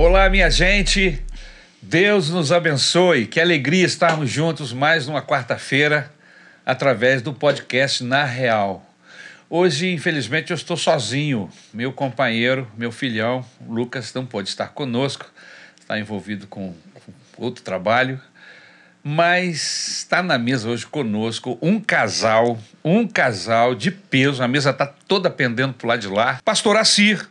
Olá, minha gente. Deus nos abençoe. Que alegria estarmos juntos mais numa quarta-feira através do podcast Na Real. Hoje, infelizmente, eu estou sozinho. Meu companheiro, meu filhão, Lucas, não pode estar conosco, está envolvido com outro trabalho, mas está na mesa hoje conosco um casal, um casal de peso. A mesa está toda pendendo para o lado de lá. Pastor Assir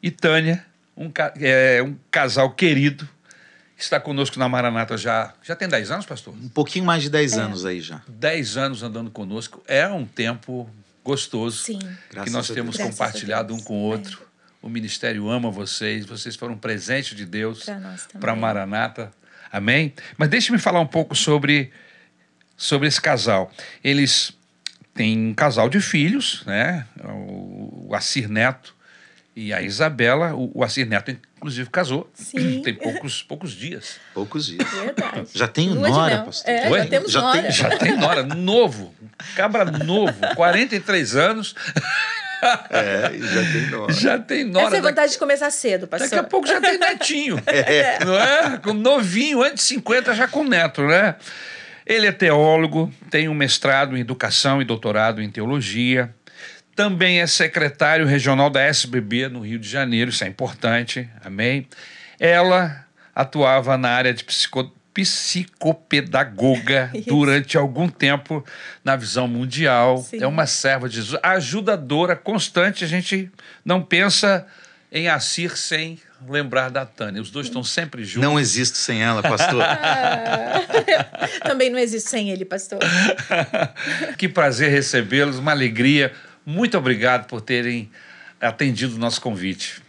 e Tânia, um, é, um casal querido, está conosco na Maranata já. Já tem 10 anos, pastor? Um pouquinho mais de 10 é. anos aí já. 10 anos andando conosco. É um tempo gostoso Sim. que nós temos compartilhado um com o outro. É. O ministério ama vocês, vocês foram presente de Deus para Maranata. Amém? Mas deixe-me falar um pouco sobre, sobre esse casal. Eles têm um casal de filhos, né? O, o Assir Neto e a Isabela. O, o Assir Neto, inclusive, casou. Sim. Tem poucos, poucos dias. Poucos dias. Verdade. Já tem Nora, pastor. É, já temos já Nora. Tem, já tem Nora, novo. Cabra novo, 43 anos. É, já tem Nora. Já tem Nora. Essa é a vantagem de começar cedo, pastor. Daqui a pouco já tem netinho. É. Não é? Com novinho, antes de 50 já com neto, né? Ele é teólogo, tem um mestrado em educação e doutorado em teologia. Também é secretário regional da SBB no Rio de Janeiro, isso é importante, amém? Ela atuava na área de psico psicopedagoga durante algum tempo na visão mundial. Sim. É uma serva de Jesus, ajudadora constante. A gente não pensa em Assir sem lembrar da Tânia. Os dois estão sempre juntos. Não existo sem ela, pastor. Também não existo sem ele, pastor. que prazer recebê-los, uma alegria. Muito obrigado por terem atendido o nosso convite.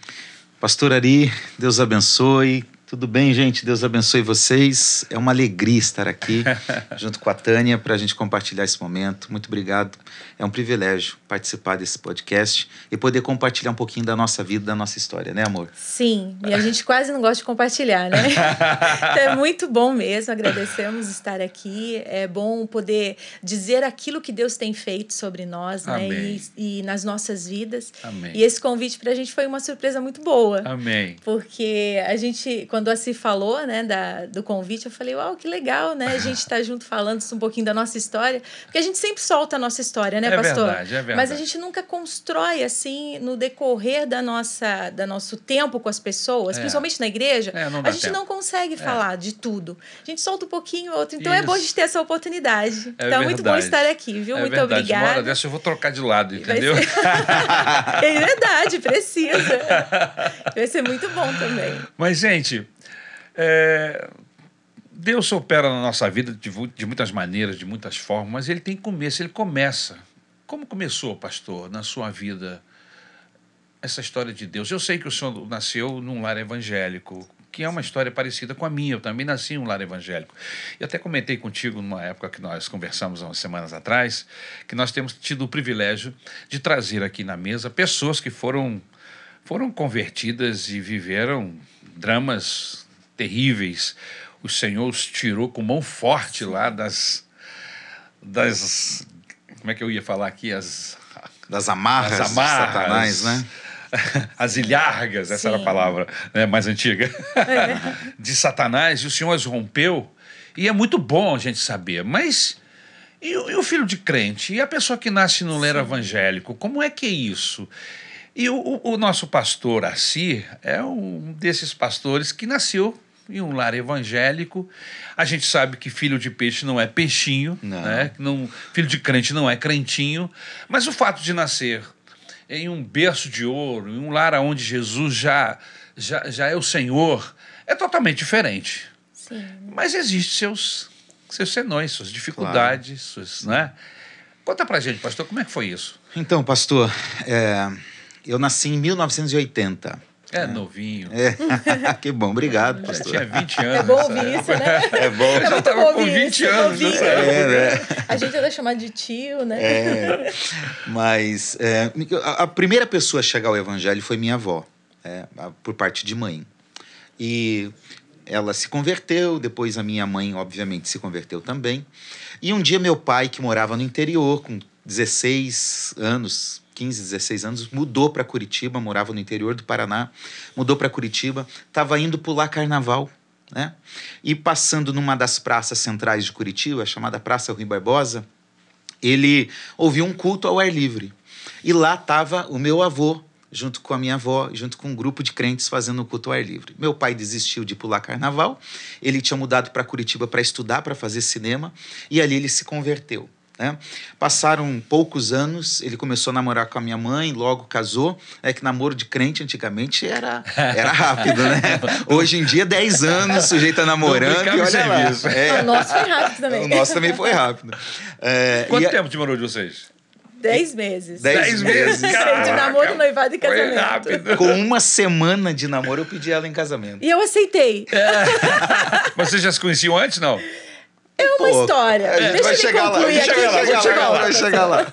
Pastor Ari, Deus abençoe. Tudo bem, gente? Deus abençoe vocês. É uma alegria estar aqui junto com a Tânia para a gente compartilhar esse momento. Muito obrigado. É um privilégio participar desse podcast e poder compartilhar um pouquinho da nossa vida, da nossa história, né, amor? Sim, e a gente quase não gosta de compartilhar, né? então é muito bom mesmo. Agradecemos estar aqui. É bom poder dizer aquilo que Deus tem feito sobre nós, né? E, e, nas nossas vidas. Amém. E esse convite para a gente foi uma surpresa muito boa. Amém. Porque a gente quando a Si falou, né, da, do convite, eu falei, uau, que legal, né? A gente está junto falando um pouquinho da nossa história. Porque a gente sempre solta a nossa história, né, é pastor? Verdade, é verdade. Mas a gente nunca constrói, assim, no decorrer da nossa, da nosso tempo com as pessoas, é. principalmente na igreja, é, a gente tempo. não consegue é. falar de tudo. A gente solta um pouquinho outro. Então Isso. é bom a gente ter essa oportunidade. É então é muito bom estar aqui, viu? É muito verdade. obrigada. Uma hora dessa eu vou trocar de lado, entendeu? Ser... é verdade, precisa. Vai ser muito bom também. Mas, gente, é, Deus opera na nossa vida de, de, muitas maneiras, de muitas formas, mas ele tem começo, ele começa. Como começou, pastor, na sua vida, essa história de Deus? Eu sei que o senhor nasceu num lar evangélico, que é uma história parecida com a minha. Eu também nasci em um lar evangélico. E até comentei contigo numa época que nós conversamos há umas semanas atrás, que nós temos tido o privilégio de trazer aqui na mesa pessoas que foram, foram convertidas e viveram dramas terríveis. O Senhor os tirou com mão forte lá das. das como é que eu ia falar aqui? As, das amarras, das amarras de Satanás, né? As ilhargas, essa Sim. era a palavra né, mais antiga, é. de Satanás, e o Senhor as rompeu. E é muito bom a gente saber, mas e, e o filho de crente? E a pessoa que nasce no lar evangélico? Como é que é isso? E o, o, nosso pastor Assir é um desses pastores que nasceu em um lar evangélico. A gente sabe que filho de peixe não é peixinho, não. né? Não, filho de crente não é crentinho. Mas o fato de nascer em um berço de ouro, em um lar onde Jesus já, já, já é o Senhor, é totalmente diferente. Sim. Mas existem seus, seus senões, suas dificuldades, claro. suas, né? Conta pra gente, pastor, como é que foi isso? Então, pastor, é, eu nasci em 1980. É, é novinho. É. que bom, obrigado, pastor. Já tinha 20 anos. É bom ouvir isso, né? É bom. Eu já estava com 20 isso, anos. Novinho, é, né? A gente era chamado de tio, né? É. Mas é, a primeira pessoa a chegar ao evangelho foi minha avó, é, por parte de mãe. E ela se converteu, depois a minha mãe, obviamente, se converteu também. E um dia meu pai, que morava no interior, com 16 anos, 15, 16 anos, mudou para Curitiba, morava no interior do Paraná, mudou para Curitiba, estava indo pular carnaval. Né? E passando numa das praças centrais de Curitiba, chamada Praça Rui Barbosa, ele ouviu um culto ao ar livre. E lá estava o meu avô, junto com a minha avó, junto com um grupo de crentes fazendo o culto ao ar livre. Meu pai desistiu de pular carnaval, ele tinha mudado para Curitiba para estudar, para fazer cinema, e ali ele se converteu. Né? Passaram poucos anos, ele começou a namorar com a minha mãe, logo casou. É que namoro de crente antigamente era, era rápido, né? Hoje em dia, 10 anos, o sujeito tá namorando e olha lá. É. O nosso foi rápido também. O nosso também foi rápido. É, Quanto tempo demorou de vocês? Dez meses. Dez, Dez meses. de namoro, noivado e casamento. Rápido. Com uma semana de namoro, eu pedi ela em casamento. E eu aceitei. É. Vocês já se conheciam antes, não? É uma Pô, história. A gente Deixa vai chegar lá, vai chegar lá, vai chegar lá, vai chegar lá.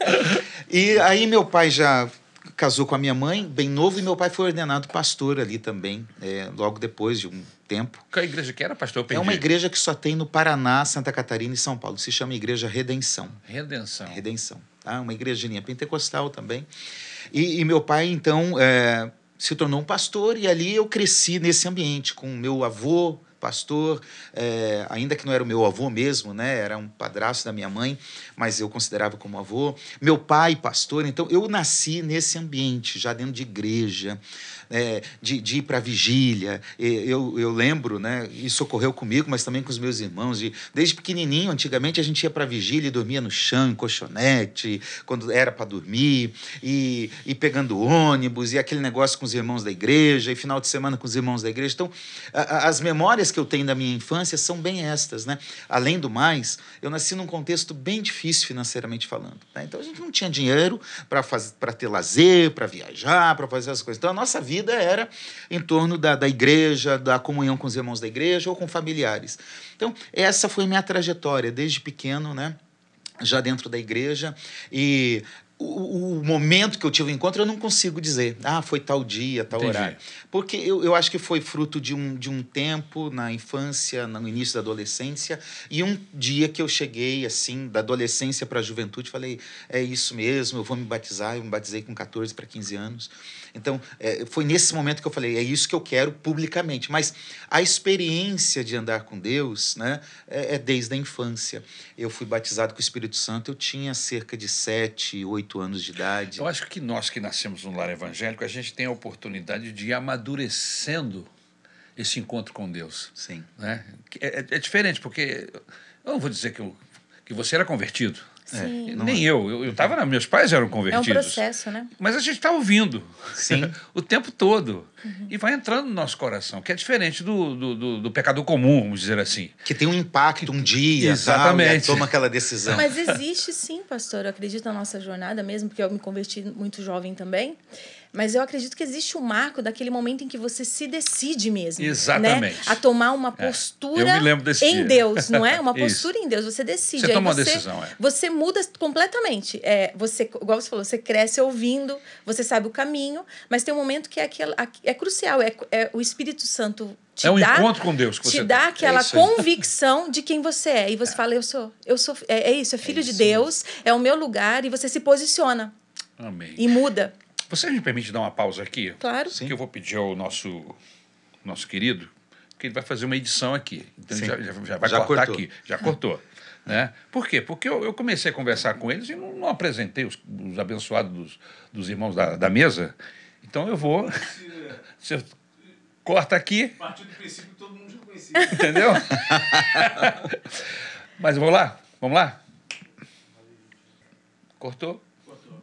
E aí meu pai já casou com a minha mãe, bem novo, e meu pai foi ordenado pastor ali também, é, logo depois de um tempo. Qual igreja que era, pastor? É uma igreja que só tem no Paraná, Santa Catarina e São Paulo. Se chama Igreja Redenção. Redenção. Redenção. Tá? Uma igrejinha pentecostal também. E, e meu pai, então, é, se tornou um pastor, e ali eu cresci nesse ambiente, com meu avô, pastor, é, ainda que não era o meu avô mesmo, né? Era um padrasto da minha mãe, mas eu considerava como avô. Meu pai, pastor, então eu nasci nesse ambiente, já dentro de igreja, é, de, de ir para a vigília. Eu, eu lembro, né? Isso ocorreu comigo, mas também com os meus irmãos. De, desde pequenininho, antigamente, a gente ia para a vigília e dormia no chão, colchonete, quando era para dormir, e, e pegando ônibus, e aquele negócio com os irmãos da igreja, e final de semana com os irmãos da igreja. Então, a, as memórias que eu tenho da minha infância são bem estas, né? Além do mais, eu nasci num contexto bem difícil financeiramente falando. Né? Então, a gente não tinha dinheiro para ter lazer, para viajar, para fazer as coisas. Então, a nossa vida vida era em torno da, da igreja, da comunhão com os irmãos da igreja ou com familiares. Então, essa foi minha trajetória desde pequeno, né? já dentro da igreja e o, o, momento que eu tive o encontro, eu não consigo dizer, ah, foi tal dia, tal Entendi. horário. Porque eu, eu acho que foi fruto de um, de um tempo na infância, no início da adolescência, e um dia que eu cheguei, assim, da adolescência para a juventude, falei, é isso mesmo, eu vou me batizar. Eu me batizei com 14 para 15 anos. Então, é, foi nesse momento que eu falei, é isso que eu quero publicamente. Mas a experiência de andar com Deus né, é, é desde a infância. Eu fui batizado com o Espírito Santo, eu tinha cerca de 7, 8 anos de idade. Eu acho que nós que nascemos no lar evangélico, a gente tem a oportunidade de ir amadurecendo esse encontro com Deus. Sim. Né? É, é, é diferente, porque eu não vou dizer que, eu, que você era convertido. Sim. É, Nem eu. Eu estava. Meus pais eram convertidos. É um processo, né? Mas a gente está ouvindo. Sim. o tempo todo. Uhum. E vai entrando no nosso coração, que é diferente do, do, do, do pecador comum, vamos dizer assim. Que tem um impacto um dia. Exatamente. Tal, toma aquela decisão. Mas existe sim, pastor. Eu acredito na nossa jornada mesmo, porque eu me converti muito jovem também. Mas eu acredito que existe um marco daquele momento em que você se decide mesmo. Né? Exatamente. Né? A tomar uma postura é, em dia. Deus, não é? Uma postura em Deus. Você decide. Você toma uma decisão, é. Você muda completamente. É, você, igual você falou, você cresce ouvindo, você sabe o caminho, mas tem um momento que é, aquele, é crucial. É, é o Espírito Santo te é um dá, encontro com Deus que você te dá aquela é convicção de quem você é e você é. fala eu sou eu sou é, é isso é filho de Deus é o meu lugar e você se posiciona Amém. e muda você me permite dar uma pausa aqui? Claro. Sim. Que eu vou pedir ao nosso, nosso querido que ele vai fazer uma edição aqui. Então já, já, já, vai já cortar cortou. aqui. Já cortou. Né? Por quê? Porque eu, eu, comecei a conversar com eles e não, não apresentei os, os abençoados dos, dos, irmãos da, da mesa. Então eu vou. Você corta aqui. A partir do princípio que todo mundo já conhecia. Entendeu? Mas vamos lá? Vamos lá? Cortou? Cortou.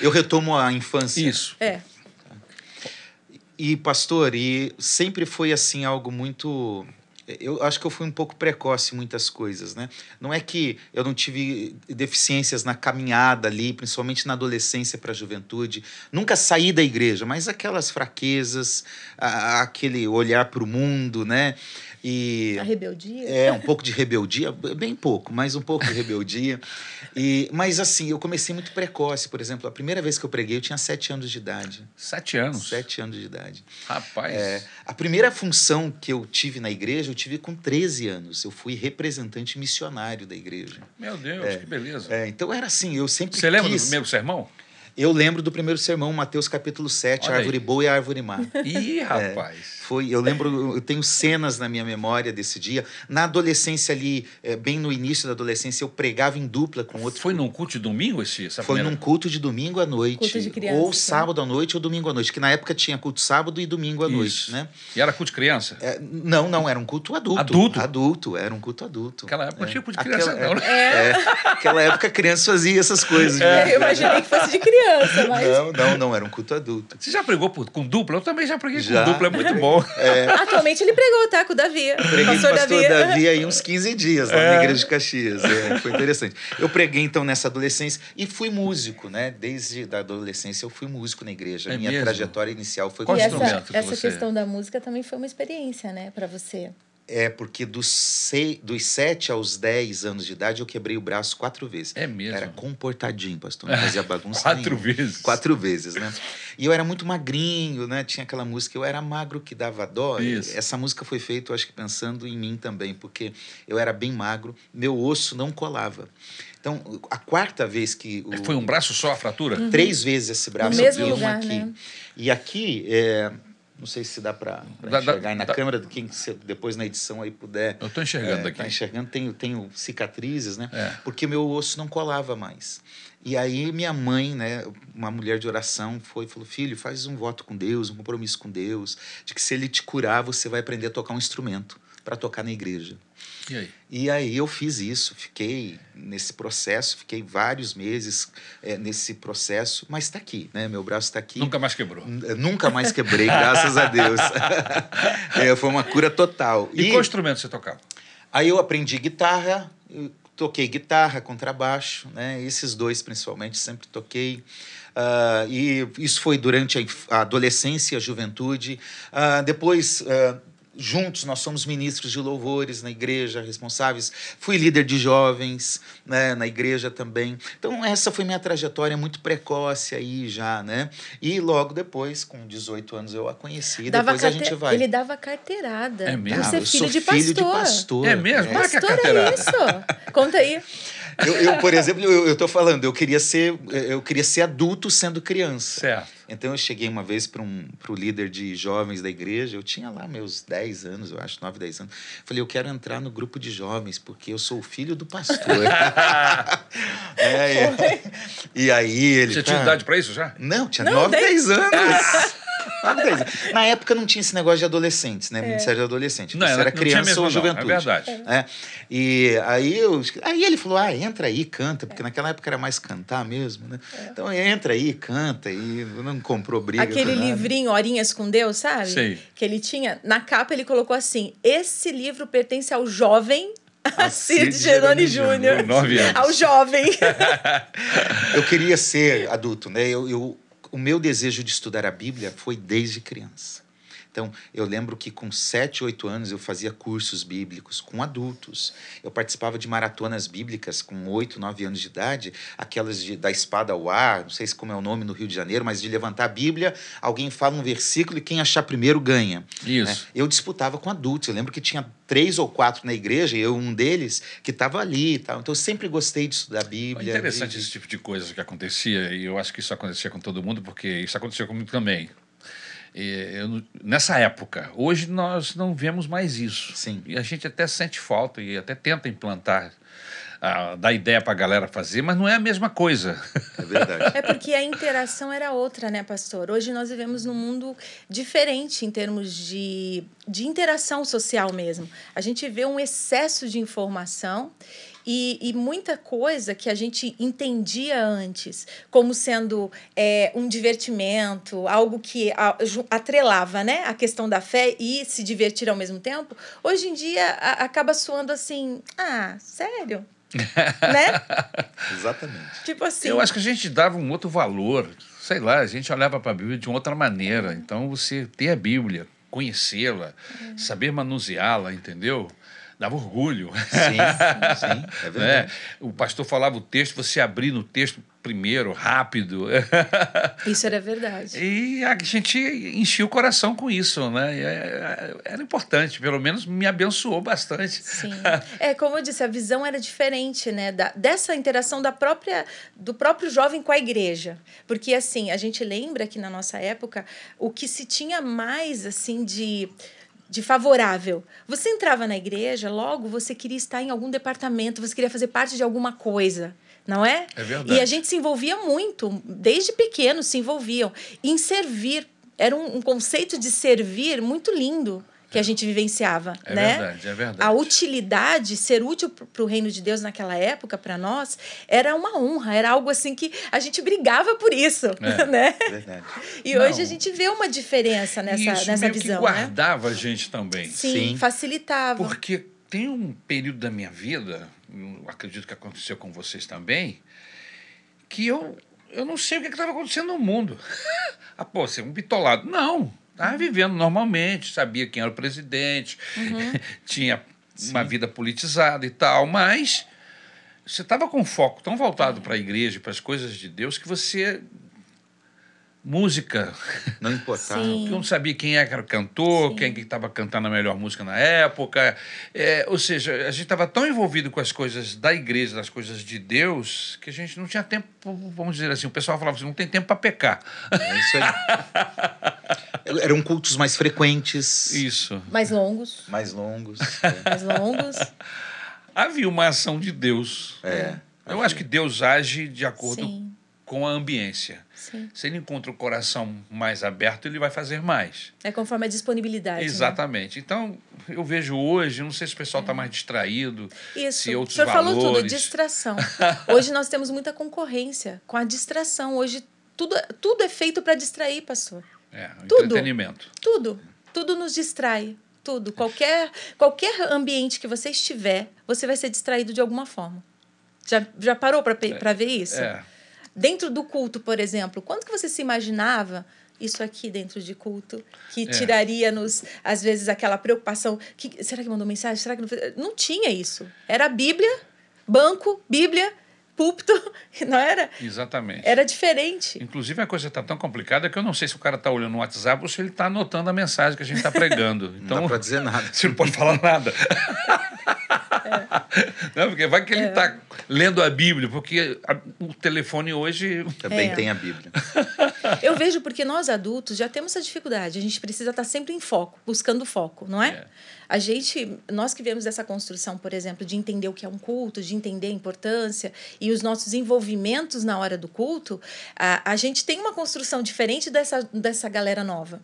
Eu retomo a infância. Isso. É. E, pastor, e sempre foi assim algo muito. Eu acho que eu fui um pouco precoce em muitas coisas, né? Não é que eu não tive deficiências na caminhada ali, principalmente na adolescência para a juventude. Nunca saí da igreja, mas aquelas fraquezas, aquele olhar para o mundo, né? E, a rebeldia? É, um pouco de rebeldia, bem pouco, mas um pouco de rebeldia. E, mas assim, eu comecei muito precoce, por exemplo. A primeira vez que eu preguei, eu tinha sete anos de idade. Sete anos? Sete anos de idade. Rapaz. É, a primeira função que eu tive na igreja, eu tive com 13 anos. Eu fui representante missionário da igreja. Meu Deus, que beleza. É, então era assim, eu sempre Você lembra do quis- primeiro sermão? Eu lembro do primeiro sermão, Mateus capítulo 7, Olha aí. árvore boa e árvore má. Ih, rapaz. Foi, eu lembro, eu tenho cenas na minha memória desse dia. Na adolescência ali, eh, bem no início da adolescência, eu pregava em dupla com outro. Foi num culto de domingo esse, essa Foi primeira? num culto de domingo à noite. Culto de crianças, ou né? sábado à noite ou domingo à noite. Que na época tinha culto sábado e domingo à noite, Isso. né? E era culto de criança? É, não, não, era um culto adulto. Adulto? Adulto, era um culto adulto. Naquela época não É. tinha culto de Aquela- criança, não. né? É, aquela época a criança fazia essas coisas. né? Eu imaginei que fosse de criança, mas. Não, não, não, era um culto adulto. Você já pregou por- com dupla? Eu também já preguei Já. com dupla, é muito bom. Atualmente ele pregou, tá? Com o Davi. Preguei com o Pastor pastor Davi. aí uns 15 dias lá na igreja de Caxias. É, foi interessante. Eu preguei então nessa adolescência e fui músico, né? Desde da adolescência eu fui músico na igreja. É Minha mesmo? trajetória inicial foi com essa, instrumento que essa você- questão da música também foi uma experiência, né, pra você. É, porque dos, sei, dos 7 aos 10 anos de idade eu quebrei o braço quatro vezes. É mesmo? Era comportadinho, pastor. Não fazia bagunça Quatro nenhuma. vezes? Quatro vezes, né? E eu era muito magrinho, né? Tinha aquela música, eu era magro que dava dó. Isso. Essa música foi feita, eu acho que pensando em mim também, porque eu era bem magro, meu osso não colava. Então, a quarta vez que. O, Foi um braço só a fratura? Três vezes esse braço. No mesmo e um lugar, aqui. né? E aqui, é, não sei se dá para dá- enxergar aí na dá- câmera, quem depois na edição aí puder. Eu tô enxergando é, aqui. Tá enxergando, tenho, tenho cicatrizes, né? É. Porque meu osso não colava mais. E aí minha mãe, né, uma mulher de oração, foi e falou: "Filho, faz um voto com Deus, um compromisso com Deus, de que se ele te curar, você vai aprender a tocar um instrumento para tocar na igreja". E aí? E aí eu fiz isso, fiquei nesse processo, fiquei vários meses é, nesse processo, mas está aqui, né? Meu braço está aqui. Nunca mais quebrou. N- Nunca mais quebrei, graças a Deus. É, foi uma cura total. E, qual instrumento você tocava? Aí eu aprendi guitarra, toquei guitarra, contrabaixo, né? Esses dois principalmente sempre toquei. Ah, e isso foi durante a adolescência e a juventude. Ah, depois, ah, juntos, nós somos ministros de louvores na igreja, responsáveis. Fui líder de jovens né, na igreja também. Então, essa foi minha trajetória muito precoce aí já, né? E logo depois, com 18 anos, eu a conheci. Dava depois a carte- gente vai. Ele dava carteirada. É mesmo? Por Ah, filho de filho pastor. de pastor. É mesmo? É que é a Pastor é isso. Conta aí. Eu, eu, por exemplo, eu, eu tô falando, eu queria ser, eu queria ser adulto sendo criança. Certo. Então eu cheguei uma vez para um pro líder de jovens da igreja, eu tinha lá meus 10 anos, eu acho, 9, 10 anos. Falei, eu quero entrar no grupo de jovens, porque eu sou o filho do pastor. É, é. E aí ele. Você tinha tá, idade pra isso já? Não, tinha Não, 9, dez. 10 anos. 9, 10 anos. Na época não tinha esse negócio de adolescentes, né? Ministério de adolescente. Não, Você era- não tinha criança mesmo, ou não, é juventude. verdade. É. E aí, eu, aí ele falou: ah, entra aí, canta, porque naquela época era mais cantar mesmo, né? Então entra aí, canta, e não comprou briga. Aquele livrinho Horinhas com Deus, sabe? Sei. Que ele tinha. Na capa ele colocou assim: esse livro pertence ao jovem Cid Geroni Júnior. Nove anos. Ao jovem. Eu queria ser adulto, né? Eu, eu, o meu desejo de estudar a Bíblia foi desde criança. Então, eu lembro que com 7, 8 anos eu fazia cursos bíblicos com adultos. Eu participava de maratonas bíblicas com 8, 9 anos de idade, aquelas de, da espada ao ar, não sei se como é o nome no Rio de Janeiro, mas de levantar a Bíblia, alguém fala um versículo e quem achar primeiro ganha. Isso. né? Eu disputava com adultos. Eu lembro que tinha três ou quatro na igreja, e eu um deles, que estava ali e tal. Então, eu sempre gostei de estudar a É Bíblia. interessante de- esse tipo de coisa que acontecia, e eu acho que isso acontecia com todo mundo, porque isso aconteceu comigo também. E eu nessa época, hoje nós não vemos mais isso. Sim. E a gente até sente falta e até tenta implantar, ah, dar ideia para a galera fazer, mas não é a mesma coisa. É verdade. É porque a interação era outra, né, pastor? Hoje nós vivemos num mundo diferente em termos de, de interação social mesmo. A gente vê um excesso de informação e, e muita coisa que a gente entendia antes como sendo é, um divertimento, algo que atrelava né, a questão da fé e se divertir ao mesmo tempo, hoje em dia a- acaba soando assim: ah, sério? né? Exatamente. Tipo assim. Eu acho que a gente dava um outro valor, sei lá, a gente olhava para a Bíblia de uma outra maneira. Então, você ter a Bíblia, conhecê-la, saber manuseá-la, entendeu? Dava orgulho. Sim, sim, é verdade. Né? O pastor falava o texto, você abria no texto primeiro, rápido. Isso era verdade. E a gente enchia o coração com isso, né? É, era importante, pelo menos me abençoou bastante. Sim. É, como eu disse, a visão era diferente, né? Da, dessa interação da própria, do próprio jovem com a igreja. Porque, assim, a gente lembra que na nossa época, o que se tinha mais, assim, de de favorável. Você entrava na igreja, logo você queria estar em algum departamento, você queria fazer parte de alguma coisa não é? É verdade. E a gente se envolvia muito, desde pequeno se envolviam em servir. Era um, um conceito de servir muito lindo que a é. gente vivenciava, é né? verdade, é verdade. A utilidade, ser útil para o reino de Deus naquela época, para nós, era uma honra, era algo assim que a gente brigava por isso, é, né? Verdade. E Não, hoje a gente vê uma diferença nessa, isso nessa meio visão, que guardava né? a gente também. Sim, Sim, facilitava. Porque tem um período da minha vida, acredito que aconteceu com vocês também, que eu, eu não sei o que estava acontecendo no mundo. ah, pô, você é um bitolado. Não, estava vivendo normalmente, sabia quem era o presidente, uhum. tinha Sim. uma vida politizada e tal, mas você estava com foco tão voltado para a igreja, para as coisas de Deus, que você música. Não importava. Sim. Eu não sabia quem era o cantor, Sim. quem estava cantando a melhor música na época. É, ou seja, a gente estava tão envolvido com as coisas da igreja, das coisas de Deus, que a gente não tinha tempo, vamos dizer assim, o pessoal falava assim, não tem tempo para pecar. É isso aí. Eram cultos mais frequentes. Isso. Mais longos. Mais longos. É. Mais longos. Havia uma ação de Deus. É. Eu acho que Deus age de acordo Sim. Com a ambiência. Sim. Se ele encontra o coração mais aberto, ele vai fazer mais. É conforme a disponibilidade. Né? Exatamente. Né? Então, eu vejo hoje, não sei se o pessoal está é. mais distraído. Isso. Se outros o senhor valores... falou tudo, distração. hoje nós temos muita concorrência com a distração. Hoje tudo, tudo é feito para distrair, pastor. É, tudo, entretenimento. Tudo. Tudo nos distrai. Tudo. Qualquer, qualquer ambiente que você estiver, você vai ser distraído de alguma forma. Já, já parou para é, ver isso? É. Dentro do culto, por exemplo, quando que você se imaginava isso aqui dentro de culto, que é. tiraria-nos, às vezes, aquela preocupação: que, será que mandou mensagem? Será que não fez? Não tinha isso. Era a Bíblia, banco, Bíblia, púlpito, não era? Exatamente. Era diferente. Inclusive, a coisa está tão complicada que eu não sei se o cara está olhando no WhatsApp ou se ele está anotando a mensagem que a gente está pregando. Então, não dá para dizer nada. Você não pode falar nada. Não, porque vai que ele está é. lendo a Bíblia, porque a, o telefone hoje. Também é. tem a Bíblia. Eu vejo porque nós adultos já temos essa dificuldade. A gente precisa estar sempre em foco, buscando foco, não é? A gente, nós que vemos dessa construção, por exemplo, de entender o que é um culto, de entender a importância e os nossos envolvimentos na hora do culto, a, a gente tem uma construção diferente dessa, dessa galera nova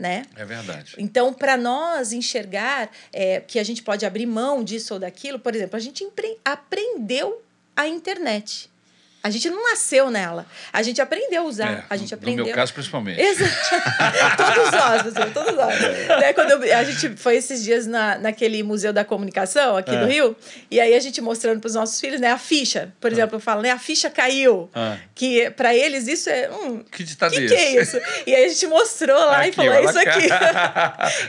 né? É verdade. Então, para nós enxergar é, que a gente pode abrir mão disso ou daquilo, por exemplo, a gente aprendeu a internet. A gente não nasceu nela. A gente aprendeu a usar. É, a gente aprendeu. No meu caso, principalmente. Exato. todos nós, assim, todos nós. É. Né? Quando eu, a gente foi esses dias na, naquele Museu da Comunicação aqui é. do Rio, e aí a gente mostrando para os nossos filhos, né, a ficha. Por é. exemplo, eu falo, né, a ficha caiu. É. Que para eles isso é. Hum, que ditado que, que é isso? E aí a gente mostrou lá aqui, e falou, é isso aqui.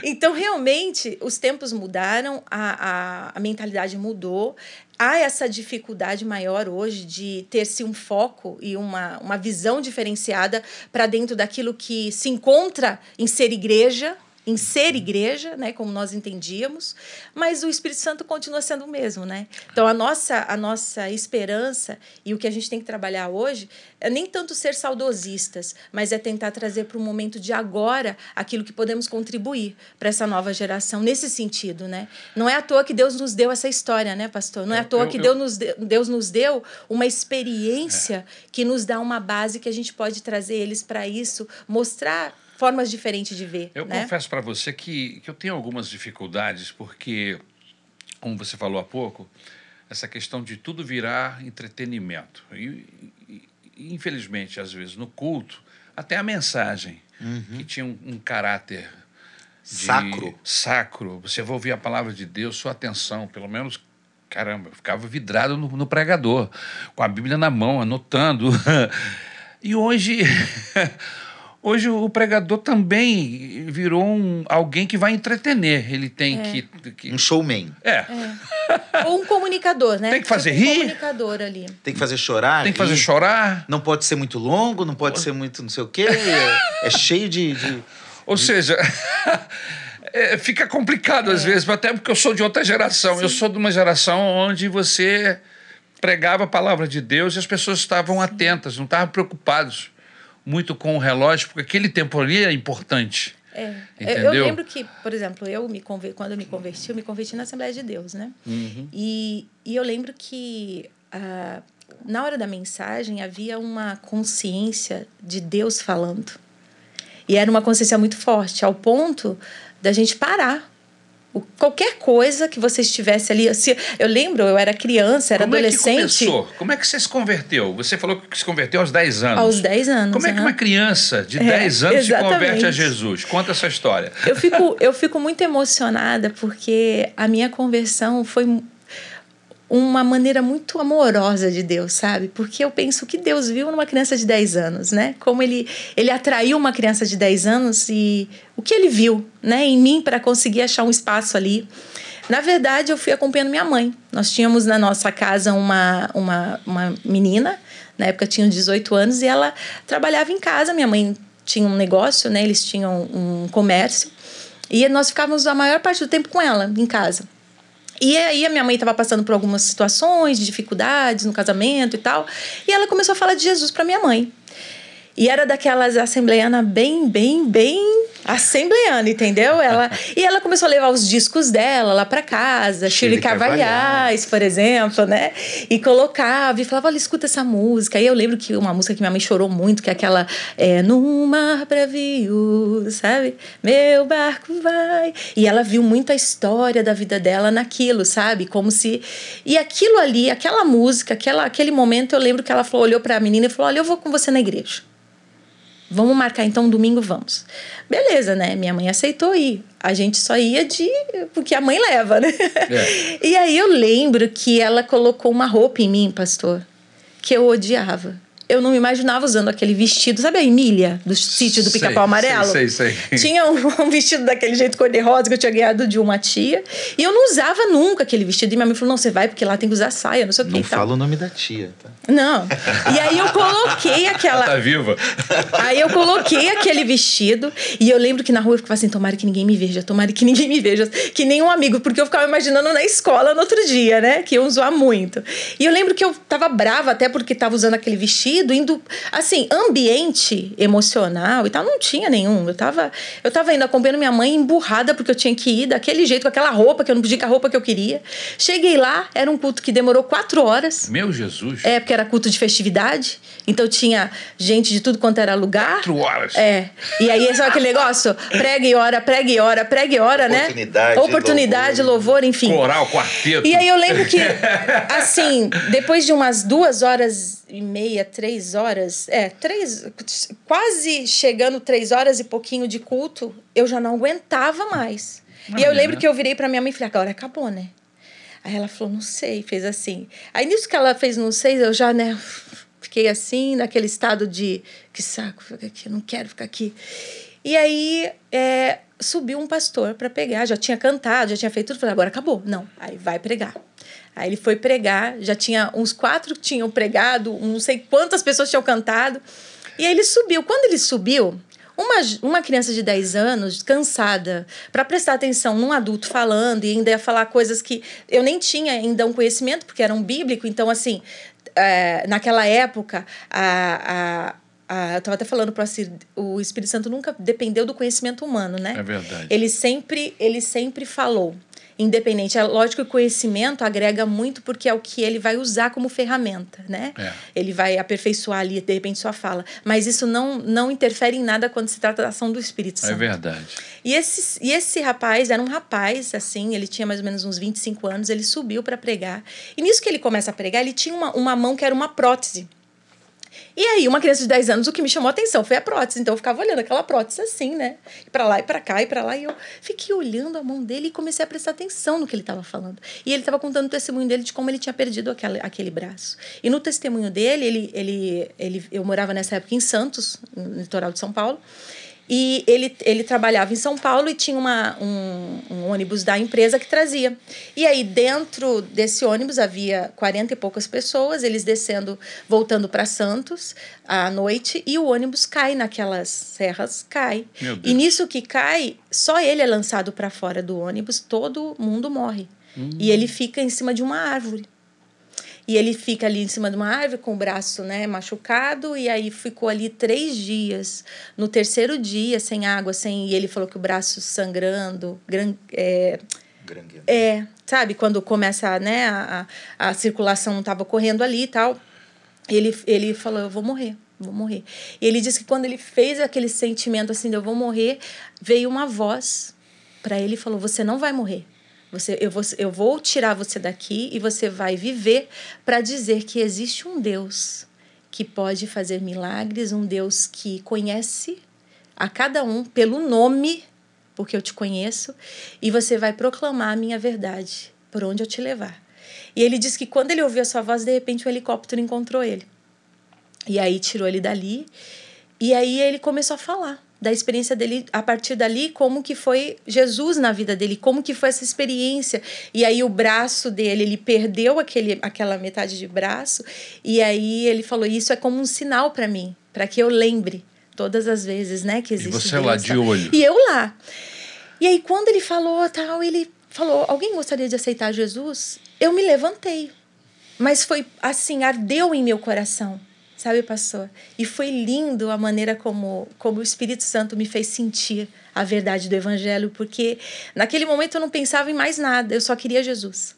então, realmente, os tempos mudaram, a, a, a mentalidade mudou há essa dificuldade maior hoje de ter-se um foco e uma, uma visão diferenciada para dentro daquilo que se encontra em ser igreja, em ser igreja, né, como nós entendíamos, mas o Espírito Santo continua sendo o mesmo, né? Então a nossa a nossa esperança e o que a gente tem que trabalhar hoje é nem tanto ser saudosistas, mas é tentar trazer para o momento de agora aquilo que podemos contribuir para essa nova geração nesse sentido, né? Não é à toa que Deus nos deu essa história, né, pastor? Não é à toa eu, que eu, Deus, nos deu, Deus nos deu uma experiência é. que nos dá uma base que a gente pode trazer eles para isso, mostrar formas diferentes de ver. Eu né? confesso para você que, que eu tenho algumas dificuldades, porque, como você falou há pouco, essa questão de tudo virar entretenimento. E, e infelizmente, às vezes, no culto, até a mensagem, uhum. que tinha um, um caráter sacro. Sacro. Você vai ouvir a palavra de Deus, sua atenção, pelo menos caramba, eu ficava vidrado no, no, pregador, com a Bíblia na mão, anotando. e hoje Hoje o pregador também virou um, alguém que vai entretener. Ele tem É. que, que- Um showman. É, Ou um comunicador, né? Tem que fazer Tipo um rir. comunicador ali. Tem que fazer chorar. tem que fazer rir. chorar. Não pode ser muito longo, não pode ser muito não sei o quê. É, é cheio de, de- Ou seja, é, fica complicado às vezes, até porque eu sou de outra geração. Eu sou de uma geração onde você pregava a palavra de Deus e as pessoas estavam atentas, não estavam preocupados muito com o relógio, porque aquele tempo ali é importante. É. Eu-? Eu lembro que, por exemplo, eu me conver... quando eu me converti, eu me converti na Assembleia de Deus, né? Uhum. E, e eu lembro que ah, na hora da mensagem havia uma consciência de Deus falando. E era uma consciência muito forte, ao ponto da gente parar. Qualquer coisa que você estivesse ali. Se, eu lembro, eu era criança, era Como adolescente. é que começou? Como é que você se converteu? Você falou que se converteu aos 10 anos. Aos 10 anos. Como é que uma criança de É, 10 anos se converte a exatamente. Jesus? Conta essa história. Eu fico, eu fico muito emocionada porque a minha conversão foi uma maneira muito amorosa de Deus, sabe? Porque eu penso que Deus viu numa criança de 10 anos, né? Como ele, ele atraiu uma criança de 10 anos e o que ele viu, né, em mim para conseguir achar um espaço ali. Na verdade, eu fui acompanhando minha mãe. Nós tínhamos na nossa casa uma, uma, uma menina, na época tinha 18 anos, e ela trabalhava em casa. Minha mãe tinha um negócio, né? Eles tinham um comércio. E nós ficávamos a maior parte do tempo com ela em casa. E aí a minha mãe estava passando por algumas situações de dificuldades no casamento e tal, e ela começou a falar de Jesus para minha mãe. E era daquelas assembleiana bem, bem, bem assembleiana, entendeu? Ela, e ela começou a levar os discos dela lá para casa, Shirley Carvalhais. Por exemplo, né? E colocava e falava, olha, escuta essa música. E eu lembro que uma música que minha mãe chorou muito, que é aquela é, No mar bravio, sabe? Meu barco vai. E ela viu muito a história da vida dela naquilo, sabe? Como se... E aquilo ali, aquela música, aquela, aquele momento, eu lembro que ela falou, olhou para a menina e falou, olha, eu vou com você na igreja. Vamos marcar então um domingo, vamos. Beleza, né? Minha mãe aceitou ir. A gente só ia de. porque a mãe leva, né? É. E aí eu lembro que ela colocou uma roupa em mim, pastor, que eu odiava. Eu não me imaginava usando aquele vestido, sabe a Emília, do sítio do Pica-Pau Amarelo? sei, sei, sei. Tinha um, um vestido daquele jeito cor-de-rosa que eu tinha ganhado de uma tia. E eu não usava nunca aquele vestido. E minha mãe falou: não, você vai porque lá tem que usar saia, não sei o que Não tal. fala o nome da tia, tá? Não. E aí eu coloquei aquela. Tá viva? Aí eu coloquei aquele vestido e eu lembro que na rua eu ficava assim: tomara que ninguém me veja, tomara que ninguém me veja, que nenhum amigo, porque eu ficava imaginando na escola no outro dia, né? Que iam zoar muito. E eu lembro que eu tava brava até porque tava usando aquele vestido, indo. Assim, ambiente emocional e tal, não tinha nenhum. Eu tava, eu tava indo acompanhando minha mãe emburrada porque eu tinha que ir daquele jeito, com aquela roupa, que eu não podia ir com a roupa que eu queria. Cheguei lá, era um culto que demorou quatro horas. Meu Jesus. É, porque era culto de festividade. Então tinha gente de tudo quanto era lugar. Quatro horas. É. E aí, sabe aquele negócio? Prega e ora, prega e ora, prega e ora, né? Oportunidade, Oportunidade, louvor, enfim. Coral, quarteto. E aí eu lembro que, assim, depois de umas duas horas e meia, três horas, é, três, quase chegando três horas e pouquinho de culto, eu já não aguentava mais. E eu lembro que eu virei pra minha mãe e falei, agora acabou, né? Aí ela falou, não sei, fez assim. Aí nisso que ela fez, não sei, eu já, né, fiquei assim, naquele estado de, que saco, fica aqui, eu não quero ficar aqui. E aí é, subiu um pastor para pregar, já tinha cantado, já tinha feito tudo, falei, agora acabou. Não, aí vai pregar. Aí ele foi pregar, já tinha uns quatro que tinham pregado, não sei quantas pessoas tinham cantado. E aí ele subiu. Quando ele subiu, uma, uma criança de 10 anos, cansada, para prestar atenção num adulto falando e ainda ia falar coisas que eu nem tinha ainda um conhecimento, porque era um bíblico, então, assim, é, naquela época, a, a, a, eu estava até falando para o Espírito Santo nunca dependeu do conhecimento humano, né? É verdade. Ele sempre, ele sempre falou. Independente. É lógico que o conhecimento agrega muito porque é o que ele vai usar como ferramenta, né? É. Ele vai aperfeiçoar ali, de repente, sua fala. Mas isso não, não interfere em nada quando se trata da ação do Espírito Santo. É verdade. E esse, e esse rapaz era um rapaz, assim, ele tinha mais ou menos uns 25 anos, ele subiu para pregar. E nisso que ele começa a pregar, ele tinha uma, uma mão que era uma prótese. E aí, uma criança de 10 anos, o que me chamou a atenção foi a prótese. Então, eu ficava olhando aquela prótese assim, né? E pra lá e pra cá e pra lá. E eu fiquei olhando a mão dele e comecei a prestar atenção no que ele estava falando. E ele estava contando o testemunho dele de como ele tinha perdido aquele, aquele braço. E no testemunho dele, ele, ele, ele, eu morava nessa época em Santos, no litoral de São Paulo. E ele, ele trabalhava em São Paulo e tinha uma, um, um, ônibus da empresa que trazia. E aí, dentro desse ônibus, havia 40 e poucas pessoas, eles descendo, voltando para Santos à noite, e o ônibus cai naquelas serras, cai. E nisso que cai, só ele é lançado para fora do ônibus, todo mundo morre. Hum. E ele fica em cima de uma árvore. E ele fica ali em cima de uma árvore com o braço né, machucado, e aí ficou ali três dias. No terceiro dia, sem água, sem. E ele falou que o braço sangrando. Gran, é, é, sabe? Quando começa, né, a, a circulação estava correndo ali e tal. Ele, ele falou: Eu vou morrer vou morrer. E ele disse que quando ele fez aquele sentimento assim de eu vou morrer, veio uma voz para ele e falou: Você não vai morrer. Você, eu, vou, eu vou tirar você daqui e você vai viver para dizer que existe um Deus que pode fazer milagres, um Deus que conhece a cada um pelo nome, porque eu te conheço, e você vai proclamar a minha verdade por onde eu te levar. E ele disse que quando ele ouviu a sua voz, de repente o um helicóptero encontrou ele. E aí tirou ele dali, e aí ele começou a falar da experiência dele a partir dali, como que foi Jesus na vida dele, como que foi essa experiência. E aí o braço dele, ele perdeu aquele, aquela metade de braço, e aí ele falou: Isso é como um sinal para mim, para que eu lembre todas as vezes, né, que existe. E você lá de olho. E eu lá. E aí quando ele falou tal, ele falou: Alguém gostaria de aceitar Jesus? Eu me levantei. Mas foi assim, ardeu em meu coração sabe, pastor? E foi lindo a maneira como, como o Espírito Santo me fez sentir a verdade do Evangelho, porque naquele momento eu não pensava em mais nada, eu só queria Jesus.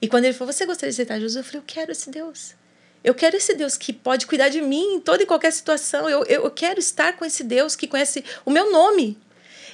E quando ele falou, você gostaria de aceitar Jesus? Eu falei, eu quero esse Deus. Eu quero esse Deus que pode cuidar de mim em toda e qualquer situação. Eu, eu, eu quero estar com esse Deus que conhece o meu nome.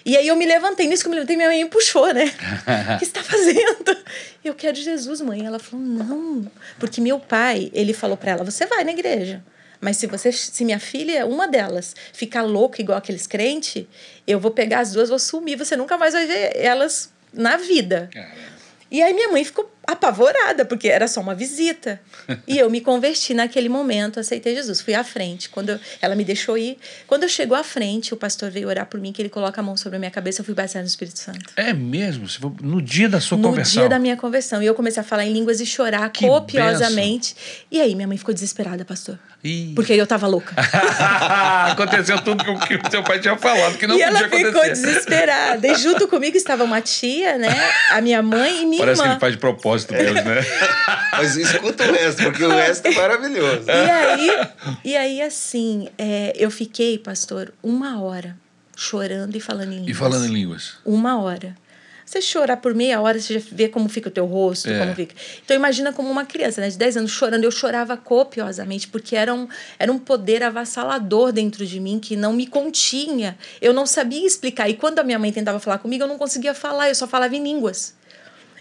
E aí eu me levantei, nisso que eu me levantei, minha mãe me puxou, né? o que você está fazendo? Eu quero Jesus, mãe. Ela falou, não. Porque meu pai, ele falou para ela, você vai na igreja. Mas se você, se minha filha, uma delas, ficar louca igual aqueles crentes, eu vou pegar as duas, vou sumir, você nunca mais vai ver elas na vida. Caramba. E aí minha mãe ficou apavorada, porque era só uma visita. e eu me converti naquele momento, aceitei Jesus. Fui à frente. Quando eu, ela me deixou ir. Quando eu chegou à frente, o pastor veio orar por mim, que ele coloca a mão sobre a minha cabeça, eu fui batizada no Espírito Santo. É mesmo? No dia da sua no conversão? No dia da minha conversão. E eu comecei a falar em línguas e chorar que copiosamente. Benção. E aí minha mãe ficou desesperada, pastor. Ih. Porque eu tava louca. Aconteceu tudo que o seu pai tinha falado, que não e podia acontecer. E ela ficou desesperada. E junto comigo estava uma tia, né? A minha mãe e minha Parece irmã. que ele faz de propósito mesmo, né? Mas escuta o resto, porque o resto é maravilhoso. E aí, e aí assim, é, eu fiquei, pastor, uma hora chorando e falando em línguas. E falando em línguas. Uma hora. Você chorar por meia hora, você já vê como fica o teu rosto, é. como fica. Então imagina como uma criança, né, de 10 anos chorando, eu chorava copiosamente, porque era um, era um poder avassalador dentro de mim que não me continha. Eu não sabia explicar. E quando a minha mãe tentava falar comigo, eu não conseguia falar, eu só falava em línguas.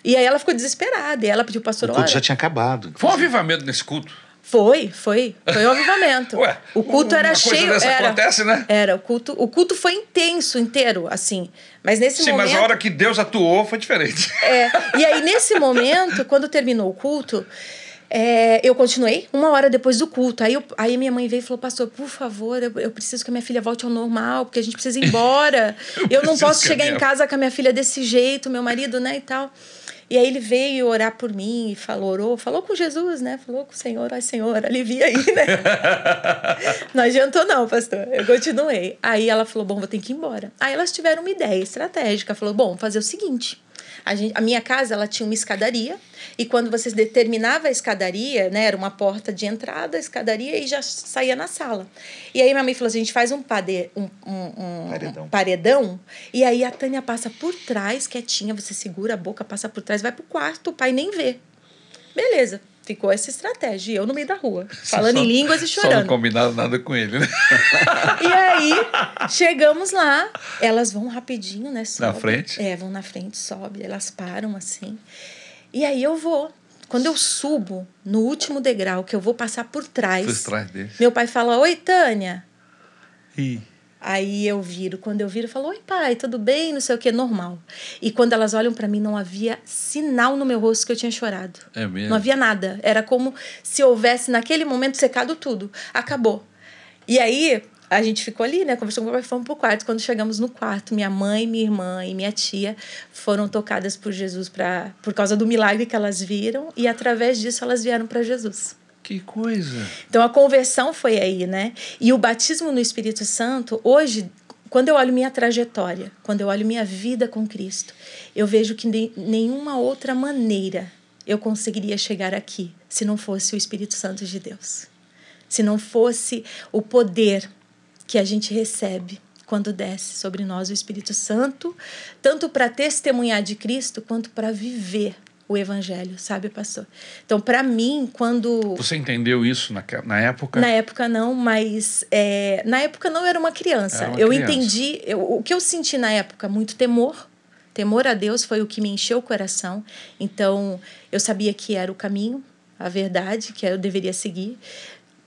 E aí ela ficou desesperada, e ela pediu pastor, O culto já tinha acabado. Foi um avivamento nesse culto? Foi, foi. Foi um avivamento. Ué, o culto era cheio. era, acontece, né? Era, o culto, o culto foi intenso, inteiro, assim. Mas nesse Sim, momento. Sim, mas a hora que Deus atuou foi diferente. É. E aí, nesse momento, quando terminou o culto, é, eu continuei uma hora depois do culto. Aí, eu, aí minha mãe veio e falou: Pastor, por favor, eu, eu, preciso que a minha filha volte ao normal, porque a gente precisa ir embora. eu, eu não posso chegar minha... em casa com a minha filha desse jeito, meu marido, né, e tal. E aí ele veio orar por mim e falou, orou, falou com Jesus, né? Falou com o Senhor, ai Senhor, alivia aí, né? não adiantou não, pastor. Eu continuei. Aí ela falou, bom, vou ter que ir embora. Aí elas tiveram uma ideia estratégica. Falou, bom, fazer o seguinte. A, gente, a minha casa, ela tinha uma escadaria. E quando você determinava a escadaria, né? Era uma porta de entrada, escadaria, e já saía na sala. E aí minha mãe falou assim, a gente faz um, pade, um, um, um paredão. paredão. E aí a Tânia passa por trás, quietinha, você segura a boca, passa por trás, vai pro quarto, o pai nem vê. Beleza. Ficou essa estratégia. E eu no meio da rua, falando só, em línguas e chorando. Só não combinaram nada com ele, né? e aí, chegamos lá, elas vão rapidinho, né? Sobe. Na frente? É, vão na frente, sobe, elas param assim. E aí eu vou Quando eu subo no último degrau, que eu vou passar por trás, Por trás dele. meu pai fala: Oi, Tânia. Ih, Aí eu viro, quando eu viro, eu falo: Oi, pai, tudo bem? Não sei o que, normal. E quando elas olham para mim, não havia sinal no meu rosto que eu tinha chorado. É mesmo? Não havia nada. Era como se houvesse, naquele momento, secado tudo. Acabou. E aí, a gente ficou ali, né? Conversando com o meu pai, fomos pro quarto. Quando chegamos no quarto, minha mãe, minha irmã e minha tia foram tocadas por Jesus pra, por causa do milagre que elas viram. E através disso, elas vieram para Jesus. Que coisa. Então a conversão foi aí, né? E o batismo no Espírito Santo, hoje, quando eu olho minha trajetória, quando eu olho minha vida com Cristo, eu vejo que nenhuma outra maneira eu conseguiria chegar aqui se não fosse o Espírito Santo de Deus. Se não fosse o poder que a gente recebe quando desce sobre nós o Espírito Santo, tanto para testemunhar de Cristo quanto para viver o evangelho, sabe, pastor? Então, para mim, quando Você entendeu isso na, na época? na época não, mas é, na época não eu era uma criança. Era uma eu criança. entendi, eu, o que eu senti na época, muito temor. Temor a Deus foi o que me encheu o coração. Então, eu sabia que era o caminho, a verdade, que eu deveria seguir.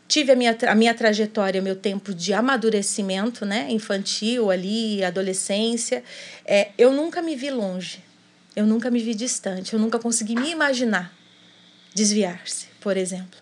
Tive a minha, a minha trajetória, meu tempo de amadurecimento, né? Infantil ali, adolescência. É, eu nunca me vi longe. Eu nunca me vi distante. Eu nunca consegui me imaginar desviar-se, por exemplo.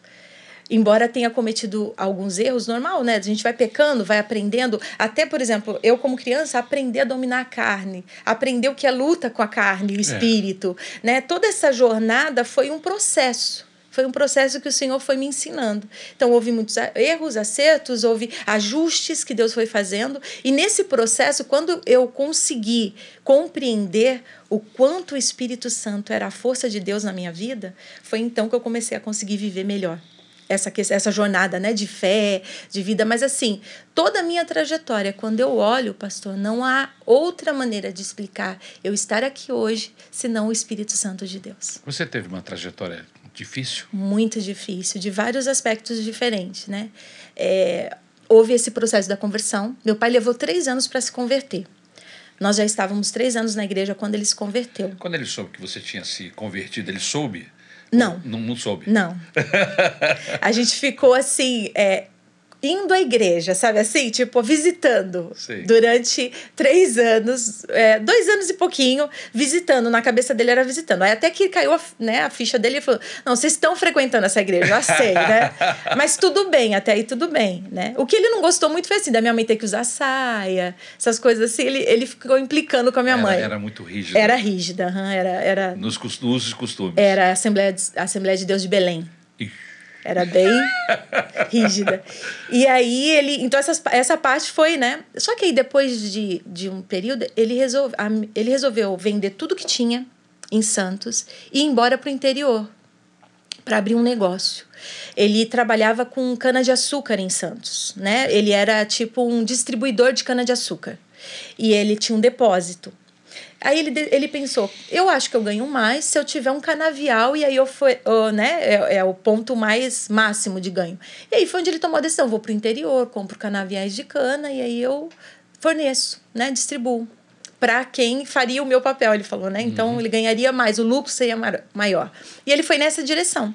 Embora tenha cometido alguns erros, normal, né? A gente vai pecando, vai aprendendo. Até, por exemplo, eu, como criança, aprender a dominar a carne, aprender o que é luta com a carne, o espírito. Né? Toda essa jornada foi um processo. Foi um processo que o Senhor foi me ensinando. Então, houve muitos erros, acertos, houve ajustes que Deus foi fazendo. E nesse processo, quando eu consegui compreender o quanto o Espírito Santo era a força de Deus na minha vida, foi então que eu comecei a conseguir viver melhor. Essa, essa jornada né, de fé, de vida. Mas, assim, toda a minha trajetória, quando eu olho, pastor, não há outra maneira de explicar eu estar aqui hoje senão o Espírito Santo de Deus Você teve uma trajetória difícil? muito difícil, de vários aspectos diferentes, né? É, houve esse processo da conversão. Meu pai levou três anos para se converter. Nós já estávamos três anos na igreja quando ele se converteu. Quando ele soube que você tinha se convertido, ele soube? Não. Não, não soube? Não. A gente ficou assim, é, indo à igreja, sabe assim? Tipo, visitando. Sei. Durante três anos, é, dois anos e pouquinho, visitando. Na cabeça dele era visitando. Aí até que caiu a, né, a ficha dele e falou: Não, vocês estão frequentando essa igreja, já sei, né? Mas tudo bem, até aí tudo bem, né? O que ele não gostou muito foi assim, da minha mãe ter que usar saia, essas coisas assim. Ele, ele ficou implicando com a minha Era, mãe. era muito rígido. Era rígida, aham, era, era, Nos usos e costumes. era a Assembleia de, a Assembleia de Deus de Belém. Ixi. Era bem rígida. E aí ele. Então, essas, essa parte foi, né? Só que aí, depois de, de um período, ele, resolve, ele resolveu vender tudo que tinha em Santos e ir embora para o interior para abrir um negócio. Ele trabalhava com cana-de-açúcar em Santos, né? Ele era tipo um distribuidor de cana-de-açúcar. E ele tinha um depósito. Aí ele, ele pensou, eu acho que eu ganho mais se eu tiver um canavial e aí eu foi, oh, né, é, é o ponto mais máximo de ganho. E aí foi onde ele tomou a decisão, vou para o interior, compro canaviais de cana e aí eu forneço, né, distribuo para quem faria o meu papel, ele falou, né? Então ele ganharia mais, o lucro seria maior. E ele foi nessa direção.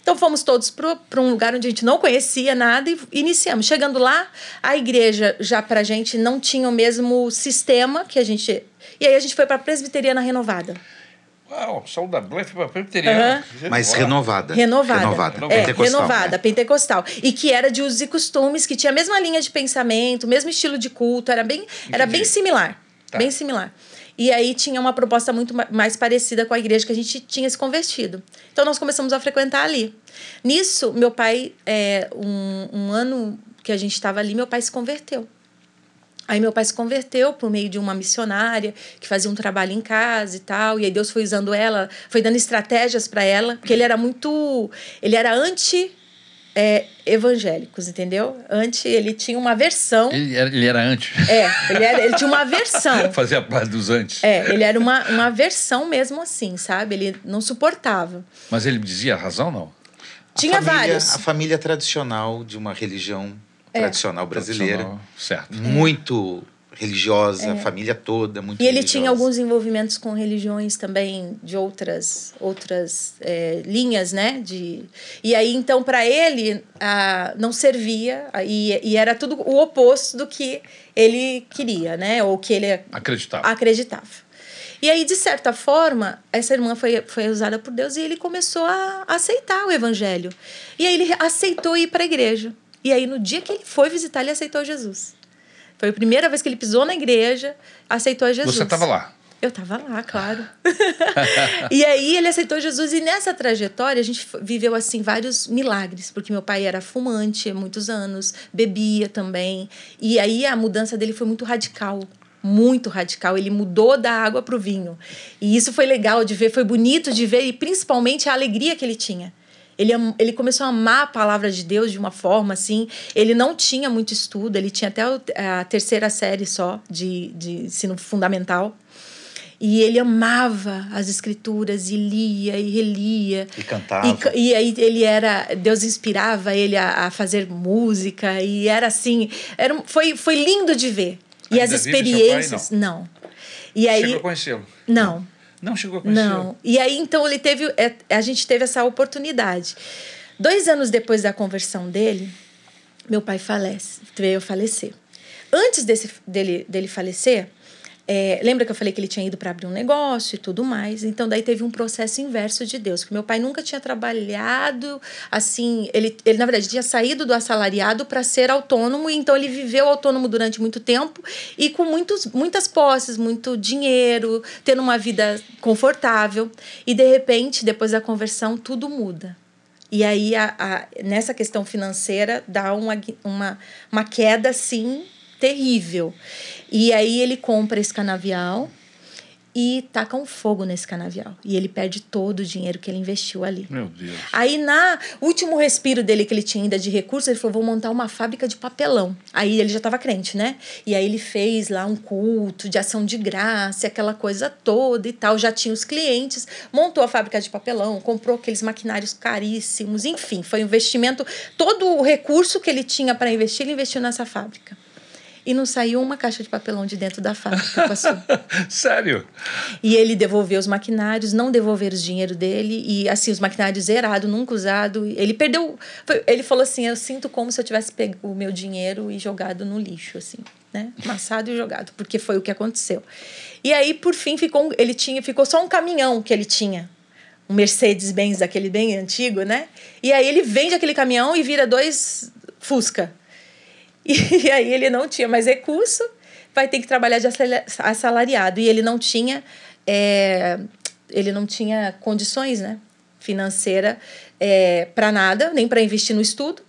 Então fomos todos para um lugar onde a gente não conhecia nada e iniciamos. Chegando lá, a igreja já para a gente não tinha o mesmo sistema que a gente. E aí a gente foi para a Presbiteriana Renovada. Uau, saiu da foi pra Presbiteriana. Mas Uau. renovada. Renovada. Renovada. É, Pentecostal, renovada, né? pentecostal. E que era de usos e costumes, que tinha a mesma linha de pensamento, o mesmo estilo de culto, era bem, era bem similar. Tá. Bem similar. E aí tinha uma proposta muito ma- mais parecida com a igreja que a gente tinha se convertido. Então nós começamos a frequentar ali. Nisso, meu pai, é, um, um ano que a gente estava ali, meu pai se converteu. Aí meu pai se converteu por meio de uma missionária que fazia um trabalho em casa e tal, e aí Deus foi usando ela, foi dando estratégias para ela, porque ele era muito, ele era anti é, evangélicos, entendeu? Anti, ele tinha uma versão. Ele era, ele era antes. É, ele, era, ele tinha uma versão. Fazia parte dos antes. É, ele era uma, uma versão mesmo assim, sabe? Ele não suportava. Mas ele dizia a razão, não? A Tinha família- vários. A família tradicional de uma religião. Tradicional brasileira. Tradicional, Certo. muito religiosa, é. família toda, muito E ele religiosa. tinha alguns envolvimentos com religiões também de outras outras é, linhas, né? De, e aí, então, para ele, a, não servia e, e era tudo o oposto do que ele queria, né? Ou que ele acreditava. acreditava. E aí, de certa forma, essa irmã foi, foi usada por Deus e ele começou a aceitar o evangelho. E aí ele aceitou ir para a igreja. E aí, no dia que ele foi visitar, ele aceitou Jesus. Foi a primeira vez que ele pisou na igreja, aceitou Jesus. Você estava lá? Eu estava lá, claro. e aí ele aceitou Jesus e nessa trajetória a gente viveu assim vários milagres, porque meu pai era fumante há muitos anos, bebia também. E aí a mudança dele foi muito radical muito radical. Ele mudou da água para o vinho. E isso foi legal de ver, foi bonito de ver, e principalmente a alegria que ele tinha. Ele, ele começou a amar a palavra de Deus de uma forma assim. Ele não tinha muito estudo, ele tinha até a terceira série só de, de ensino fundamental. E ele amava as escrituras e lia e relia. E cantava. E, e aí ele era. Deus inspirava ele a, a fazer música. E era assim. Era, foi, foi lindo de ver. E as experiências. Pai, não. não. E aí, chegou a conhecê-lo? Não. Não chegou a conhecê-lo? Não. E aí, então, ele teve. É, a gente teve essa oportunidade. Dois anos depois da conversão dele, meu pai falece, veio falecer. Antes desse, dele, dele falecer, é, lembra que eu falei que ele tinha ido para abrir um negócio e tudo mais? Então, daí teve um processo inverso de Deus, porque meu pai nunca tinha trabalhado assim. Ele, ele na verdade, tinha saído do assalariado para ser autônomo, e então ele viveu autônomo durante muito tempo e com muitos, muitas posses, muito dinheiro, tendo uma vida confortável. E de repente, depois da conversão, tudo muda. E aí, a, a, nessa questão financeira, dá uma, uma, uma queda assim terrível. E aí ele compra esse canavial e taca um fogo nesse canavial. E ele perde todo o dinheiro que ele investiu ali. Meu Deus. Aí, na último respiro dele que ele tinha ainda de recursos, ele falou: vou montar uma fábrica de papelão. Aí ele já estava crente, né? E aí ele fez lá um culto de ação de graça, aquela coisa toda e tal. Já tinha os clientes, montou a fábrica de papelão, comprou aqueles maquinários caríssimos, enfim, foi um investimento. Todo o recurso que ele tinha para investir, ele investiu nessa fábrica e não saiu uma caixa de papelão de dentro da fábrica. Passou. Sério? E ele devolveu os maquinários, não devolveram o dinheiro dele, e assim, os maquinários zerados, nunca usado. Ele perdeu. Foi, ele falou assim: Eu sinto como se eu tivesse pego o meu dinheiro e jogado no lixo, assim, né? Amassado e jogado, porque foi o que aconteceu. E aí, por fim, ficou, ele tinha, ficou só um caminhão que ele tinha um Mercedes-Benz daquele bem antigo, né? E aí ele vende aquele caminhão e vira dois Fusca. E aí ele não tinha mais recurso, vai ter que trabalhar de assalariado. E ele não tinha, é, ele não tinha condições né, financeira é, para nada, nem para investir no estudo.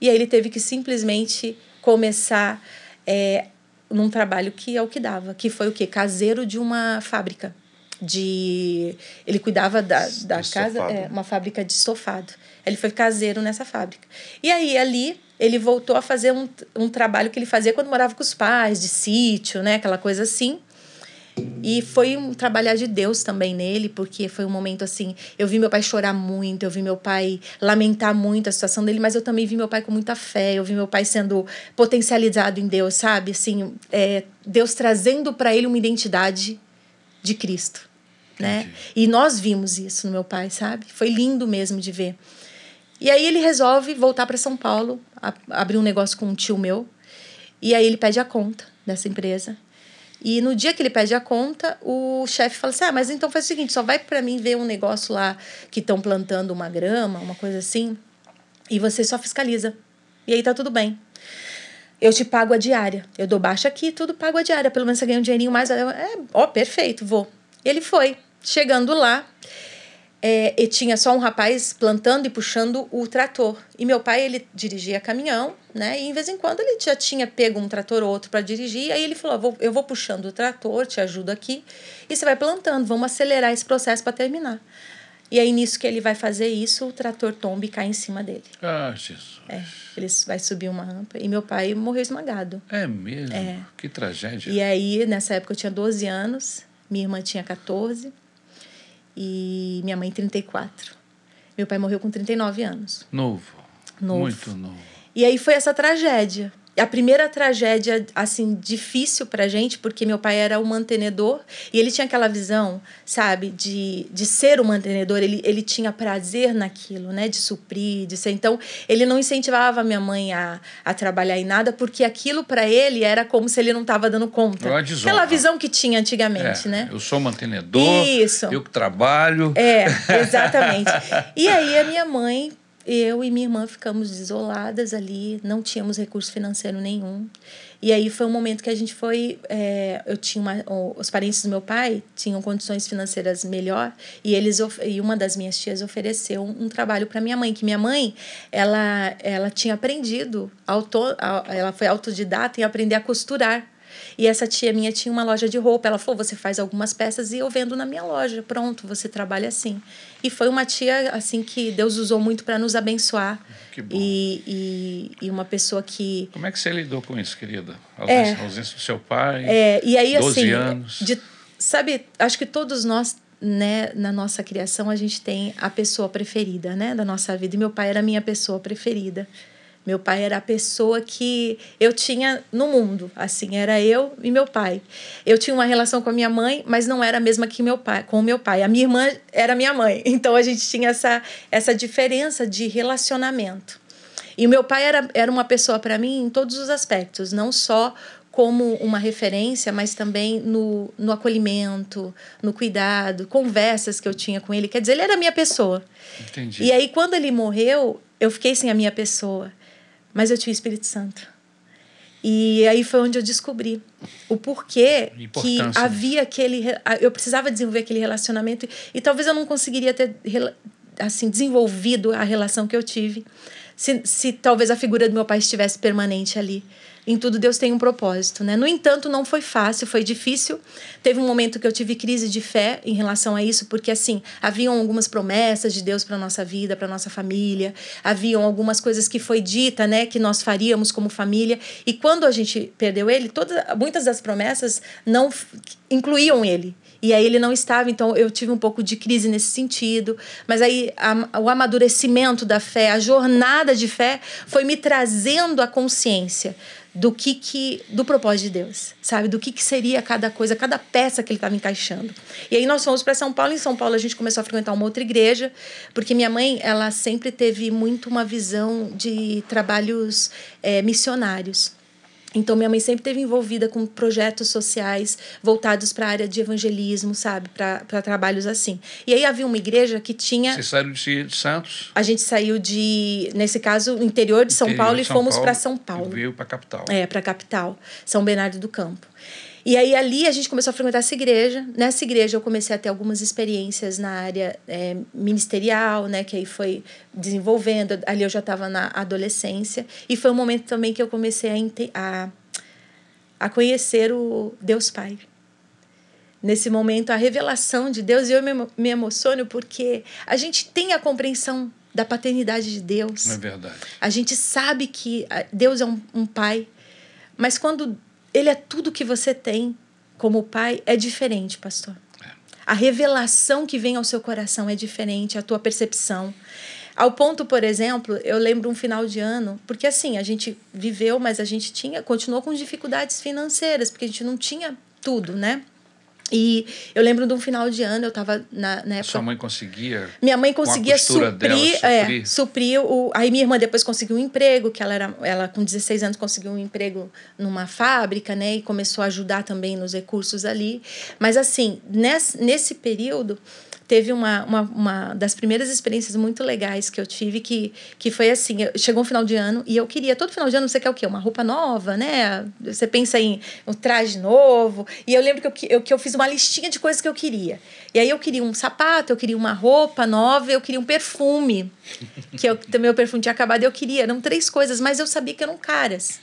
E aí ele teve que simplesmente começar é, num trabalho que é o que dava, que foi o quê? Caseiro de uma fábrica. De, ele cuidava da, da casa, é, uma fábrica de estofado. Ele foi caseiro nessa fábrica. E aí ali ele voltou a fazer um, um trabalho que ele fazia quando morava com os pais, de sítio, né? Aquela coisa assim. E foi um trabalhar de Deus também nele, porque foi um momento assim. Eu vi meu pai chorar muito, eu vi meu pai lamentar muito a situação dele, mas eu também vi meu pai com muita fé, eu vi meu pai sendo potencializado em Deus, sabe? Assim, é, Deus trazendo para ele uma identidade de Cristo, né? E nós vimos isso no meu pai, sabe? Foi lindo mesmo de ver. E aí ele resolve voltar para São Paulo, a, abrir um negócio com um tio meu. E aí ele pede a conta dessa empresa. E no dia que ele pede a conta, o chefe fala assim: Ah, mas então faz o seguinte, só vai para mim ver um negócio lá que estão plantando uma grama, uma coisa assim, e você só fiscaliza. E aí tá tudo bem. Eu te pago a diária. Eu dou baixa aqui, tudo pago a diária. Pelo menos você ganha um dinheirinho mais. É, ó, perfeito, vou. Ele foi. Chegando lá, é, e tinha só um rapaz plantando e puxando o trator. E meu pai, ele dirigia caminhão, né? E em vez em quando ele já tinha pego um trator ou outro para dirigir. Aí ele falou: vou, Eu vou puxando o trator, te ajudo aqui, e você vai plantando, vamos acelerar esse processo para terminar. E aí, nisso que ele vai fazer isso, o trator tomba e cai em cima dele. Ah, Jesus. É, ele vai subir uma rampa e meu pai morreu esmagado. É mesmo? É. Que tragédia. E aí, nessa época, eu tinha 12 anos, minha irmã tinha 14 e minha mãe 34. Meu pai morreu com 39 anos. Novo. Novo. Muito novo. E aí foi essa tragédia. A primeira tragédia, assim, difícil pra gente, porque meu pai era o mantenedor e ele tinha aquela visão, sabe, de, de ser o mantenedor, ele, ele tinha prazer naquilo, né, de suprir, de ser. Então, ele não incentivava minha mãe a, a trabalhar em nada, porque aquilo para ele era como se ele não estava dando conta. Aquela visão que tinha antigamente, é, né? Eu sou mantenedor, Isso. eu que trabalho. É, exatamente. e aí a minha mãe eu e minha irmã ficamos desoladas ali, não tínhamos recurso financeiro nenhum. E aí foi um momento que a gente foi. É, eu tinha uma, os parentes do meu pai tinham condições financeiras melhor e eles e uma das minhas tias ofereceu um, um trabalho para minha mãe, que minha mãe ela, ela tinha aprendido, auto, ela foi autodidata em aprender a costurar. E essa tia minha tinha uma loja de roupa. Ela falou: você faz algumas peças e eu vendo na minha loja. Pronto, você trabalha assim. E foi uma tia assim que Deus usou muito para nos abençoar. Que bom. E, e, e, uma pessoa que. Como é que você lidou com isso, querida? A ausência, é, ausência do seu pai. É, e aí, 12 assim. anos. De, sabe, acho que todos nós né, na nossa criação a gente tem a pessoa preferida, né, da nossa vida. E meu pai era a minha pessoa preferida. Meu pai era a pessoa que eu tinha no mundo, assim, era eu e meu pai. Eu tinha uma relação com a minha mãe, mas não era a mesma que meu pai, com o meu pai. A minha irmã era minha mãe, então a gente tinha essa, essa diferença de relacionamento. E o meu pai era, era uma pessoa para mim em todos os aspectos, não só como uma referência, mas também no, no acolhimento, no cuidado, conversas que eu tinha com ele. Quer dizer, ele era a minha pessoa. Entendi. E aí, quando ele morreu, eu fiquei sem a minha pessoa mas eu tinha o Espírito Santo. E aí foi onde eu descobri o porquê que havia aquele. Eu precisava desenvolver aquele relacionamento e, e talvez eu não conseguiria ter assim desenvolvido a relação que eu tive se, se talvez a figura do meu pai estivesse permanente ali em tudo Deus tem um propósito, né? No entanto, não foi fácil, foi difícil. Teve um momento que eu tive crise de fé em relação a isso, porque assim, haviam algumas promessas de Deus para nossa vida, para nossa família, haviam algumas coisas que foi dita, né, que nós faríamos como família, e quando a gente perdeu ele, todas muitas das promessas não incluíam ele. E aí ele não estava, então eu tive um pouco de crise nesse sentido. Mas aí a, o amadurecimento da fé, a jornada de fé, foi me trazendo a consciência do que, que do propósito de Deus, sabe? Do que, que seria cada coisa, cada peça que ele estava encaixando. E aí nós fomos para São Paulo. Em São Paulo a gente começou a frequentar uma outra igreja, porque minha mãe ela sempre teve muito uma visão de trabalhos é, missionários. Então, minha mãe sempre esteve envolvida com projetos sociais voltados para a área de evangelismo, sabe? Para trabalhos assim. E aí havia uma igreja que tinha. Vocês saíram de, de Santos? A gente saiu de, nesse caso, interior de São interior Paulo de São e fomos para São Paulo. Veio para a capital. É, para a capital, São Bernardo do Campo. E aí ali a gente começou a frequentar essa igreja. Nessa igreja eu comecei a ter algumas experiências na área é, ministerial, né? Que aí foi desenvolvendo. Ali eu já estava na adolescência. E foi um momento também que eu comecei a, a, a conhecer o Deus Pai. Nesse momento, a revelação de Deus, e eu me, me emociono porque a gente tem a compreensão da paternidade de Deus. É verdade. A gente sabe que Deus é um, um pai, mas quando ele é tudo que você tem como pai, é diferente, pastor. É. A revelação que vem ao seu coração é diferente, a tua percepção. Ao ponto, por exemplo, eu lembro um final de ano, porque assim, a gente viveu, mas a gente tinha, continuou com dificuldades financeiras, porque a gente não tinha tudo, né? E eu lembro de um final de ano, eu estava na, na época. Sua mãe conseguia? Minha mãe conseguia suprir, dela, suprir. É, suprir o. Aí minha irmã depois conseguiu um emprego, que ela era. Ela com 16 anos conseguiu um emprego numa fábrica, né? E começou a ajudar também nos recursos ali. Mas assim, nesse, nesse período teve uma, uma, uma, das primeiras experiências muito legais que eu tive, que, que foi assim, chegou um final de ano e eu queria, todo final de ano você quer o quê? Uma roupa nova, né? Você pensa em um traje novo. E eu lembro que eu, eu, que eu fiz uma listinha de coisas que eu queria. E aí eu queria um sapato, eu queria uma roupa nova, eu queria um perfume, que eu, meu perfume tinha acabado, eu queria. Eram três coisas, mas eu sabia que eram caras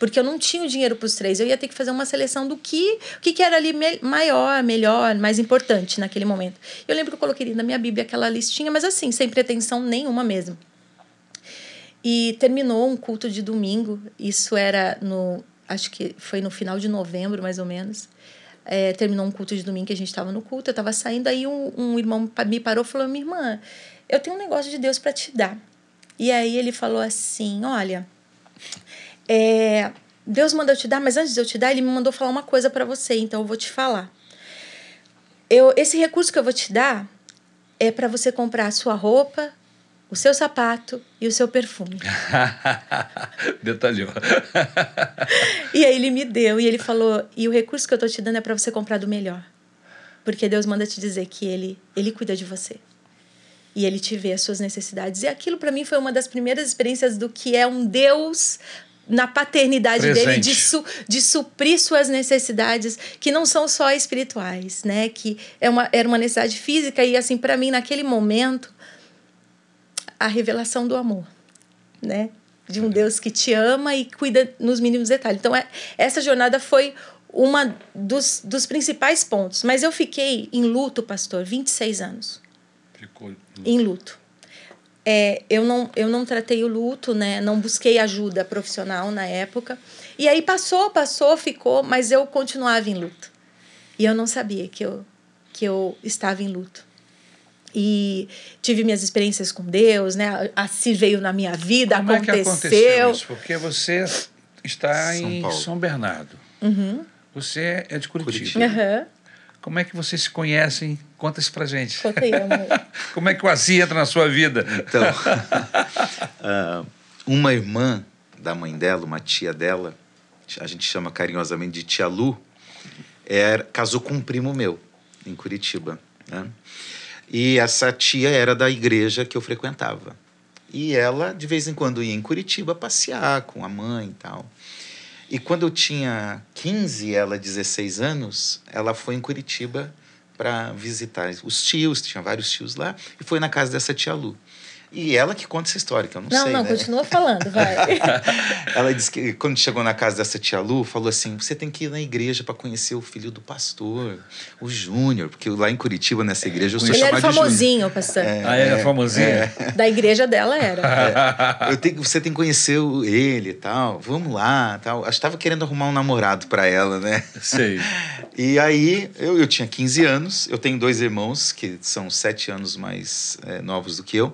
porque eu não tinha o dinheiro para os três. Eu ia ter que fazer uma seleção do que, o que, que era ali me maior, melhor, mais importante naquele momento. Eu lembro que eu coloquei na minha Bíblia aquela listinha, mas assim, sem pretensão nenhuma mesmo. E terminou um culto de domingo, isso era no, acho que foi no final de novembro, mais ou menos. É, terminou um culto de domingo que a gente estava no culto, eu estava saindo, aí um, um irmão me parou e falou: Minha irmã, eu tenho um negócio de Deus para te dar. E aí ele falou assim: Olha, é, Deus mandou te dar, mas antes de eu te dar, ele me mandou falar uma coisa para você, então eu vou te falar. Eu, esse recurso que eu vou te dar é para você comprar a sua roupa, o seu sapato e o seu perfume. Detalhou. e aí ele me deu e ele falou: "E o recurso que eu tô te dando é para você comprar do melhor". Porque Deus manda te dizer que ele ele cuida de você. E ele te vê as suas necessidades. E aquilo para mim foi uma das primeiras experiências do que é um Deus na paternidade Presente. dele de, su, de suprir suas necessidades que não são só espirituais, né? Que é uma, era uma necessidade física e assim para mim naquele momento a revelação do amor, né? De um Deus que te ama e cuida nos mínimos detalhes. Então é, essa jornada foi uma dos, dos principais pontos. Mas eu fiquei em luto, pastor, 26 anos. Ficou. Em luto é, eu, não, eu não tratei o luto, né? Não busquei ajuda profissional na época. E aí passou, passou, ficou, mas eu continuava em luto. E eu não sabia que eu, que eu estava em luto. E tive minhas experiências com Deus, né? Assim veio na minha vida, Como aconteceu. É que aconteceu isso? Porque você está São em Paulo. São Bernardo. Uhum. Você é de Curitiba. Curitiba. Aham. Como é que vocês se conhecem? Conta isso pra gente. Conta aí, amor. Como é que o Assi entra na sua vida? Então, ah, uma irmã da mãe dela, uma tia dela, a gente chama carinhosamente de tia Lu, era, casou com um primo meu, em Curitiba. Né? E essa tia era da igreja que eu frequentava. E ela, de vez em quando, ia em Curitiba passear com a mãe e tal. E quando eu tinha 15, ela 16 anos, ela foi em Curitiba para visitar os tios, tinha vários tios lá, e foi na casa dessa tia Lu. E ela que conta essa história, que eu não, Não, sei. não, né? continua falando, vai. Ela disse que quando chegou na casa dessa tia Lu, falou assim: você tem que ir na igreja para conhecer o filho do pastor, o Júnior, porque lá em Curitiba, nessa igreja, eu sou Ele era chamado de Júnior. famosinho, pastor. ah, é, famosinha? Da igreja dela era. Eu tenho, você tem que conhecer o- ele e tal. Vamos lá, tal. Eu estava querendo arrumar um namorado para ela, né? Sei. E aí, eu, eu tinha 15 anos, eu tenho dois irmãos que são sete anos mais eh, novos do que eu.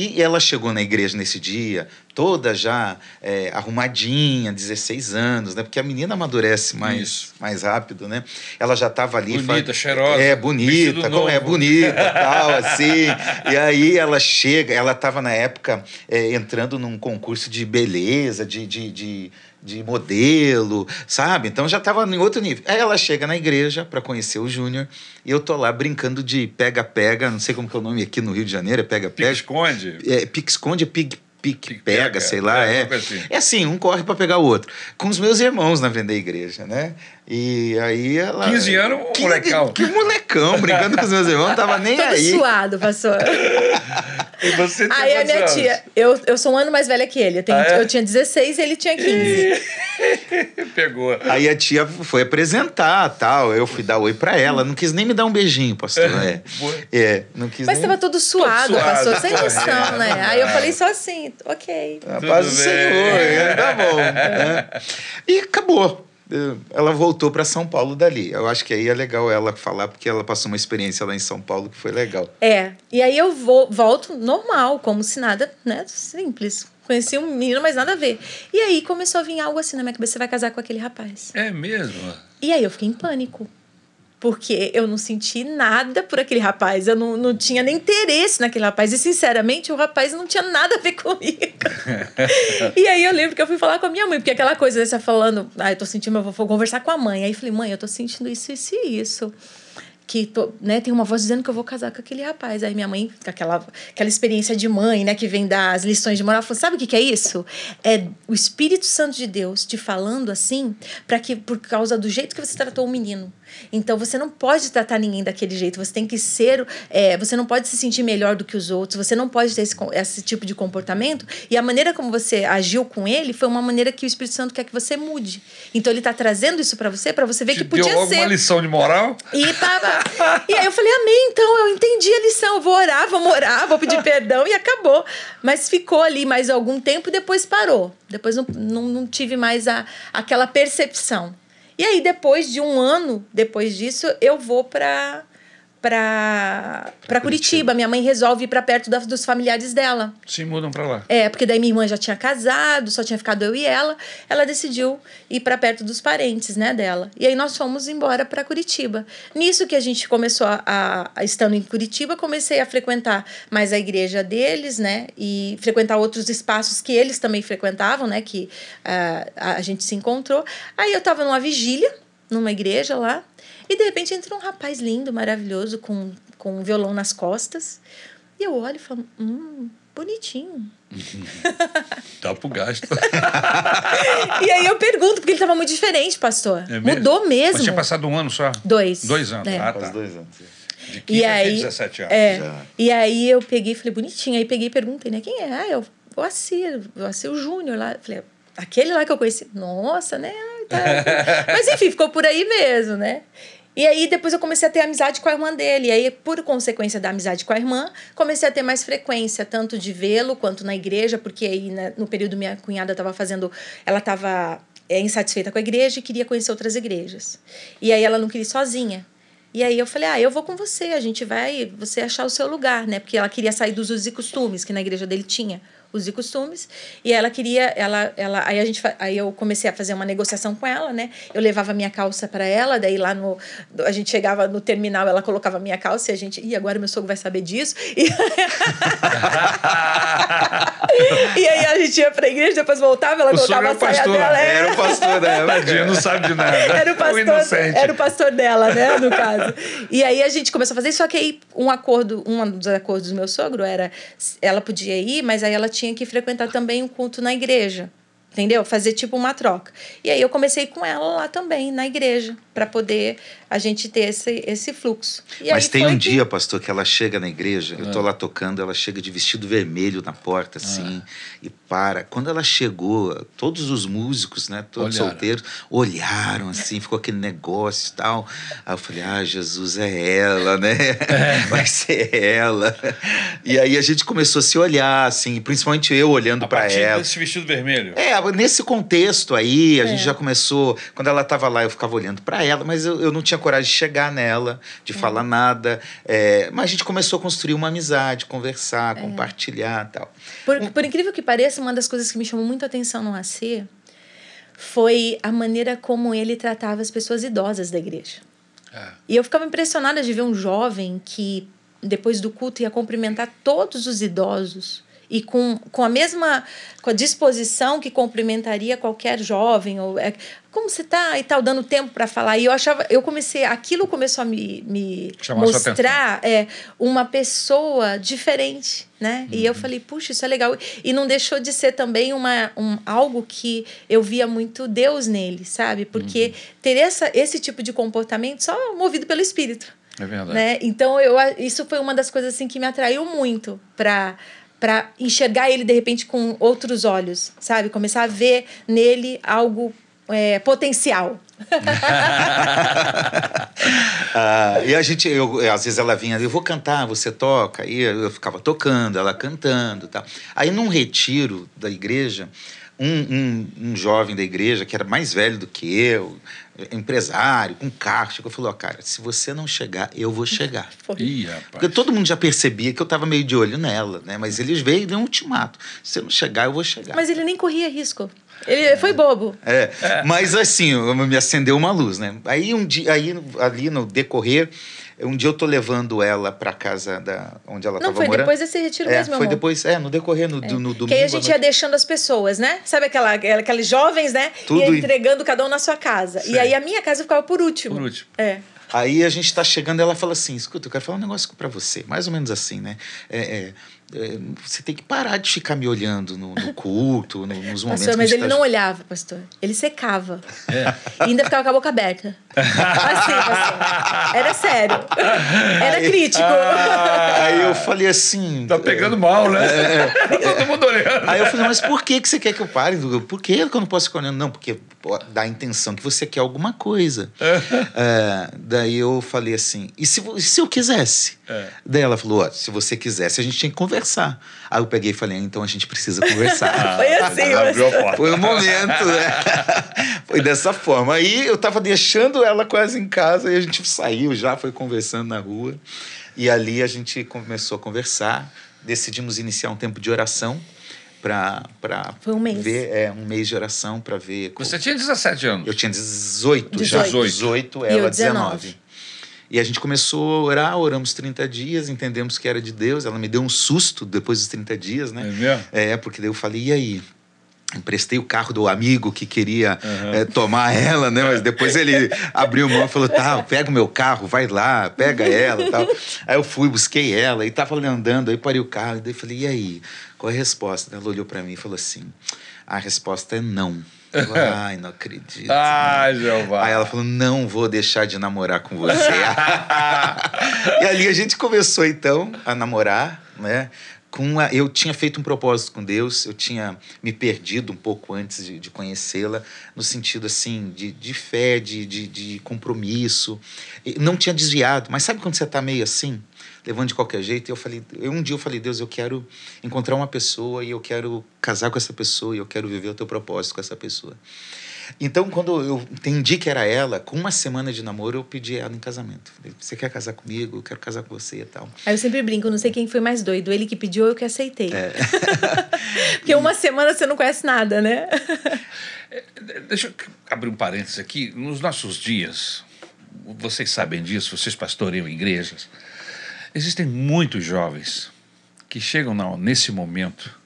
E ela chegou na igreja nesse dia, toda já eh, arrumadinha, 16 anos, né? Porque a menina amadurece mais, Isso. mais rápido, né? Ela já estava ali. Bonita, cheirosa, É, bonita, como é bonita, tal, assim. E aí ela chega, ela estava na época eh, entrando num concurso de beleza, de, de, de, de modelo, sabe? Então já estava em outro nível. Aí ela chega na igreja para conhecer o Júnior e eu tô lá brincando de pega-pega, não sei como que é o nome aqui no Rio de Janeiro, é pega-pega. esconde. É, pique-esconde, é pique, Pique pega, pega, sei lá, é, é. assim. É assim, um corre para pegar o outro. Com os meus irmãos na frente da igreja, né? E aí ela. 15 anos, um Que- molecão. Que molecão, brincando com os meus irmãos, não tava nem Todo aí. suado, pastor. E você tem Aí a minha anos? tia, eu, eu sou um ano mais velha que ele. Eu, tenho- Ah, é? eu tinha 16 e ele tinha 15. Pegou. Aí a tia foi apresentar tal. Eu fui dar oi pra ela. Não quis nem me dar um beijinho, pastor. É, Boa. é não quis Mas nem. tava todo suado, suado, pastor, sem correndo. noção, né? Aí eu falei só assim, ok. A Tudo paz do. Senhor, é, tá bom. né? E acabou. Ela voltou para São Paulo dali. Eu acho que aí é legal ela falar, porque ela passou uma experiência lá em São Paulo que foi legal. É, e aí eu vou, volto normal, como se nada, né? Simples. Conheci um menino, mas nada a ver. E aí começou a vir algo assim na minha cabeça: você vai casar com aquele rapaz. É mesmo? E aí eu fiquei em pânico. Porque eu não senti nada por aquele rapaz. Eu não, não tinha nem interesse naquele rapaz. E, sinceramente, o rapaz não tinha nada a ver comigo. e aí eu lembro que eu fui falar com a minha mãe, porque aquela coisa, você falando, ah, eu tô sentindo, eu vou, vou conversar com a mãe. Aí eu falei, mãe, eu tô sentindo isso, isso e isso. Que tô, né, tem uma voz dizendo que eu vou casar com aquele rapaz. Aí minha mãe, com aquela, aquela experiência de mãe, né, que vem das lições de moral, falou: sabe o que, que é isso? É o Espírito Santo de Deus te falando assim, para que por causa do jeito que você tratou o menino. Então você não pode tratar ninguém daquele jeito. Você tem que ser. é, você não pode se sentir melhor do que os outros. Você não pode ter esse, esse tipo de comportamento. E a maneira como você agiu com ele foi uma maneira que o Espírito Santo quer que você mude. Então ele está trazendo isso para você, para você ver Te que podia deu alguma ser. lição de moral? E. E aí eu falei, amém, então eu entendi a lição, eu vou orar, vou orar, vou pedir perdão e acabou. Mas ficou ali mais algum tempo e depois parou. Depois não, não, não tive mais a, aquela percepção. E aí, depois de um ano, depois disso, eu vou para para Curitiba. Curitiba. Minha mãe resolve ir para perto da, dos familiares dela. Se mudam para lá. É, porque daí minha irmã já tinha casado, só tinha ficado eu e ela. Ela decidiu ir para perto dos parentes, né, dela. E aí nós fomos embora para Curitiba. Nisso que a gente começou a, a, a, estando em Curitiba, comecei a frequentar mais a igreja deles, né, e frequentar outros espaços que eles também frequentavam, né, que uh, a gente se encontrou. Aí eu estava numa vigília numa igreja lá. E de repente entra um rapaz lindo, maravilhoso, com, com um violão nas costas. E eu olho e falo, hum, bonitinho. Dá pro gasto. e aí eu pergunto, porque ele estava muito diferente, pastor. É mesmo? Mudou mesmo. Mas tinha passado um ano só? Dois. Dois anos. É. Ah, tá. dois anos. De 15 e aí, 17 anos. É, e aí eu peguei e falei, bonitinho. Aí peguei e perguntei, né? Quem é? Ah, eu, o Assir, o Assir Júnior lá. Falei, aquele lá que eu conheci. Nossa, né? Mas enfim, ficou por aí mesmo, né? E aí depois eu comecei a ter amizade com a irmã dele. E aí, por consequência da amizade com a irmã, comecei a ter mais frequência, tanto de vê-lo quanto na igreja, porque aí né, no período minha cunhada estava fazendo. Ela estava é, insatisfeita com a igreja e queria conhecer outras igrejas. E aí ela não queria ir sozinha. E aí eu falei, ah, eu vou com você, a gente vai, você achar o seu lugar, né? Porque ela queria sair dos usos e costumes que na igreja dele tinha os e costumes. E ela queria, ela, ela, aí a gente, aí eu comecei a fazer uma negociação com ela, né? Eu levava minha calça para ela, daí lá no, a gente chegava no terminal, ela colocava minha calça e a gente, e agora meu sogro vai saber disso. E, e aí a gente ia para a igreja, depois voltava, ela o colocava a saia pastor, dela. É. Era o pastor dela. Tadinho, não sabe de nada. Era o pastor, era o pastor dela, né, no caso. E aí a gente começou a fazer, só que aí um acordo, um dos acordos do meu sogro era ela podia ir, mas aí ela tinha que frequentar também um culto na igreja. Entendeu? Fazer tipo uma troca. E aí eu comecei com ela lá também, na igreja, para poder a gente ter esse, esse fluxo. E Mas tem um que... dia, pastor, que ela chega na igreja, eu tô lá tocando, ela chega de vestido vermelho na porta, assim, e para. Quando ela chegou, todos os músicos, né, todos Olharam. solteiros, olharam, assim, ficou aquele negócio e tal. Aí eu falei, ah, Jesus é ela, né? Vai ser ela. E aí a gente começou a se olhar, assim, principalmente eu olhando para ela. desse vestido vermelho. É, nesse contexto aí, a É. gente já começou. Quando ela estava lá, eu ficava olhando para ela, mas eu, eu não tinha coragem de chegar nela, de falar nada. É, mas a gente começou a construir uma amizade, conversar, compartilhar tal. Por, por incrível que pareça, uma das coisas que me chamou muito a atenção no AC foi a maneira como ele tratava as pessoas idosas da igreja. É. E eu ficava impressionada de ver um jovem que, depois do culto, ia cumprimentar todos os idosos e com, com a mesma com a disposição que cumprimentaria qualquer jovem ou é, como você tá e tal dando tempo para falar. E eu achava eu comecei aquilo começou a me, me Chamar mostrar é uma pessoa diferente né? E eu falei puxa isso é legal. E não deixou de ser também uma um, algo que eu via muito Deus nele sabe? Porque ter essa esse tipo de comportamento só movido pelo Espírito É verdade. né? Então eu isso foi uma das coisas assim que me atraiu muito para para enxergar ele de repente com outros olhos, sabe? Começar a ver nele algo é, potencial. Ah, e a gente, eu, às vezes ela vinha, eu vou cantar, você toca. Aí eu ficava tocando, ela cantando tal. Aí num retiro da igreja, um, um, um jovem da igreja, que era mais velho do que eu, empresário, com carro, chegou e falou: ó, cara, se você não chegar, eu vou chegar. Ih, rapaz. Porque todo mundo já percebia que eu estava meio de olho nela, né? Mas eles veio e deu um ultimato. Se você não chegar, eu vou chegar. Mas ele nem corria risco. Ele foi bobo. É, mas assim, me acendeu uma luz, né? Aí um dia, aí ali no decorrer, um dia eu tô levando ela para casa da onde ela Não foi morando. depois desse retiro é, mesmo, foi amor. depois, é, no decorrer no, do- no domingo. Que aí a gente ia noite. deixando as pessoas, né? Sabe aquela, aqueles jovens, né? Tudo ia entregando cada um na sua casa. Sim. E aí a minha casa ficava por último. Por último. É. Aí a gente tá chegando, ela fala assim: escuta, eu quero falar um negócio para você, mais ou menos assim, né? É, é, é, você tem que parar de ficar me olhando no, no culto, no- nos momentos Pastor, mas ele tá não olhava, pastor. Ele secava. É. E ainda ficava com a boca aberta. Assim, pastor. Era sério. Era crítico. Aí eu falei assim. Tá pegando mal, né? Todo mundo olhando. Aí eu falei, mas por que, que você quer que eu pare? Por que que eu não posso ficar olhando? Não, porque dá a intenção que você quer alguma coisa. É, daí eu falei assim, e se, se eu quisesse? É. Daí ela falou: ó, se você quisesse, a gente tinha que conversar. Aí eu peguei e falei: ah, então a gente precisa conversar. Ah, Foi assim, mas... Foi o um momento, né? Foi dessa forma. Aí eu tava deixando ela quase em casa e a gente saiu já, foi conversando na rua. E ali a gente começou a conversar. Decidimos iniciar um tempo de oração para Foi um mês. ver é um mês de oração para ver. Você tinha 17 anos. Eu tinha 18, 18. já. 18, ela 19. E a gente começou a orar, oramos 30 dias, entendemos que era de Deus. Ela me deu um susto depois dos 30 dias, né? É mesmo? É, porque daí eu falei, e aí? Emprestei o carro do amigo que queria uhum. é, tomar ela, né? Mas depois ele abriu mão e falou: tá, pega o meu carro, vai lá, pega ela tal. Aí eu fui, busquei ela e tava andando, aí parei o carro, e daí falei: e aí? Qual é a resposta? Ela olhou para mim e falou assim: a resposta é não. Eu, Ai, não acredito. Ah, Jeová. Aí ela falou: não vou deixar de namorar com você. e ali a gente começou então a namorar, né? Com a, eu tinha feito um propósito com Deus, eu tinha me perdido um pouco antes de, de conhecê-la, no sentido assim, de, de fé, de, de, de compromisso. não tinha desviado, mas sabe quando você está meio assim? Levando de qualquer jeito. E eu falei, eu, um dia eu falei, Deus, eu quero encontrar uma pessoa e eu quero casar com essa pessoa e eu quero viver o teu propósito com essa pessoa. Então, quando eu entendi que era ela, com uma semana de namoro, eu pedi ela em casamento. Falei, você quer casar comigo? Eu quero casar com você e tal. Aí eu sempre brinco, não sei quem foi mais doido, ele que pediu ou eu que aceitei. É. Porque uma semana você não conhece nada, né? É, deixa eu abrir um parênteses aqui. Nos nossos dias, vocês sabem disso, vocês pastoreiam igrejas, Existem muitos jovens que chegam não, nesse momento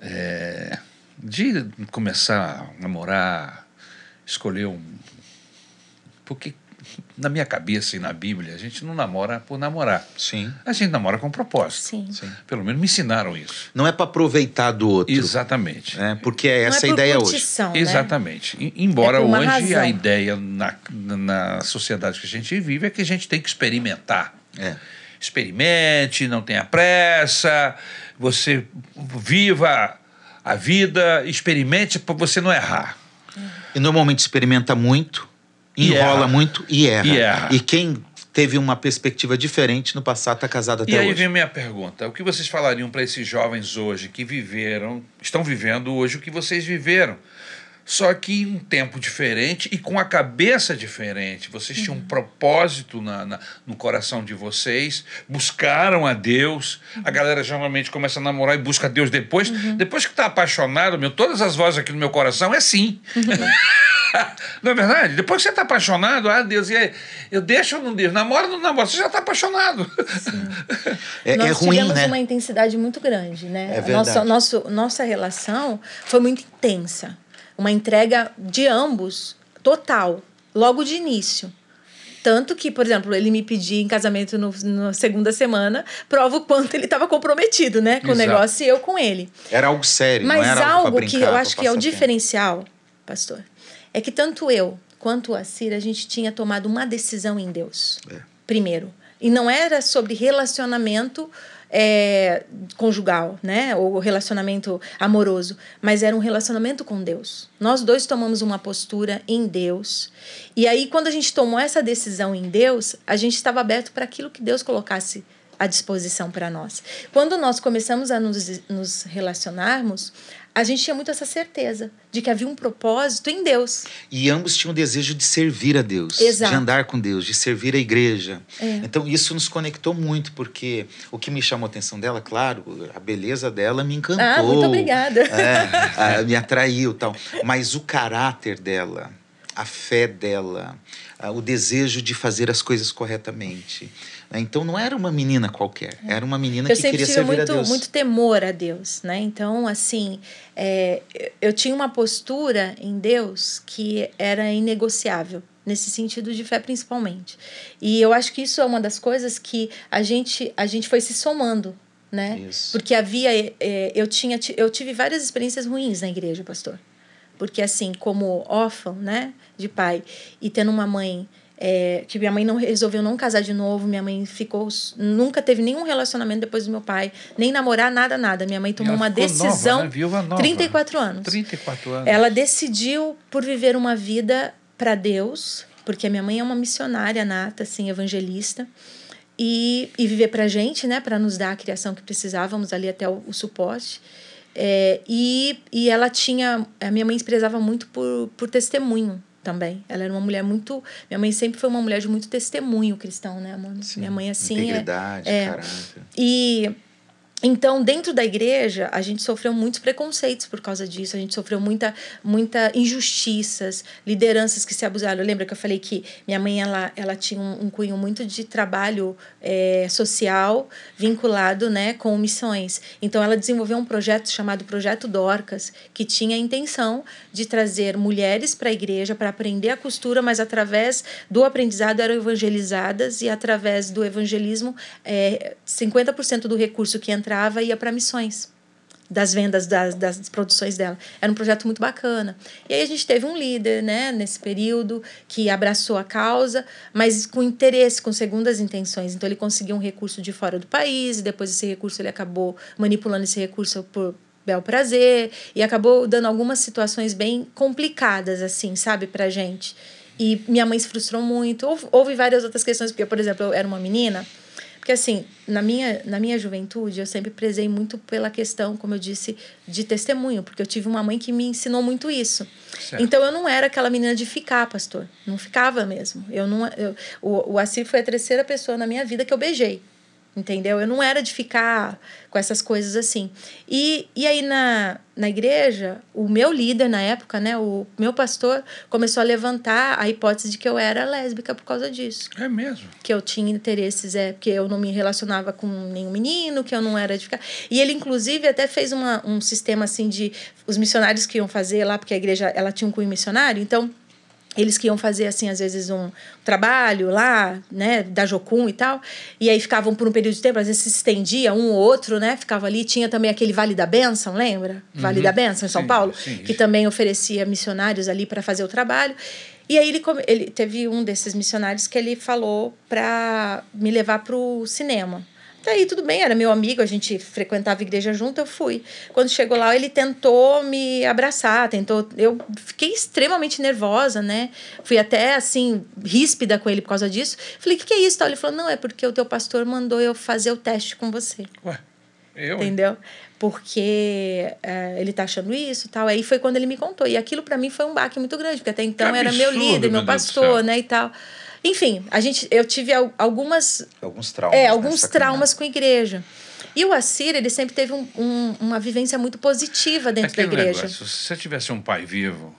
é, de começar a namorar, escolher um. Porque na minha cabeça e na Bíblia, a gente não namora por namorar. Sim. A gente namora com propósito. Sim. Sim. Pelo menos me ensinaram isso. Não é para aproveitar do outro. Exatamente. É, porque é essa não é a ideia curtição, hoje. Né? Exatamente. Embora é hoje razão. a ideia na, na sociedade que a gente vive é que a gente tem que experimentar. É experimente, não tenha pressa, você viva a vida, experimente para você não errar. E normalmente experimenta muito, enrola muito e erra. E erra. E quem teve uma perspectiva diferente no passado está casado até hoje. E aí vem minha pergunta: o que vocês falariam para esses jovens hoje que viveram, estão vivendo hoje o que vocês viveram? Só que em um tempo diferente e com a cabeça diferente. Vocês uhum. tinham um uhum. propósito na, na, no coração de vocês, buscaram a Deus. Uhum. A galera geralmente começa a namorar e busca a Deus depois. Uhum. Depois que está apaixonado, meu, todas as vozes aqui no meu coração é sim. Uhum. não é verdade? Depois que você está apaixonado, ah, Deus, e aí, eu deixo ou não deixo? Namora ou não namora? Você já está apaixonado. é, Nós é ruim, tivemos né? uma intensidade muito grande, né? É verdade. Nossa, nosso, nossa relação foi muito intensa uma entrega de ambos, total, logo de início. Tanto que, por exemplo, ele me pedia em casamento no, na segunda semana, prova o quanto ele estava comprometido, né? Com Exato. o negócio e eu com ele. Era algo sério, Mas algo, algo que eu acho que é o diferencial, pastor, é que tanto eu quanto a Cira, a gente tinha tomado uma decisão em Deus. É. Primeiro. E não era sobre relacionamento é, conjugal, né? Ou relacionamento amoroso, mas era um relacionamento com Deus. Nós dois tomamos uma postura em Deus. E aí, quando a gente tomou essa decisão em Deus, a gente estava aberto para aquilo que Deus colocasse à disposição para nós. Quando nós começamos a nos, nos relacionarmos, a gente tinha muito essa certeza de que havia um propósito em Deus. E ambos tinham o desejo de servir a Deus, Exato. de andar com Deus, de servir a igreja. É. Então isso nos conectou muito, porque o que me chamou a atenção dela, claro, a beleza dela me encantou. Ah, muito obrigada. É, me atraiu tal. Mas o caráter dela, a fé dela, o desejo de fazer as coisas corretamente? Então não era uma menina qualquer, era uma menina eu que queria servir muito, a Deus. muito temor a Deus, né? Então assim, é, eu tinha uma postura em Deus que era inegociável nesse sentido de fé principalmente. E eu acho que isso é uma das coisas que a gente a gente foi se somando, né? Isso. Porque havia é, eu tinha eu tive várias experiências ruins na igreja, pastor. Porque assim, como órfão, né, de pai e tendo uma mãe é, que minha mãe não resolveu não casar de novo, minha mãe ficou nunca teve nenhum relacionamento depois do meu pai, nem namorar nada nada. Minha mãe tomou uma decisão nova, né? Viúva nova. 34 anos. 34 anos. Ela decidiu por viver uma vida para Deus, porque a minha mãe é uma missionária nata, assim, evangelista. e, e viver para a gente, né? Para nos dar a criação que precisávamos ali até o, o suporte. É, e, e ela tinha. A minha mãe se prezava muito por, por testemunho também. Ela era uma mulher muito. Minha mãe sempre foi uma mulher de muito testemunho cristão, né, mano? Sim, minha mãe, assim. Integridade, é, caráter. E então, dentro da igreja, a gente sofreu muitos preconceitos por causa disso. A gente sofreu muita, muita injustiças, lideranças que se abusaram. Lembra que eu falei que minha mãe ela, ela tinha um, um cunho muito de trabalho é, social vinculado né, com missões. Então, ela desenvolveu um projeto chamado Projeto Dorcas, que tinha a intenção de trazer mulheres para a igreja para aprender a costura, mas através do aprendizado eram evangelizadas e através do evangelismo, é, 50% do recurso que entrava entrava ia para missões das vendas das, das produções dela. Era um projeto muito bacana. E aí a gente teve um líder, né, nesse período, que abraçou a causa, mas com interesse, com segundas intenções. Então ele conseguiu um recurso de fora do país, e depois esse recurso ele acabou manipulando esse recurso por bel prazer, e acabou dando algumas situações bem complicadas, assim, sabe, pra gente. E minha mãe se frustrou muito. Houve, houve várias outras questões, porque, por exemplo, eu era uma menina porque, assim, na minha, na minha juventude, eu sempre prezei muito pela questão, como eu disse, de testemunho, porque eu tive uma mãe que me ensinou muito isso. Certo. Então, eu não era aquela menina de ficar, pastor. Não ficava mesmo. Eu não, eu, o, o Assir foi a terceira pessoa na minha vida que eu beijei entendeu? Eu não era de ficar com essas coisas assim. E, e aí na, na igreja, o meu líder na época, né, o meu pastor, começou a levantar a hipótese de que eu era lésbica por causa disso. É mesmo? Que eu tinha interesses, é, porque eu não me relacionava com nenhum menino, que eu não era de ficar. E ele, inclusive, até fez uma, um sistema assim de. Os missionários que iam fazer lá, porque a igreja ela tinha um cunho missionário, então eles que iam fazer assim às vezes um trabalho lá né da Jocum e tal e aí ficavam por um período de tempo às vezes se estendia um ou outro né ficava ali tinha também aquele Vale da Benção lembra? Vale uhum. da Benção em São sim, Paulo sim, que também oferecia missionários ali para fazer o trabalho. E aí ele, ele teve um desses missionários que ele falou para me levar para o cinema Daí tudo bem, era meu amigo, a gente frequentava a igreja junto, eu fui. Quando chegou lá, ele tentou me abraçar, tentou. Eu fiquei extremamente nervosa, né? Fui até assim, ríspida com ele por causa disso. Falei, o que, que é isso? Ele falou, não, é porque o teu pastor mandou eu fazer o teste com você. Ué, eu? Entendeu? Porque é, ele tá achando isso e tal. Aí foi quando ele me contou. E aquilo para mim foi um baque muito grande, porque até então que era absurdo, meu líder, meu, meu pastor, né? E tal. Enfim, a gente, eu tive algumas. Alguns traumas. É, alguns traumas com a igreja. E o Assir, ele sempre teve um, um, uma vivência muito positiva dentro Aquele da igreja. Negócio, se você tivesse um pai vivo,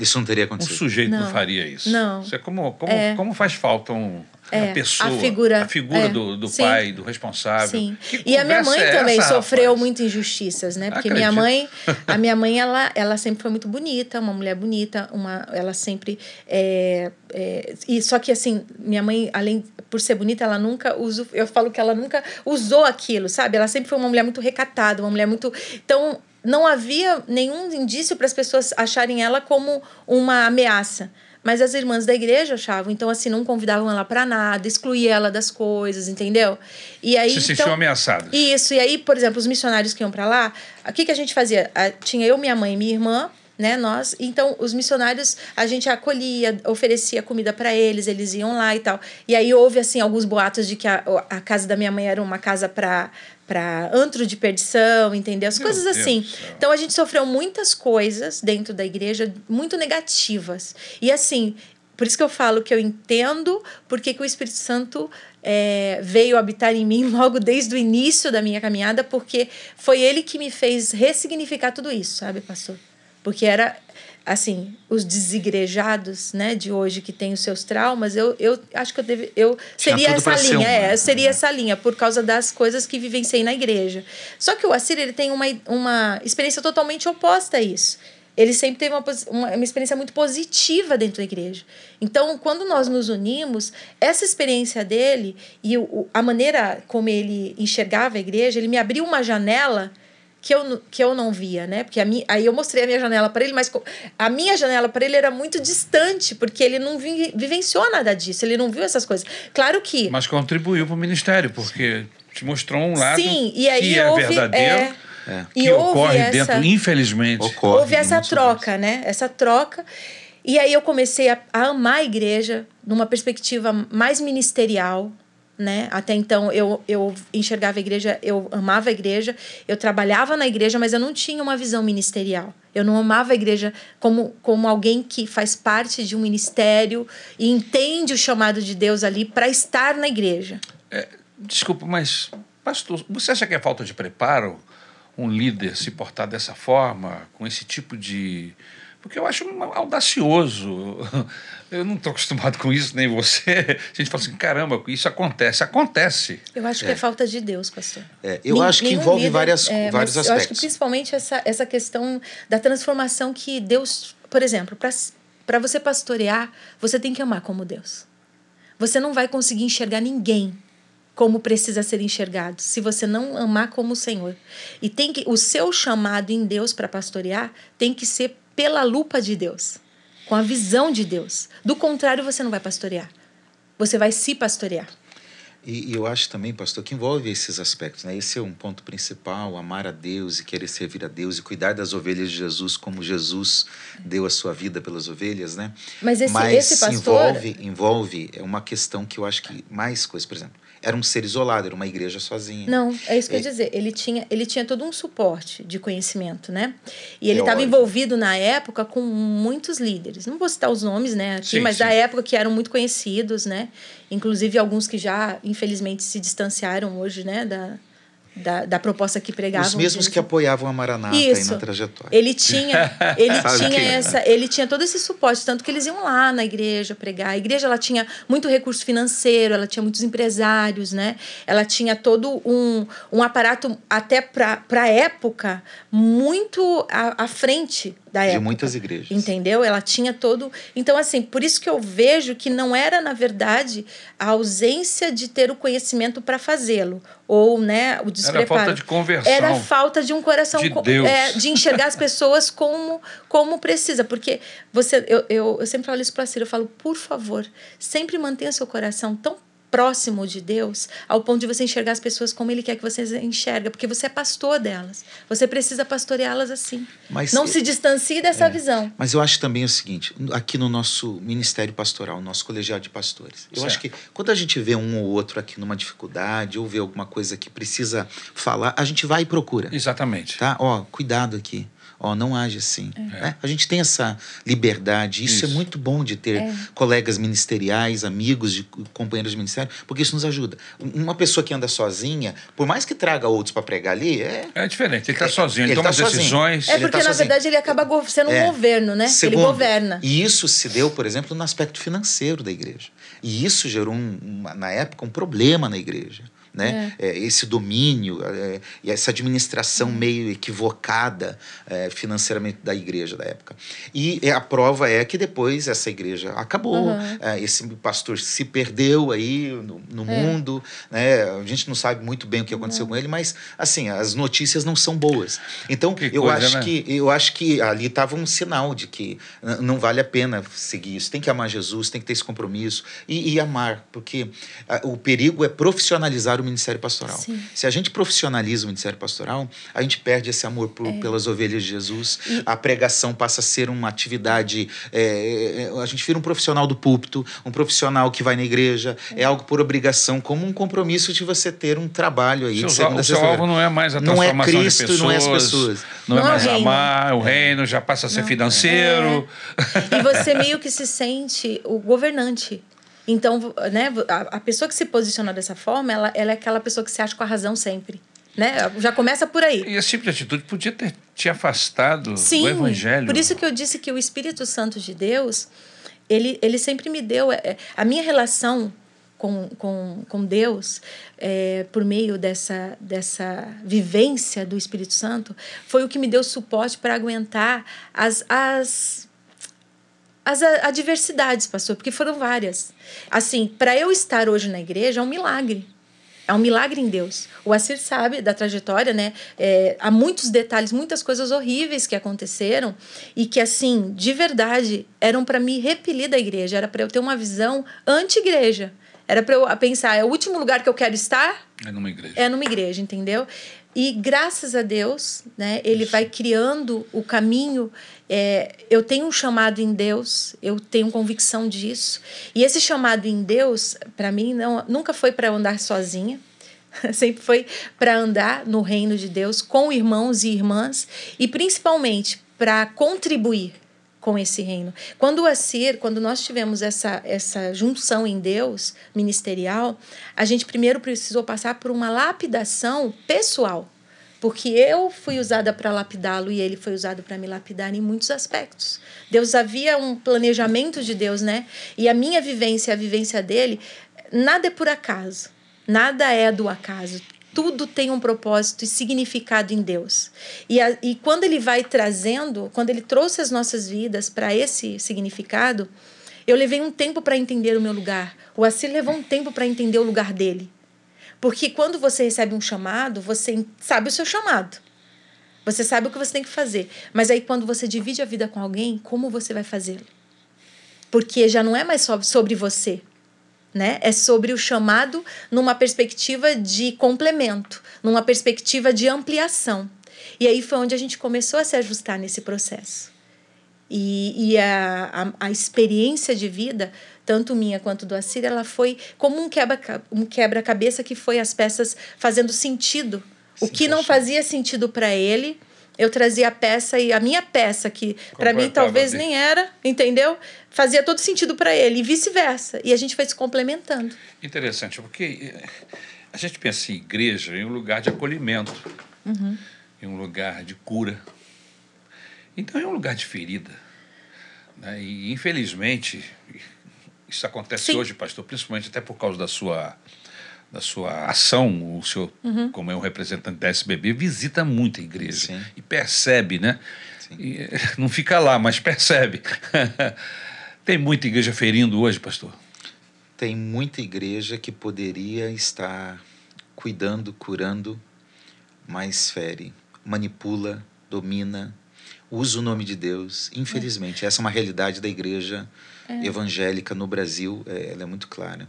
isso não teria um acontecido. sujeito não, Não. faria isso. Não. Você, como, como, É. como faz falta um, É, uma pessoa, a figura- a figura é, do, do sim. pai, do responsável. Sim. E a minha mãe é também essa, sofreu rapaz? muito injustiças, né? Porque minha Acredito. mãe, a minha mãe, ela, ela sempre foi muito bonita, uma mulher bonita, uma, ela sempre é, é, e só que assim, minha mãe, além por ser bonita, ela nunca usou, eu falo que ela nunca usou aquilo, sabe? Ela sempre foi uma mulher muito recatada, uma mulher muito, então não havia nenhum indício para as pessoas acharem ela como uma ameaça. Mas as irmãs da igreja achavam, então assim, não convidavam ela para nada, excluía ela das coisas, entendeu? E aí Se então, sentiu ameaçada. isso, e aí, por exemplo, os missionários que iam para lá, o que, que a gente fazia? Ah, Tinha eu, minha mãe e minha irmã, né, nós. Então, os missionários, a gente acolhia, oferecia comida para eles, eles iam lá e tal. E aí houve, assim, alguns boatos de que a, a casa da minha mãe era uma casa para para antro de perdição, entendeu? As Meu coisas Deus assim. Então a gente sofreu muitas coisas dentro da igreja muito negativas. E assim, por isso que eu falo que eu entendo porque que o Espírito Santo é, veio habitar em mim logo desde o início da minha caminhada, porque foi ele que me fez ressignificar tudo isso, sabe, pastor? Porque era assim, os desigrejados, né, de hoje que têm os seus traumas, eu, eu acho que eu deve, eu seria essa linha, um, é, né? eu seria essa linha por causa das coisas que vivenciei na igreja. Só que o Assir, ele tem uma, uma experiência totalmente oposta a isso. Ele sempre teve uma, uma, uma experiência muito positiva dentro da igreja. Então, quando nós nos unimos, essa experiência dele e o- a maneira como ele enxergava a igreja, ele me abriu uma janela que eu, que eu não via, né? Porque a minha, aí eu mostrei a minha janela para ele, mas a minha janela para ele era muito distante, porque ele não vi, vivenciou nada disso, ele não viu essas coisas. Claro que Mas contribuiu para o ministério, porque te mostrou um lado Sim, e aí que é houve, verdadeiro, é, É. e que houve ocorre essa, dentro, infelizmente. Ocorre. houve essa troca, né? Essa troca. E aí eu comecei a, a amar a igreja numa perspectiva mais ministerial, né? Até então eu, eu enxergava a igreja, eu amava a igreja, eu trabalhava na igreja, mas eu não tinha uma visão ministerial. Eu não amava a igreja como, como alguém que faz parte de um ministério e entende o chamado de Deus ali para estar na igreja. É, desculpa, mas, pastor, você acha que é falta de preparo um líder se portar dessa forma, com esse tipo de porque eu acho audacioso. Eu não estou acostumado com isso, nem você. A gente fala assim, caramba, isso acontece. Acontece. Eu acho que é, é falta de Deus, pastor. É, eu acho que envolve líder, várias, é, vários aspectos. Eu acho que principalmente essa, essa questão da transformação que Deus... Por exemplo, para você pastorear, você tem que amar como Deus. Você não vai conseguir enxergar ninguém como precisa ser enxergado, se você não amar como o Senhor. E tem que o seu chamado em Deus para pastorear tem que ser pela lupa de Deus, com a visão de Deus. Do contrário, você não vai pastorear. Você vai se pastorear. E, e, eu acho também, pastor, que envolve esses aspectos. Né? Esse é um ponto principal: amar a Deus e querer servir a Deus e cuidar das ovelhas de Jesus como Jesus deu a sua vida pelas ovelhas. Né? Mas esse, Mas esse pastor. Envolve, envolve uma questão que eu acho que mais coisa, por exemplo era um ser isolado, era uma igreja sozinha. Não, é isso que eu ia dizer. Ele tinha, ele tinha todo um suporte de conhecimento, né? E ele estava envolvido na época com muitos líderes. Não vou citar os nomes, né, aqui, sim, mas sim. da época que eram muito conhecidos, né? Inclusive alguns que já, infelizmente, se distanciaram hoje, né, da, da, da proposta que pregavam. Os mesmos que apoiavam a Maranata Isso. aí na trajetória. Ele tinha, ele tinha essa, ele tinha todo esse suporte, tanto que eles iam lá na igreja pregar. A igreja ela tinha muito recurso financeiro, ela tinha muitos empresários, né? Ela tinha todo um, um aparato até para a época muito à, à frente da época. De muitas igrejas. Entendeu? Ela tinha todo. Então, assim, por isso que eu vejo que não era, na verdade, a ausência de ter o conhecimento para fazê-lo. Ou, né, o despreparo. Era falta de conversão. Era falta de um coração. De Deus. É, de enxergar as pessoas como, como precisa. Porque você, eu, eu, eu sempre falo isso para a Cira, eu falo, por favor, sempre mantenha seu coração tão próximo de Deus, ao ponto de você enxergar as pessoas como Ele quer que você enxerga, porque você é pastor delas. Você precisa pastoreá-las assim. Mas, Não se distancie dessa é, visão. Mas eu acho também o seguinte, aqui no nosso ministério pastoral, no nosso colegiado de pastores, eu certo. acho que quando a gente vê um ou outro aqui numa dificuldade, ou vê alguma coisa que precisa falar, a gente vai e procura. Exatamente. Tá? Ó, cuidado aqui ó, não age assim. É. Né? A gente tem essa liberdade. Isso, é isso. é muito bom de ter é. colegas ministeriais, amigos, de companheiros de ministério, porque isso nos ajuda. Uma pessoa que anda sozinha, por mais que traga outros para pregar ali, é. É diferente. Ele está é, sozinho, ele, ele toma tá decisões. É porque, tá na verdade, ele acaba sendo um é. governo, né? Segundo, ele governa. E isso se deu, por exemplo, no aspecto financeiro da igreja. E isso gerou, um, na época, um problema na igreja né? É. É, esse domínio é, e essa administração uhum. meio equivocada é, financeiramente da igreja da época. E a prova é que depois essa igreja acabou, uhum. É, esse pastor se perdeu aí no, no é. mundo, né? A gente não sabe muito bem o que aconteceu com ele, mas assim as notícias não são boas. Então que eu coisa, acho né? que eu acho que ali estava um sinal de que não vale a pena seguir isso. Tem que amar Jesus, tem que ter esse compromisso e, e amar, porque o perigo é profissionalizar o ministério pastoral. Sim. Se a gente profissionaliza o ministério pastoral, a gente perde esse amor por, é. pelas ovelhas de Jesus. E... A pregação passa a ser uma atividade. É, é, a gente vira um profissional do púlpito, um profissional que vai na igreja. É, é algo por obrigação, como um compromisso de você ter um trabalho aí. Seu, o seu alvo não é mais a transformação não é Cristo, de pessoas, não é as pessoas. Não, é não é mais amar, o reino já passa a ser não. financeiro. É. E você meio que se sente o governante. Então, né, a, a pessoa que se posiciona dessa forma, ela, ela é aquela pessoa que se acha com a razão sempre. Né? Já começa por aí. E esse tipo de atitude podia ter te afastado Sim, do evangelho. Por isso que eu disse que o Espírito Santo de Deus, ele, ele sempre me deu. É, a minha relação com, com, com Deus, é, por meio dessa, dessa vivência do Espírito Santo, foi o que me deu suporte para aguentar as, as as adversidades, pastor, porque foram várias. Assim, para eu estar hoje na igreja é um milagre. É um milagre em Deus. O Assir sabe da trajetória, né? É, há muitos detalhes, muitas coisas horríveis que aconteceram e que, assim, de verdade, eram para me repelir da igreja, era para eu ter uma visão anti-igreja. Era para eu pensar, é o último lugar que eu quero estar? É numa igreja. É numa igreja, entendeu? E graças a Deus, né, ele vai criando o caminho. É, eu tenho um chamado em Deus, eu tenho convicção disso. E esse chamado em Deus, para mim, não, nunca foi para andar sozinha. Sempre foi para andar no reino de Deus com irmãos e irmãs e principalmente para contribuir com esse reino. Quando o Assir, quando nós tivemos essa, essa junção em Deus ministerial, a gente primeiro precisou passar por uma lapidação pessoal. Porque eu fui usada para lapidá-lo e ele foi usado para me lapidar em muitos aspectos. Deus havia um planejamento de Deus, né? E a minha vivência, a vivência dele, nada é por acaso. Nada é do acaso tudo tem um propósito e significado em Deus. E, a, e quando ele vai trazendo, quando ele trouxe as nossas vidas para esse significado, eu levei um tempo para entender o meu lugar. O Assir levou um tempo para entender o lugar dele. Porque quando você recebe um chamado, você sabe o seu chamado. Você sabe o que você tem que fazer. Mas aí, quando você divide a vida com alguém, como você vai fazê-lo? Porque já não é mais sobre você né? É sobre o chamado numa perspectiva de complemento, numa perspectiva de ampliação. E aí foi onde a gente começou a se ajustar nesse processo. E, e a, a, a experiência de vida, tanto minha quanto do Assir, ela foi como um quebra-cabeça um quebra que foi as peças fazendo sentido. O que não fazia sentido para ele, eu trazia a peça e a minha peça, que para mim talvez nem era, entendeu? Fazia todo sentido para ele e vice-versa. E a gente foi se complementando. Interessante, porque eh, a gente pensa em igreja em um lugar de acolhimento, uhum. em um lugar de cura. Então é um lugar de ferida. Né? E infelizmente, isso acontece Sim. hoje, pastor, principalmente até por causa da sua da sua ação, o senhor, uhum. como é um representante da SBB, visita muito a igreja Sim. e percebe, né? E, eh, não fica lá, mas percebe. Tem muita igreja ferindo hoje, pastor? Tem muita igreja que poderia estar cuidando, curando, mas fere, manipula, domina, usa o nome de Deus. Infelizmente, é. essa é uma realidade da igreja é. evangélica no Brasil, é, ela é muito clara.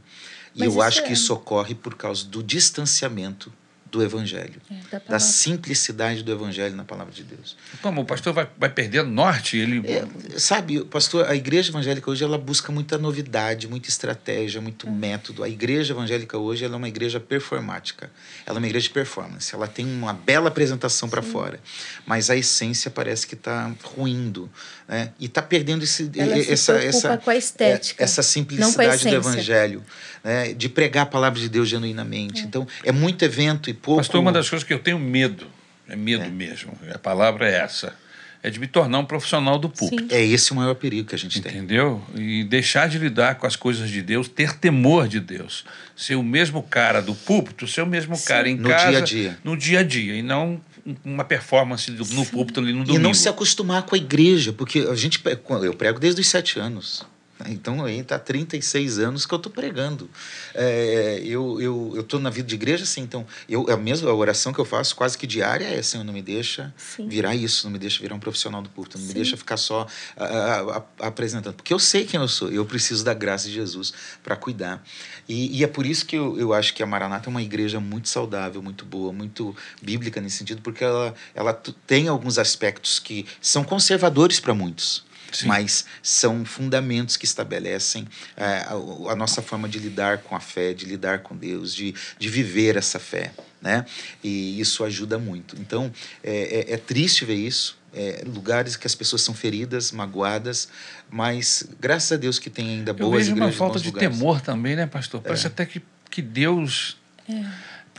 E eu acho é... que isso ocorre por causa do distanciamento do Evangelho, é, da, da, simplicidade do Evangelho na palavra de Deus. Como o pastor vai, vai perdendo norte? Ele... É, sabe, pastor, a igreja evangélica hoje ela busca muita novidade, muita estratégia, muito é. método. A igreja evangélica hoje ela é uma igreja performática, ela é uma igreja de performance. Ela tem uma bela apresentação para fora, mas a essência parece que está ruindo. Né? E está perdendo esse, ela essa, essa, com a estética, essa simplicidade do Evangelho, né? de pregar a palavra de Deus genuinamente. É. Então, é muito evento e pouco. Pastor, uma das coisas que eu tenho medo, é medo é. mesmo, a palavra é essa, é de me tornar um profissional do púlpito. Sim. É esse o maior perigo que a gente Entendeu? tem. Entendeu? E deixar de lidar com as coisas de Deus, ter temor de Deus. Ser o mesmo cara do púlpito, ser o mesmo Sim. cara em no casa. No dia a dia. No dia a dia. E não uma performance no púlpito ali no domingo. E não se acostumar com a igreja, porque a gente eu prego desde os sete anos. Então está 36 anos que eu estou pregando. É, eu eu estou na vida de igreja, assim, então eu, a mesma oração que eu faço quase que diária é Senhor, não me deixa Sim. virar isso, não me deixa virar um profissional do culto, não Sim. me deixa ficar só a, a, a, apresentando. Porque eu sei quem eu sou, eu preciso da graça de Jesus para cuidar. E, e, é por isso que eu, eu acho que a Maranata é uma igreja muito saudável, muito boa, muito bíblica nesse sentido, porque ela, ela tem alguns aspectos que são conservadores para muitos. Sim. mas são fundamentos que estabelecem é, a, a, nossa forma de lidar com a fé, de lidar com Deus, de, de viver essa fé. Né? E isso ajuda muito. Então, é, é, é triste ver isso, é, lugares que as pessoas são feridas, magoadas, mas graças a Deus que tem ainda boas Eu vejo uma falta de lugares. temor também, né, pastor? Parece é. até que, que Deus é.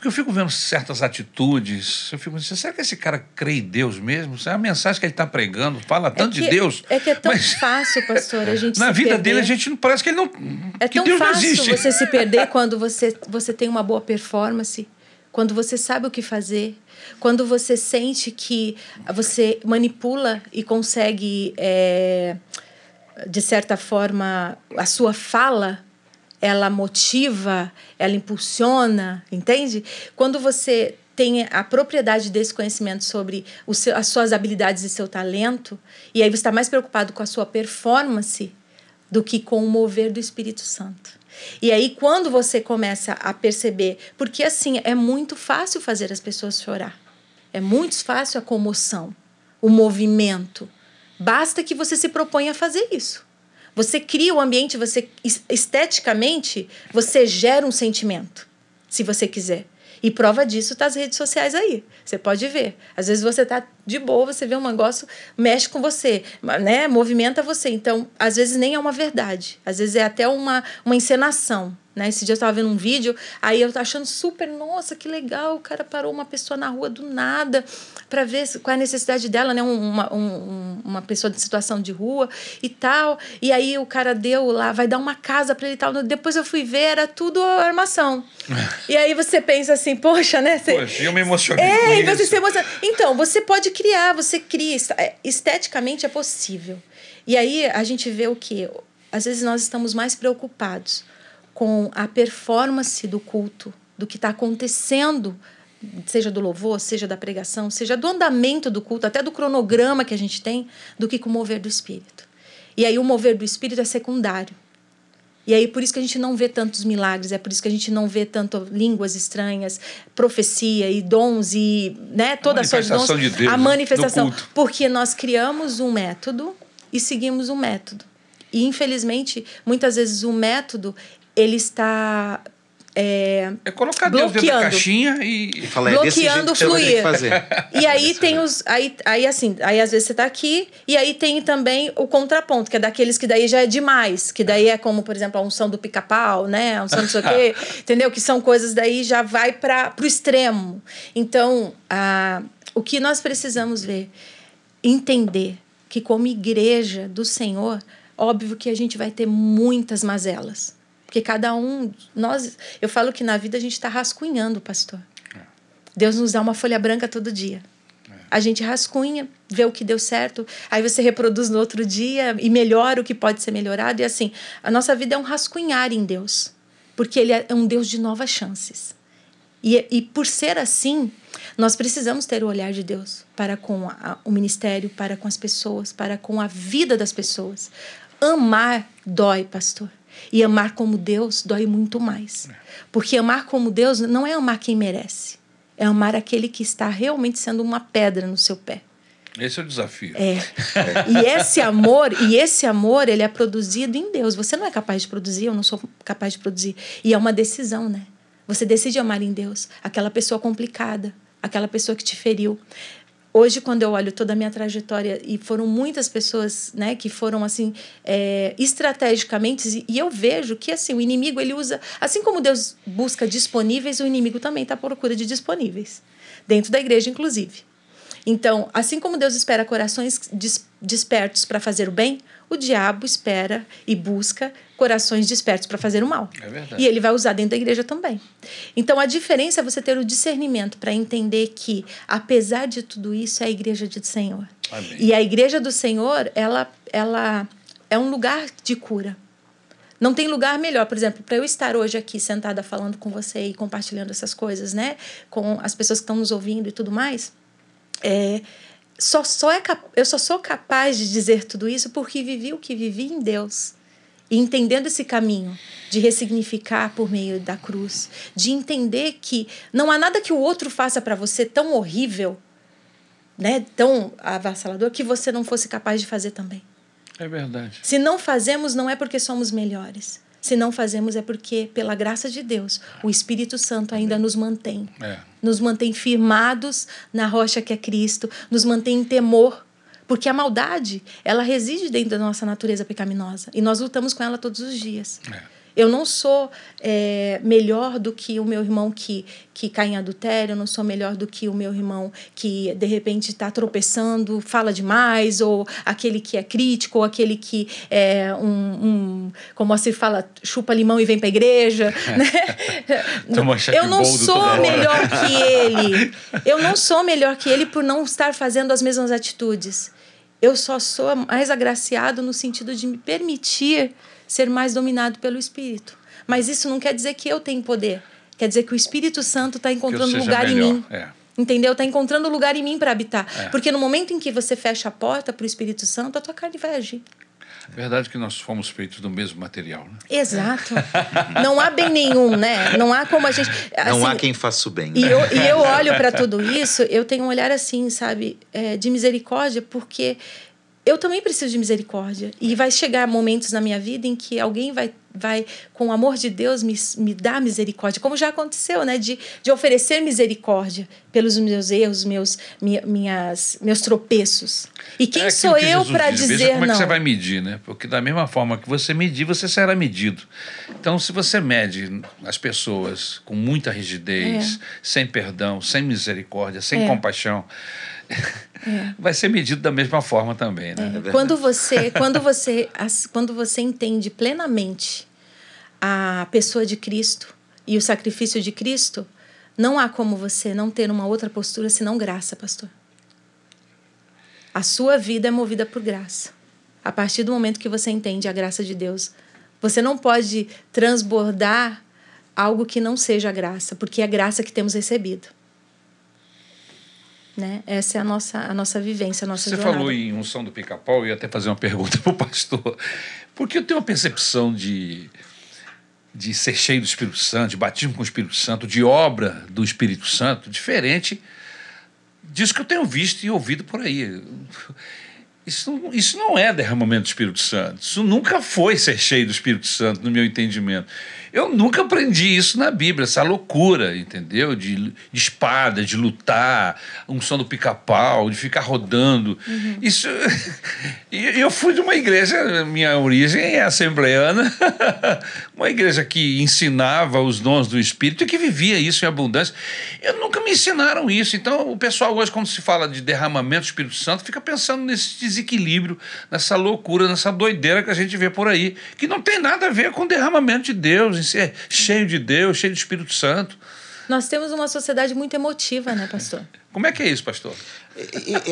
Porque eu fico vendo certas atitudes, eu fico pensando, será que esse cara crê em Deus mesmo? Será a mensagem que ele está pregando fala tanto é que, de Deus? É que é tão mas... fácil, pastor, a gente Na vida perder. dele, a gente não parece que ele não. É tão Deus fácil você se perder quando você, você tem uma boa performance, quando você sabe o que fazer, quando você sente que você manipula e consegue, é, de certa forma, a sua fala ela motiva, ela impulsiona, entende? Quando você tem a propriedade desse conhecimento sobre seu, as suas habilidades e seu talento, e aí você está mais preocupado com a sua performance do que com o mover do Espírito Santo. E aí, quando você começa a perceber, porque assim, é muito fácil fazer as pessoas chorar. É muito fácil a comoção, o movimento. Basta que você se proponha a fazer isso. Você cria o ambiente, você esteticamente, você gera um sentimento, se você quiser. E prova disso tá as redes sociais aí. Você pode ver. Às vezes você tá de boa, você vê um negócio, mexe com você, né? Movimenta você. Então, às vezes nem é uma verdade. Às vezes é até uma, uma encenação. Né? Esse dia eu estava vendo um vídeo, aí eu achando super, nossa, que legal, o cara parou uma pessoa na rua do nada para ver qual é a necessidade dela, né? Uma, um, uma pessoa de situação de rua e tal. E aí o cara deu lá, vai dar uma casa para ele e tal. Depois eu fui ver, era tudo armação. e aí você pensa assim, poxa, né? Você... Poxa, eu me emocionei. É, e você se emociona. Então, você pode criar, você cria. É, esteticamente é possível. E aí a gente vê o que? Às vezes nós estamos mais preocupados com a performance do culto, do que está acontecendo, seja do louvor, seja da pregação, seja do andamento do culto, até do cronograma que a gente tem, do que com o mover do Espírito. E aí o mover do Espírito é secundário. E aí por isso que a gente não vê tantos milagres, é por isso que a gente não vê tanto línguas estranhas, profecia e dons e né, todas as dons, de Deus, a manifestação, porque nós criamos um método e seguimos um método. E infelizmente, muitas vezes o método ele está é, é colocar Deus dentro da caixinha e, e falar, é bloqueando o fluir. E aí tem os. Aí, aí assim, aí às vezes você está aqui, e aí tem também o contraponto, que é daqueles que daí já é demais, que daí é como, por exemplo, a unção do pica-pau, né? A unção não sei o quê, entendeu? Que são coisas daí já vai para o extremo. Então, a, o que nós precisamos ver, entender que como igreja do Senhor, óbvio que a gente vai ter muitas mazelas porque cada um, nós, eu falo que na vida a gente está rascunhando, pastor. É. Deus nos dá uma folha branca todo dia. É. A gente rascunha, vê o que deu certo, aí você reproduz no outro dia e melhora o que pode ser melhorado. E assim, a nossa vida é um rascunhar em Deus, porque Ele é um Deus de novas chances. E, e por ser assim, nós precisamos ter o olhar de Deus para com a, o ministério, para com as pessoas, para com a vida das pessoas. Amar dói, pastor. E amar como Deus dói muito mais. Porque amar como Deus não é amar quem merece. É amar aquele que está realmente sendo uma pedra no seu pé. Esse é o desafio. É. E esse amor, e esse amor, ele é produzido em Deus. Você não é capaz de produzir, eu não sou capaz de produzir. E é uma decisão, né? Você decide amar em Deus aquela pessoa complicada, aquela pessoa que te feriu hoje quando eu olho toda a minha trajetória e foram muitas pessoas né que foram assim é, estrategicamente e eu vejo que assim o inimigo ele usa assim como Deus busca disponíveis o inimigo também está à procura de disponíveis. Dentro da igreja inclusive. Então assim como Deus espera corações despertos para fazer o bem o diabo espera e busca corações despertos para fazer o mal. É verdade. E ele vai usar dentro da igreja também. Então a diferença é você ter o discernimento para entender que, apesar de tudo isso, é a igreja do Senhor. Amém. E a igreja do Senhor, ela, ela é um lugar de cura. Não tem lugar melhor, por exemplo, para eu estar hoje aqui sentada falando com você e compartilhando essas coisas, né? Com as pessoas que estão nos ouvindo e tudo mais. É, só, só é eu só sou capaz de dizer tudo isso porque vivi o que vivi em Deus. E entendendo esse caminho de ressignificar por meio da cruz, de entender que não há nada que o outro faça para você tão horrível, né, tão avassalador, que você não fosse capaz de fazer também. É verdade. Se não fazemos, não é porque somos melhores. Se não fazemos, é porque, pela graça de Deus, o Espírito Santo ainda nos mantém. É. Nos mantém firmados na rocha que é Cristo, nos mantém em temor porque a maldade, ela reside dentro da nossa natureza pecaminosa. E nós lutamos com ela todos os dias. É. Eu não sou é, melhor do que o meu irmão que, que cai em adultério, eu não sou melhor do que o meu irmão que de repente está tropeçando, fala demais, ou aquele que é crítico, ou aquele que é um, um como se fala, chupa limão e vem para a igreja. né? eu não sou melhor que ele. Eu não sou melhor que ele por não estar fazendo as mesmas atitudes. Eu só sou mais agraciado no sentido de me permitir ser mais dominado pelo Espírito. Mas isso não quer dizer que eu tenho poder. Quer dizer que o Espírito Santo está encontrando lugar melhor. em mim. É. Entendeu? Está encontrando lugar em mim para habitar. É. Porque no momento em que você fecha a porta para o Espírito Santo, a tua carne vai agir. Verdade que nós fomos feitos do mesmo material. Né? Exato. Não há bem nenhum, né? Não há como a gente. Assim, não há quem faça o bem. Né? E, eu, e eu olho para tudo isso, eu tenho um olhar assim, sabe, é, de misericórdia, porque eu também preciso de misericórdia. E vai chegar momentos na minha vida em que alguém vai, vai com o amor de Deus, me, me dar misericórdia, como já aconteceu, né? De, de oferecer misericórdia pelos meus erros, meus, minha, minhas, meus tropeços. E quem é sou que eu para dizer Veja como não? é que você vai medir, né? Porque da mesma forma que você medir, você será medido. Então, se você mede as pessoas com muita rigidez, é. sem perdão, sem misericórdia, sem é. compaixão é. vai ser medido da mesma forma também, né? É. Quando você, quando você, quando você entende plenamente a pessoa de Cristo e o sacrifício de Cristo, não há como você não ter uma outra postura senão graça, pastor. A sua vida é movida por graça. A partir do momento que você entende a graça de Deus, você não pode transbordar algo que não seja graça, porque é a graça que temos recebido. Né? Essa é a nossa, a nossa vivência, a nossa Você jornada. falou em unção do pica-pau, eu ia até fazer uma pergunta para o pastor. Porque eu tenho uma percepção de, de ser cheio do Espírito Santo, de batismo com o Espírito Santo, de obra do Espírito Santo, diferente disso que eu tenho visto e ouvido por aí. Isso, isso não é derramamento do Espírito Santo. Isso nunca foi ser cheio do Espírito Santo, no meu entendimento. Eu nunca aprendi isso na Bíblia, essa loucura, entendeu? De, de espada, de lutar, unção do pica-pau, de ficar rodando. Uhum. Isso. eu fui de uma igreja, minha origem é assembleana, uma igreja que ensinava os dons do Espírito e que vivia isso em abundância. Eu nunca me ensinaram isso. Então, o pessoal hoje, quando se fala de derramamento do Espírito Santo, fica pensando nesse desequilíbrio, nessa loucura, nessa doideira que a gente vê por aí, que não tem nada a ver com derramamento de Deus ser cheio de Deus, cheio do Espírito Santo. Nós temos uma sociedade muito emotiva, né, pastor? Como é que é isso, pastor?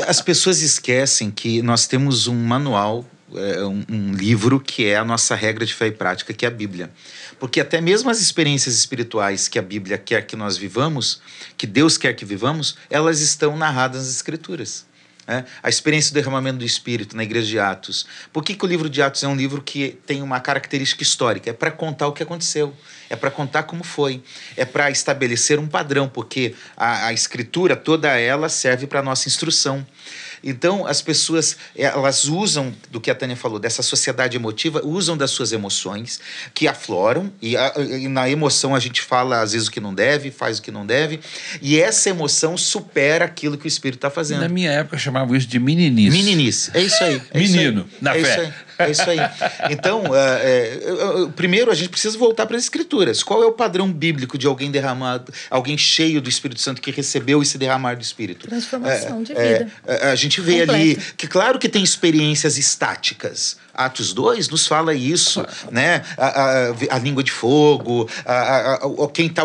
As pessoas esquecem que nós temos um manual, é, um livro que é a nossa regra de fé e prática, que é a Bíblia. Porque até mesmo as experiências espirituais que a Bíblia quer que nós vivamos, que Deus quer que vivamos, elas estão narradas nas Escrituras. É, a experiência do derramamento do Espírito na igreja de Atos. Por que, que o livro de Atos é um livro que tem uma característica histórica? É para contar o que aconteceu, é para contar como foi, é para estabelecer um padrão, porque a, a escritura toda ela serve para nossa instrução. Então, as pessoas, elas usam do que a Tânia falou, dessa sociedade emotiva, usam das suas emoções, que afloram, e, a, e, na emoção a gente fala às vezes o que não deve, faz o que não deve, e essa emoção supera aquilo que o espírito está fazendo. Na minha época chamavam isso de meninice. Meninice, é isso aí. É Menino, isso aí. na é fé. É isso aí. Então, é, é, primeiro a gente precisa voltar para as escrituras. Qual é o padrão bíblico de alguém derramado, alguém cheio do Espírito Santo que recebeu esse derramar do Espírito? Transformação de vida. a gente vê Completo. ali que, claro que tem experiências estáticas. Atos 2 nos fala isso, né? A, a, a, língua de fogo, a, quem está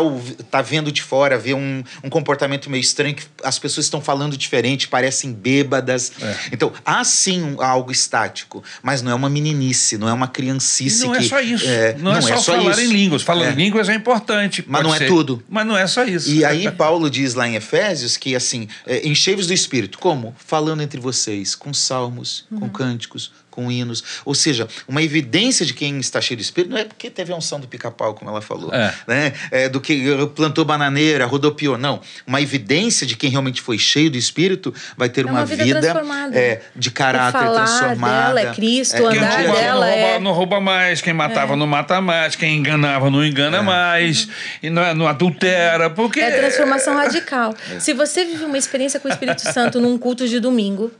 tá vendo de fora vê um, um comportamento meio estranho, que as pessoas estão falando diferente, parecem bêbadas. É. Então, há sim algo estático, mas não é uma meninice, não é uma criancice. não é que, é só isso. É, não, não, é só, é só falar isso. em línguas. Falar é. em línguas é importante. Mas não é ser. é tudo. Mas não é só isso. E aí, Paulo diz lá em Efésios que, assim, é, enchei-vos do Espírito. Como? Falando entre vocês, com salmos, uhum. com cânticos, com hinos. Ou seja, uma evidência de quem está cheio de espírito não é porque teve a unção do pica-pau, como ela falou, é. né? É, do que plantou bananeira, rodopiou. Não. Uma evidência de quem realmente foi cheio do espírito vai ter é uma, uma, vida, vida é, de caráter o falar transformada. Dela é Cristo, é, andar dela não rouba, é... não rouba mais, quem matava é. não mata mais, quem enganava não engana é. mais, uhum. e não, não adultera, porque... É transformação radical. Se você vive uma experiência com o Espírito Santo num culto de domingo,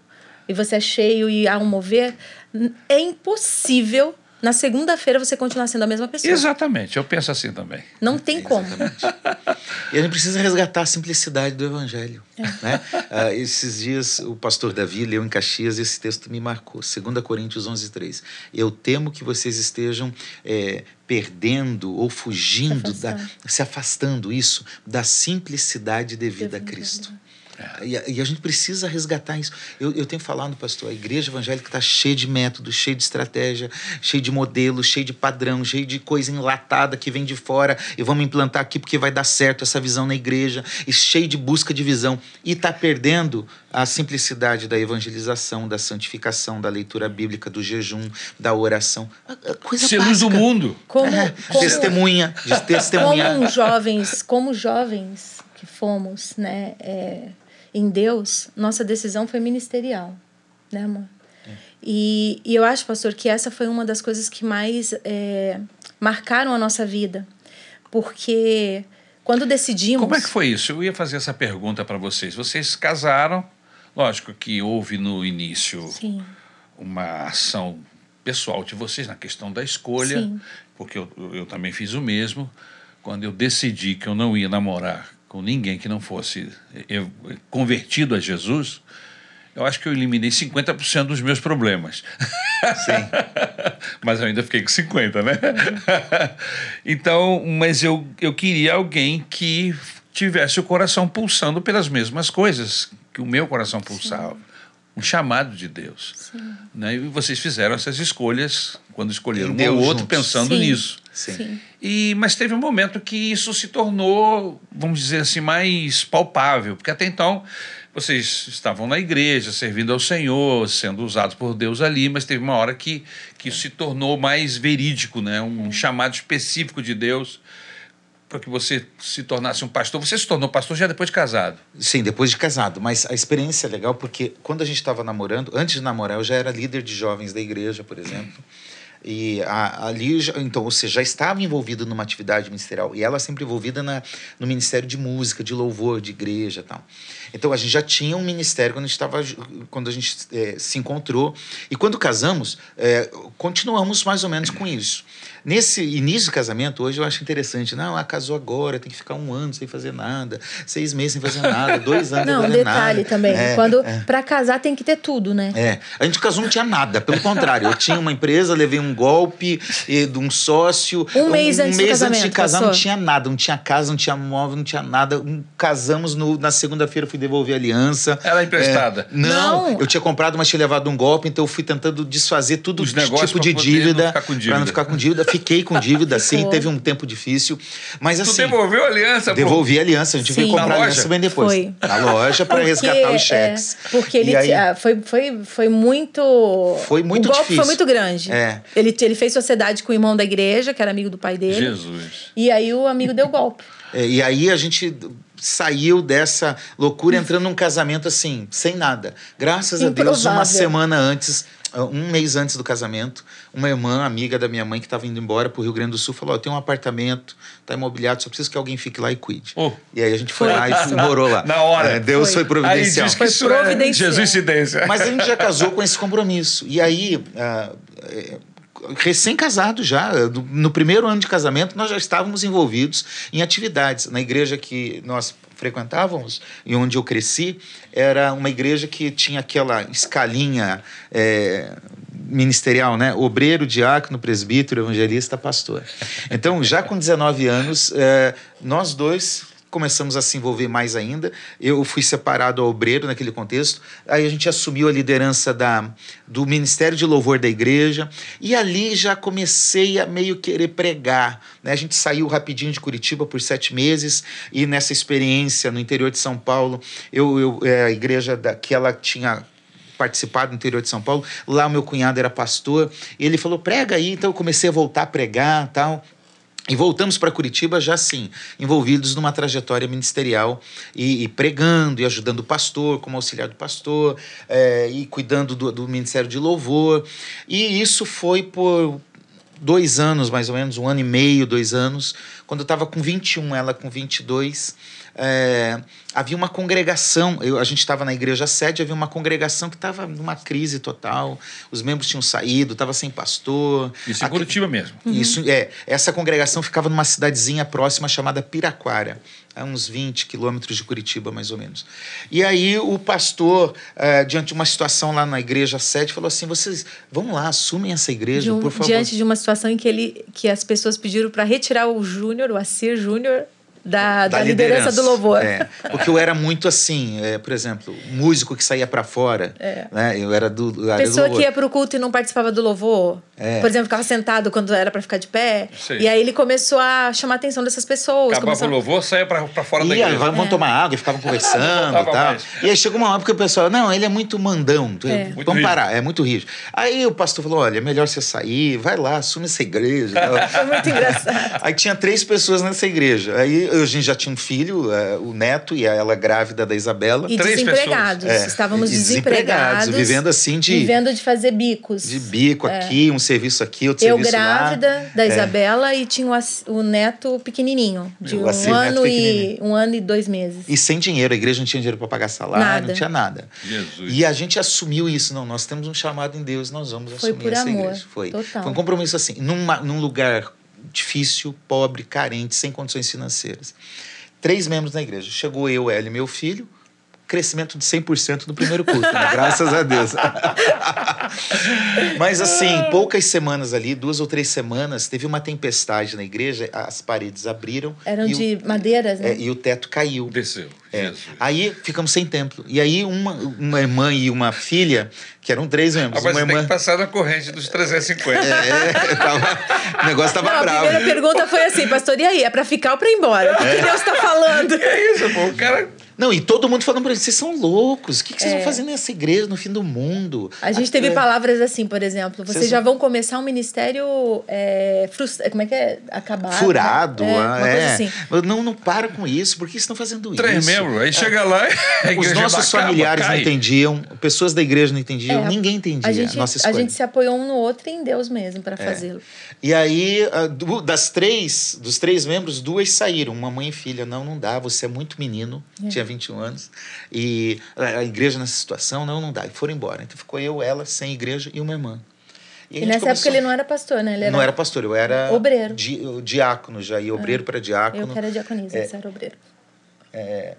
e você é cheio e há um mover, é impossível na segunda-feira você continuar sendo a mesma pessoa. Exatamente, eu penso assim também. Não tem como. e a gente precisa resgatar a simplicidade do evangelho. É. Né? Uh, esses dias o pastor Davi leu em Caxias esse texto me marcou, 2 Coríntios 11, 3. Eu temo que vocês estejam é, perdendo ou fugindo, se afastando. Da, se afastando isso da simplicidade devida a Cristo. É. E, a, e, a, gente precisa resgatar isso. Eu, eu tenho falado, pastor, a igreja evangélica está cheia de métodos, cheia de estratégia, cheia de modelos, cheia de padrão, cheia de coisa enlatada que vem de fora e vamos implantar aqui porque vai dar certo essa visão na igreja, e cheio de busca de visão. E está perdendo a simplicidade da evangelização, da santificação, da leitura bíblica, do jejum, da oração. Coisa Ser luz do mundo. Como, é, como, testemunha, de testemunhar. Como jovens, como jovens que fomos, né? É em Deus, nossa decisão foi ministerial, né, amor? É. E, e eu acho, pastor, que essa foi uma das coisas que mais é, marcaram a nossa vida, porque quando decidimos. Como é que foi isso? Eu ia fazer essa pergunta para vocês. Vocês casaram, lógico que houve no início Sim. uma ação pessoal de vocês na questão da escolha, Sim. porque eu, eu também fiz o mesmo. Quando eu decidi que eu não ia namorar com ninguém que não fosse convertido a Jesus, eu acho que eu eliminei 50% dos meus problemas. Sim. mas eu ainda fiquei com 50, né? então, mas eu, eu queria alguém que tivesse o coração pulsando pelas mesmas coisas que o meu coração pulsava. Sim. Um chamado de Deus. Né? E vocês fizeram essas escolhas quando escolheram um ou outro pensando Sim. nisso. Sim. E, mas teve um momento que isso se tornou, vamos dizer assim, mais palpável, porque até então vocês estavam na igreja, servindo ao Senhor, sendo usados por Deus ali, mas teve uma hora que, que isso se tornou mais verídico, né? um chamado específico de Deus para que você se tornasse um pastor. Você se tornou pastor já depois de casado? Sim, depois de casado. Mas a experiência é legal porque quando a gente estava namorando, antes de namorar, eu já era líder de jovens da igreja, por exemplo. E a, ali, então, você já estava envolvido numa atividade ministerial e ela sempre envolvida na, no ministério de música, de louvor, de igreja tal. Então a gente já tinha um ministério quando a gente, estava quando a gente é, se encontrou. E quando casamos, é, continuamos mais ou menos com isso. Nesse início do casamento, hoje eu acho interessante. Não, ela casou agora, tem que ficar um ano sem fazer nada, seis meses sem fazer nada, dois anos não, sem fazer nada. Não, detalhe também. É, quando é. para casar tem que ter tudo, né? É. A gente casou não tinha nada. Pelo contrário, eu tinha uma empresa, levei um golpe de um sócio. Um mês um, antes, um mês antes de casar passou. não tinha nada, não tinha casa, não tinha móvel, não tinha nada. Casamos no, na segunda-feira, fui devolver a aliança. Ela é emprestada? É, não, não, eu tinha comprado, mas tinha levado um golpe, então eu fui tentando desfazer tudo Os tipo de dívida para não ficar com dívida. Fiquei com dívida assim, teve um tempo difícil. Mas assim. Tu devolveu a aliança, Devolvi pô. a aliança. A gente Sim. veio comprar a aliança bem depois. Foi. Na loja para resgatar os é, cheques. É, porque ele aí, ah, foi, foi, foi muito. Foi muito o golpe difícil. foi muito grande. É. Ele, ele fez sociedade com o irmão da igreja, que era amigo do pai dele. Jesus. E aí o amigo deu golpe. É, e aí a gente saiu dessa loucura entrando num casamento assim, sem nada. Graças Improvável. a Deus, uma semana antes ah, um mês antes do casamento, uma irmã, amiga da minha mãe, que estava indo embora para o Rio Grande do Sul, falou: oh, tem um apartamento, está imobiliado, só preciso que alguém fique lá e cuide. Oh. E aí a gente foi, foi. lá e morou lá. Na hora. É, Deus foi, foi providencial. Aí diz que foi isso providencial. É Jesus incidência. Mas a gente já casou com esse compromisso. E aí. Uh, recém-casado já, no primeiro ano de casamento, nós já estávamos envolvidos em atividades. Na igreja que nós frequentávamos e onde eu cresci, era uma igreja que tinha aquela escalinha é, ministerial, né? Obreiro, diácono, presbítero, evangelista, pastor. Então, já com 19 anos, é, nós dois começamos a se envolver mais ainda. Eu fui separado ao obreiro naquele contexto. Aí a gente assumiu a liderança da, do Ministério de Louvor da igreja. E ali já comecei a meio querer pregar. Né? A gente saiu rapidinho de Curitiba por sete meses. E nessa experiência no interior de São Paulo, eu, eu é, a igreja da, que ela tinha participado no interior de São Paulo. Lá o meu cunhado era pastor. E ele falou, prega aí. Então eu comecei a voltar a pregar tal. E voltamos para Curitiba já sim, envolvidos numa trajetória ministerial e, e, pregando e ajudando o pastor, como auxiliar do pastor, é, e cuidando do, do Ministério de Louvor. E isso foi por dois anos, mais ou menos, um ano e meio, dois anos. Quando eu estava com 21, ela com 22 é, havia uma congregação, eu, a gente estava na igreja sede, havia uma congregação que estava numa crise total, os membros tinham saído, estava sem pastor. Isso em Curitiba mesmo. Isso, uhum. é. Essa congregação ficava numa cidadezinha próxima chamada Piraquara, a uns 20 quilômetros de Curitiba, mais ou menos. E aí o pastor, é, diante de uma situação lá na igreja sede, falou assim: vocês vão lá, assumem essa igreja, um, por favor. Diante de uma situação em que, ele, que as pessoas pediram para retirar o Júnior, o Assir Júnior, da, da, da liderança, liderança, do louvor. É, porque eu era muito assim, é, por exemplo, músico que saía para fora. É. Né? Eu era do. Eu era Pessoa do que ia pro culto e não participava do louvor. É. Por exemplo, ficava sentado quando era para ficar de pé. Sim. E aí ele começou a chamar a atenção dessas pessoas. Acabava começou... o louvor, saía para fora da igreja. Vamos é. tomar água e ficavam conversando e tal. Mais. E aí chegou uma hora que o pessoal, não, ele é muito mandão. É. Vamos muito parar, rígido. é muito rígido. Aí o pastor falou: olha, é melhor você sair, vai lá, assume essa igreja. Foi muito engraçado. Aí tinha três pessoas nessa igreja. Aí a gente já tinha um filho, é, o neto e ela grávida da Isabela. E Três desempregados. É, Estávamos desempregados, desempregados. Vivendo assim de. Vivendo de fazer bicos. De bico é. aqui, um serviço aqui, outro Eu serviço lá. Eu grávida da é. Isabela e tinha o, o neto pequenininho, de um ano, e, um ano e dois meses. E sem dinheiro, a igreja não tinha dinheiro para pagar salário, nada. não tinha nada. Jesus. E a gente assumiu isso. Não, nós temos um chamado em Deus, nós vamos Foi assumir essa amor. igreja. Foi. Total. Foi um compromisso assim, numa, num lugar difícil, pobre, carente, sem condições financeiras três membros na igreja. Chegou eu, ela e meu filho, crescimento de 100% no primeiro culto, né? graças a Deus. Mas assim, poucas semanas ali, duas ou três semanas, teve uma tempestade na igreja, as paredes abriram. Eram de o, madeiras, né? É, e o teto caiu. Desceu. É. Aí ficamos sem templo. E aí uma, uma irmã e uma filha, que eram três membros. Ah, mas uma irmã... tem que passar na corrente dos 350. É, tava, o negócio tava Não, bravo. A primeira pergunta foi assim, pastor, e aí? É pra ficar ou pra ir embora? O que, é. Deus tá falando? É isso, pô? O cara não, e todo mundo falando para eles, vocês são loucos, o que, que vocês é. vão fazer nessa igreja no fim do mundo? A gente teve é. palavras assim, por exemplo, vocês, vocês já vão começar um ministério é, frustra... como é que é? Acabado. Furado, né? é, é. Assim. Não, não para com isso, por que estão fazendo Três isso? Três membros, aí chega lá Os nossos familiares cai. não entendiam, pessoas da igreja não entendiam, é, ninguém entendia a, gente, a nossa escolha. A gente se apoiou um no outro e em Deus mesmo para fazê-lo. E aí, das três, dos três membros, duas saíram, uma mãe e filha. Não, não dá, você é muito menino, tinha 21 anos. E a igreja nessa situação, não, não dá. E foram embora. Então ficou eu, ela, sem igreja e uma irmã. E, e nessa começou... época ele não era pastor, né? Ele era não era pastor, eu era obreiro. Di, diácono já, e obreiro ah, para diácono. Eu que era diaconisa, é, você era obreiro. É,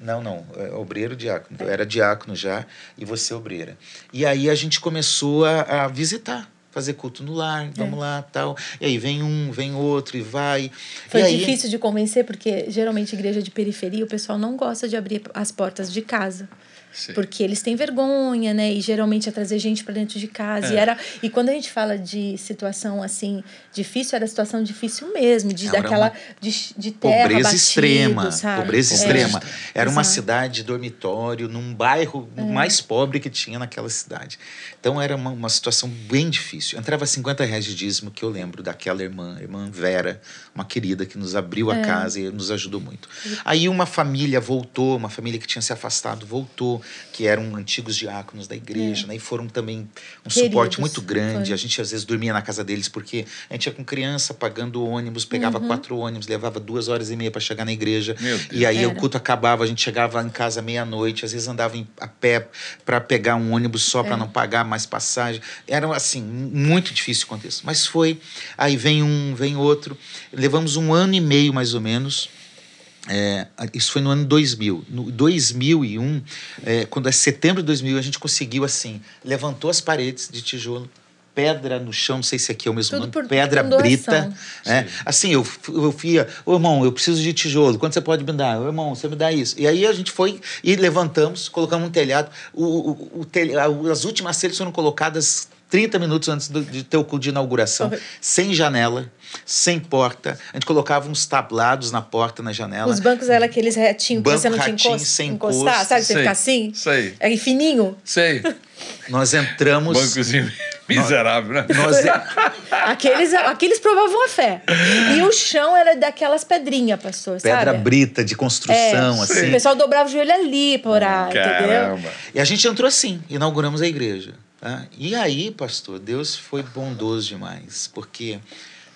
não, não, é, obreiro diácono. É. Eu era diácono já e você obreira. E aí a gente começou a, a visitar fazer culto no lar, vamos é. lá, tal. E aí vem um, vem outro e vai. Foi e difícil de convencer, porque geralmente igreja de periferia o pessoal não gosta de abrir as portas de casa. Sim. Porque eles têm vergonha, né? E geralmente é trazer gente para dentro de casa. É. E, era, e quando a gente fala de situação assim difícil, era situação difícil mesmo, de, daquela de, de terra pobreza batido, extrema, sabe? pobreza é. extrema. Era uma cidade dormitório num bairro é. mais pobre que tinha naquela cidade. Então era uma, uma situação bem difícil. Entrava 50 reais de dízimo, que eu lembro daquela irmã, irmã Vera, uma querida que nos abriu a é. casa e nos ajudou muito. Aí uma família voltou, uma família que tinha se afastado voltou que eram antigos diáconos da igreja, é. né? E foram também um Queridos, suporte muito grande. Foi. A gente às vezes dormia na casa deles porque a gente ia com criança pagando ônibus, pegava uhum. quatro ônibus, levava duas horas e meia para chegar na igreja. E aí Era. o culto acabava, a gente chegava em casa meia-noite, às vezes andava em, a pé para pegar um ônibus só é. para não pagar mais passagem. Era assim, muito difícil acontecer. Mas foi. Aí vem um, vem outro. Levamos um ano e meio mais ou menos é, isso foi no ano 2000. No 2001, é, quando é setembro de 2000, a gente conseguiu assim, levantou as paredes de tijolo, pedra no chão, não sei se aqui é o mesmo Tudo nome, pedra brita. É, assim, eu, eu fia, ô irmão, eu preciso de tijolo, quanto você pode me dar? Ô irmão, você me dá isso. E aí a gente foi e levantamos, colocamos um telhado. O, o, o telhado, as últimas cedas foram colocadas 30 minutos antes do, de ter o culto de inauguração, sem janela, sem porta. A gente colocava uns tablados na porta, na janela. Os bancos eram aqueles retinhos Banco que você não ratinho, tinha encost, sem encostar, encosto. sabe? Você ficar assim? Sei. É fininho? Sei. Nós entramos. Bancozinho miserável, né? Nós... aqueles, aqueles provavam a fé. E o chão era daquelas pedrinhas, pastor, Pedra sabe? brita, de construção, é, assim. O pessoal dobrava o joelho ali para orar, Caramba. entendeu? E a gente entrou assim, inauguramos a igreja. Tá? E aí, pastor, Deus foi bondoso demais, porque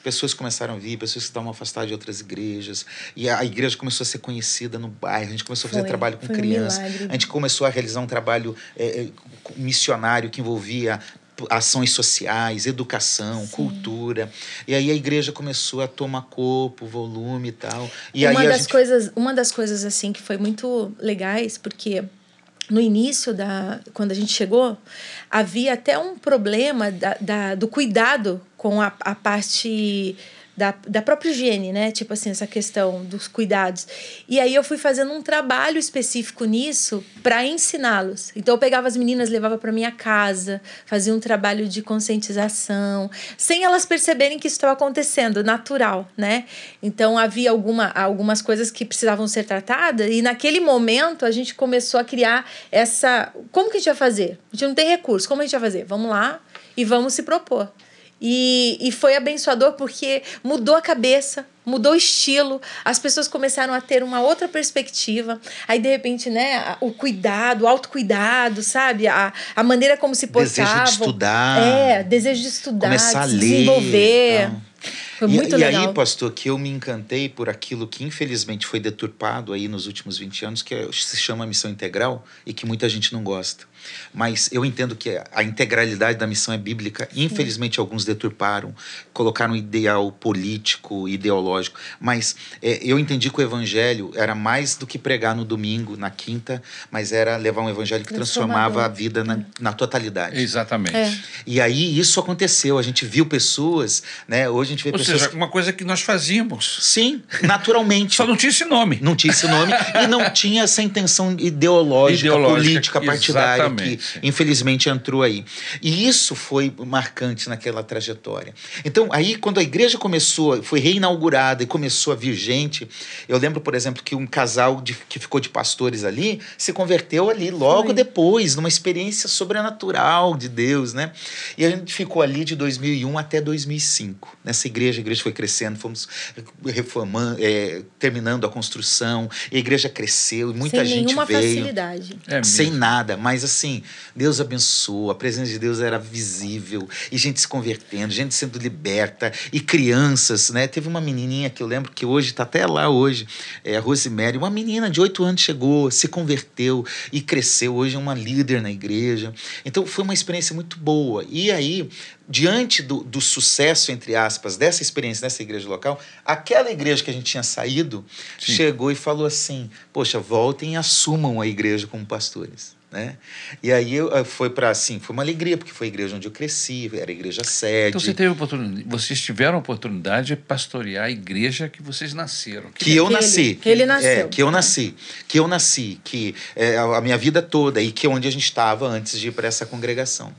pessoas começaram a vir, pessoas que estavam afastadas de outras igrejas, e a igreja começou a ser conhecida no bairro, a gente começou a fazer foi, trabalho com crianças, um a gente começou a realizar um trabalho é, missionário que envolvia ações sociais, educação, Sim. cultura. E aí a igreja começou a tomar corpo, volume e tal. E uma aí das gente... coisas, uma das coisas assim que foi muito legais, porque no início da quando a gente chegou havia até um problema da, da do cuidado com a, a parte da, da própria higiene, né? Tipo assim, essa questão dos cuidados. E aí eu fui fazendo um trabalho específico nisso para ensiná-los. Então eu pegava as meninas, levava para minha casa, fazia um trabalho de conscientização, sem elas perceberem que isso estava acontecendo, natural, né? Então havia alguma, algumas coisas que precisavam ser tratadas e naquele momento a gente começou a criar essa, como que a gente vai fazer? A gente não tem recurso, como a gente vai fazer? Vamos lá e vamos se propor. E, e foi abençoador porque mudou a cabeça, mudou o estilo, as pessoas começaram a ter uma outra perspectiva. Aí, de repente, né, o cuidado, o autocuidado, sabe? A, a maneira como se portavam. Desejo de estudar. É, desejo de estudar, começar a de ler, desenvolver. então. Foi E- muito e, legal. aí, pastor, que eu me encantei por aquilo que infelizmente foi deturpado aí nos últimos 20 anos, que é- se chama missão integral e que muita gente não gosta. Mas eu entendo que a integralidade da missão é bíblica. Infelizmente, alguns deturparam, colocaram um ideal político, ideológico. Mas é, eu entendi que o evangelho era mais do que pregar no domingo, na quinta, mas era levar um evangelho que transformava a vida na, na totalidade. Exatamente. É. E aí isso aconteceu. A gente viu pessoas, né? Hoje a gente vê Ou pessoas. seja, uma coisa que nós fazíamos. Sim, naturalmente. Só não tinha esse nome. Não tinha esse nome e não tinha essa intenção ideológica, Ideológica, política, partidária que infelizmente entrou aí. E isso foi marcante naquela trajetória. Então, aí quando a igreja começou, foi reinaugurada e começou a vir gente, eu lembro, por exemplo, que um casal de- que ficou de pastores ali se converteu ali logo Foi. depois, numa experiência sobrenatural de Deus, né? E a gente ficou ali de 2001 até 2005. Nessa igreja, a igreja foi crescendo, fomos reformando, é, terminando a construção, e a igreja cresceu, e muita Sem gente nenhuma veio. facilidade. É Sem nada, mas assim, Deus abençoou, a presença de Deus era visível, e gente se convertendo, gente sendo liberta, e crianças, né? Teve uma menininha que eu lembro que hoje está até lá hoje, é a Rosemary, uma menina de oito anos chegou, se converteu e cresceu, hoje é uma líder na igreja. Então foi uma experiência muito boa. E aí, diante do, do sucesso, entre aspas, dessa experiência nessa igreja local, aquela igreja que a gente tinha saído Sim. chegou e falou assim: Poxa, voltem e assumam a igreja como pastores. Né? E aí eu, foi para assim, foi uma alegria, porque foi a igreja onde eu cresci, era a igreja sede. Então você teve oportunidade, vocês tiveram a oportunidade de pastorear a igreja que vocês nasceram. que eu Que ele- nasci. que ele nasceu. É, que eu nasci. Que eu nasci. Que é, a minha vida toda e que é onde a gente estava antes de ir para essa congregação.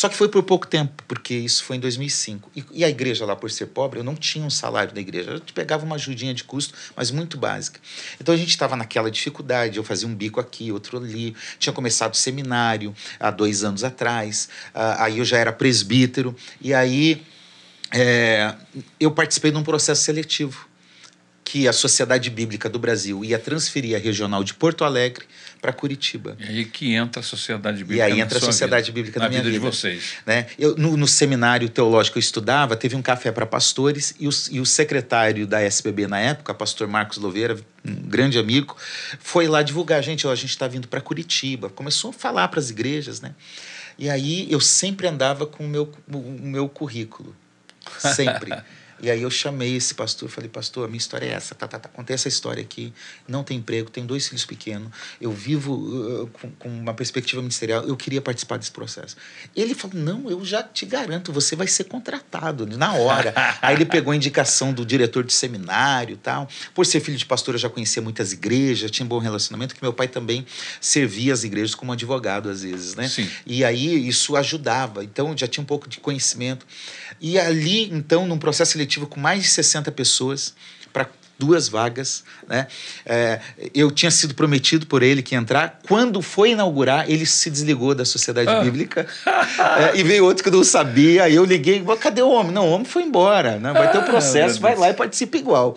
Só que foi por pouco tempo, porque isso foi em 2005. E, e a igreja lá, por ser pobre, eu não tinha um salário da igreja. Eu pegava uma ajudinha de custo, mas muito básica. Então a gente estava naquela dificuldade. Eu fazia um bico aqui, outro ali. Tinha começado seminário há dois anos atrás. Ah, aí eu já era presbítero. E aí é, eu participei de um processo seletivo que a Sociedade Bíblica do Brasil ia transferir a regional de Porto Alegre para Curitiba. E aí que entra a sociedade bíblica. E aí na entra a Sociedade vida, Bíblica na da minha vida de vida. vocês. Né? Eu, no, no seminário teológico que eu estudava, teve um café para pastores e o, e o secretário da SBB na época, pastor Marcos Louveira, um grande amigo, foi lá divulgar, gente, ó, a gente está vindo para Curitiba. Começou a falar para as igrejas, né? E aí eu sempre andava com o meu, o meu currículo. Sempre. E aí eu chamei esse pastor, falei, pastor, a minha história é essa, tá, tá, tá, contei essa história aqui, não tenho emprego, tenho dois filhos pequenos, eu vivo uh, com, com uma perspectiva ministerial, eu queria participar desse processo. Ele falou, não, eu já te garanto, você vai ser contratado na hora. aí ele pegou a indicação do diretor de seminário e tal. Por ser filho de pastor, eu já conhecia muitas igrejas, tinha um bom relacionamento, que meu pai também servia as igrejas como advogado às vezes, né? Sim. E aí isso ajudava. Então já tinha um pouco de conhecimento. E ali, então, num processo seletivo com mais de 60 pessoas para duas vagas, né? É, eu tinha sido prometido por ele que ia entrar. Quando foi inaugurar, ele se desligou da sociedade Ah. bíblica É, e veio outro que eu não sabia. Aí eu liguei, "Mas cadê o homem? Não, o homem foi embora, né? Vai ter o Ah, processo, vai lá e participa igual.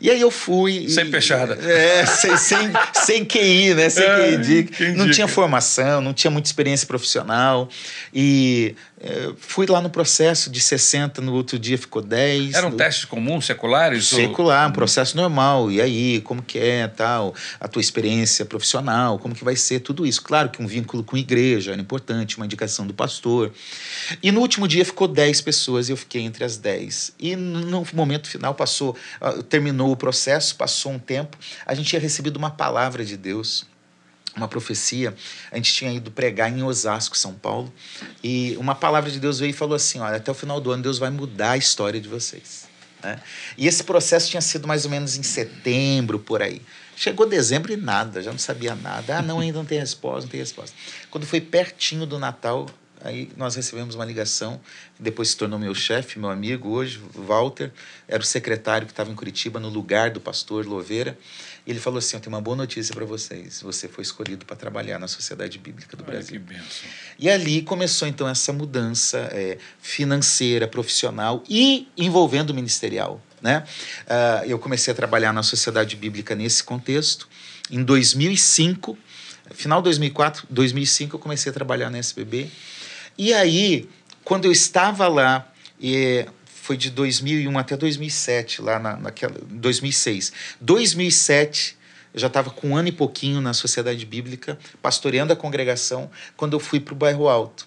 E aí eu fui. e- Sem peixada. É, sem, sem, sem QI, né? Sem É, QI. de- quem não tinha formação, não tinha muita experiência profissional. E é, fui lá no processo de 60, no outro dia ficou 10. Eram no... testes comuns, seculares? ou- Secular, um processo normal. E aí, como que é, tal, a tua experiência profissional, como que vai ser tudo isso. Claro que um vínculo com a igreja era importante, uma indicação do pastor. E no último dia ficou 10 pessoas e eu fiquei entre as 10. E no momento final passou, ah, terminou o processo, passou um tempo, a gente tinha recebido uma palavra de Deus uma profecia. A gente tinha ido pregar em Osasco, São Paulo, e uma palavra de Deus veio e falou assim: Olha, até o final do ano Deus vai mudar a história de vocês. Né? E esse processo tinha sido mais ou menos em setembro, por aí. Chegou dezembro e nada, já não sabia nada. Ah, não, ainda não tem resposta, não tem resposta. Quando foi pertinho do Natal, aí nós recebemos uma ligação, depois se tornou meu chefe, meu amigo hoje, Walter, era o secretário que estava em Curitiba, no lugar do pastor Louveira. E ele falou assim: Eu tenho uma boa notícia para vocês. Você foi escolhido para trabalhar na Sociedade Bíblica do Brasil. que benção. E ali começou então essa mudança é, financeira, profissional e envolvendo ministerial. Né? Uh, eu comecei a trabalhar na Sociedade Bíblica nesse contexto. Em 2005, final de 2004, 2005, eu comecei a trabalhar na SBB. E aí, quando eu estava lá, e foi de 2001 até 2007, lá na, naquela, 2006. 2007, eu já estava com um ano e pouquinho na Sociedade Bíblica, pastoreando a congregação, quando eu fui para o Bairro Alto.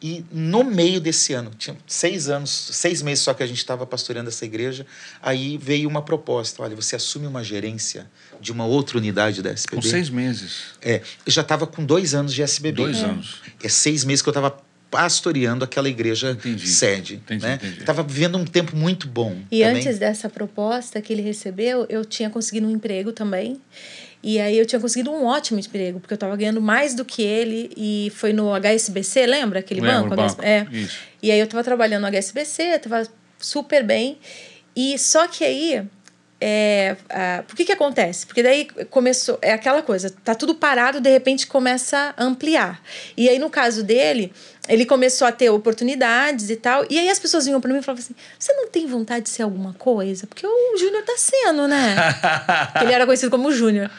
E no meio desse ano, tinha seis anos, seis meses só que a gente estava pastoreando essa igreja, aí veio uma proposta: olha, você assume uma gerência de uma outra unidade da SBB. Com seis meses. É, eu já estava com dois anos de SBB. Dois é. anos. É seis meses que eu estava pastoreando aquela igreja entendi. sede. Entendi, né? Estava vivendo um tempo muito bom. E também. antes dessa proposta que ele recebeu, eu tinha conseguido um emprego também. E aí eu tinha conseguido um ótimo emprego, porque eu estava ganhando mais do que ele e foi no HSBC, lembra aquele Lembro, banco? banco. É. Isso. E aí eu estava trabalhando no HSBC, estava super bem. E só que aí é, uh, por que que acontece? Porque daí começou, é aquela coisa, tá tudo parado, de repente começa a ampliar. E aí no caso dele, ele começou a ter oportunidades e tal, e aí as pessoas vinham para mim e falavam assim, você não tem vontade de ser alguma coisa? Porque o Júnior tá sendo, né? ele era conhecido como Júnior.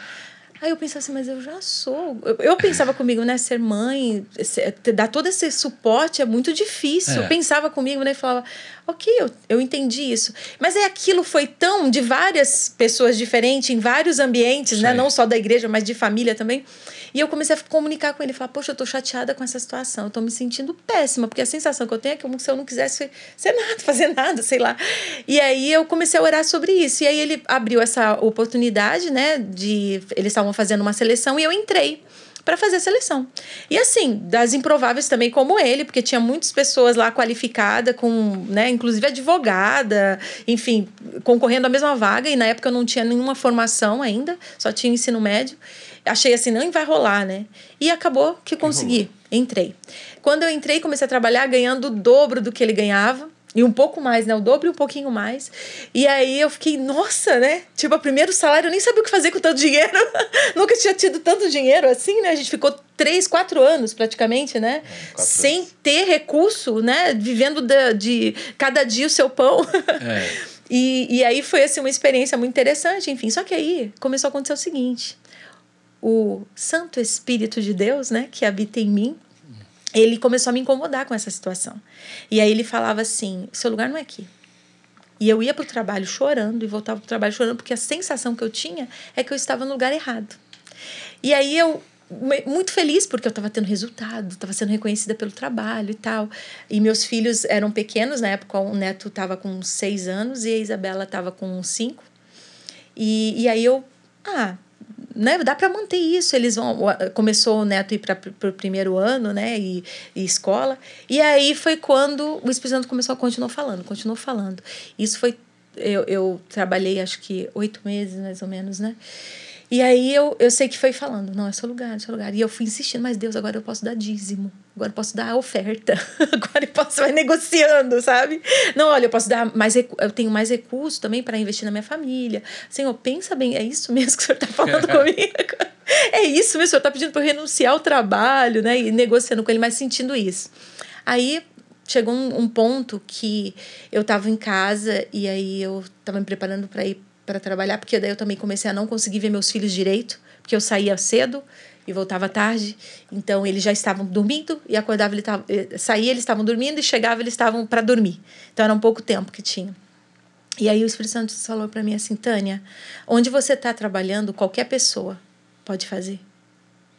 Aí eu pensava assim, mas eu já sou. Eu, eu pensava comigo, né? Ser mãe, ser, dar todo esse suporte é muito difícil. É. Eu pensava comigo, né? E falava, ok, eu, eu entendi isso. Mas é aquilo foi tão de várias pessoas diferentes, em vários ambientes, né? Não só da igreja, mas de família também. E eu comecei a comunicar com ele, falar, poxa, eu tô chateada com essa situação, eu tô me sentindo péssima, porque a sensação que eu tenho é como se eu não quisesse ser nada, fazer nada, sei lá. E aí eu comecei a orar sobre isso. E aí ele abriu essa oportunidade, né, de eles estavam fazendo uma seleção e eu entrei para fazer a seleção. E assim, das improváveis também como ele, porque tinha muitas pessoas lá qualificadas com, né, inclusive advogada, enfim, concorrendo à mesma vaga e na época eu não tinha nenhuma formação ainda, só tinha ensino médio achei assim, não vai rolar, né? E acabou que consegui. Entrei. Quando eu entrei, comecei a trabalhar ganhando o dobro do que ele ganhava. E um pouco mais, né? O dobro e um pouquinho mais. E aí eu fiquei, nossa, né? Tipo, o primeiro salário, eu nem sabia o que fazer com tanto dinheiro. Nunca tinha tido tanto dinheiro assim, né? A gente ficou três, quatro anos praticamente, né? É, Sem anos. ter recurso, né? Vivendo de, de cada dia o seu pão. É. e, e aí foi assim, uma experiência muito interessante, enfim. Só que aí começou a acontecer o seguinte o Santo Espírito de Deus, né, que habita em mim, ele começou a me incomodar com essa situação. E aí ele falava assim: seu lugar não é aqui. E eu ia para o trabalho chorando e voltava para o trabalho chorando, porque a sensação que eu tinha é que eu estava no lugar errado. E aí eu, muito feliz, porque eu estava tendo resultado, estava sendo reconhecida pelo trabalho e tal. E meus filhos eram pequenos, na época o neto estava com seis anos e a Isabela estava com cinco. E, e aí eu, ah, né, dá para manter isso. Eles vão começou o neto ir para o primeiro ano, né, e, e, escola. E aí foi quando o Espírito Santo começou a continuar falando, continuou falando. Isso foi eu, eu trabalhei acho que oito meses mais ou menos, né? E aí eu, eu sei que foi falando, não, é seu lugar, é seu lugar. E eu fui insistindo, mas Deus, agora eu posso dar dízimo, agora eu posso dar oferta, agora eu posso vai negociando, sabe? Não, olha, eu posso dar mais, eu tenho mais recursos também para investir na minha família. Senhor, pensa bem, é isso mesmo que o senhor está falando comigo? É isso mesmo, o senhor está pedindo para eu renunciar ao trabalho, né? E negociando com ele, mas sentindo isso. Aí chegou um, um ponto que eu estava em casa e aí eu estava me preparando para ir para trabalhar, porque daí eu também comecei a não conseguir ver meus filhos direito, porque eu saía cedo e voltava tarde. Então eles já estavam dormindo e acordava, ele tava, eh, saía, eles estavam dormindo e chegava, eles estavam para dormir. Então era um pouco tempo que tinha. E aí o Espírito Santo falou para mim assim, Tânia, onde você está trabalhando, qualquer pessoa pode fazer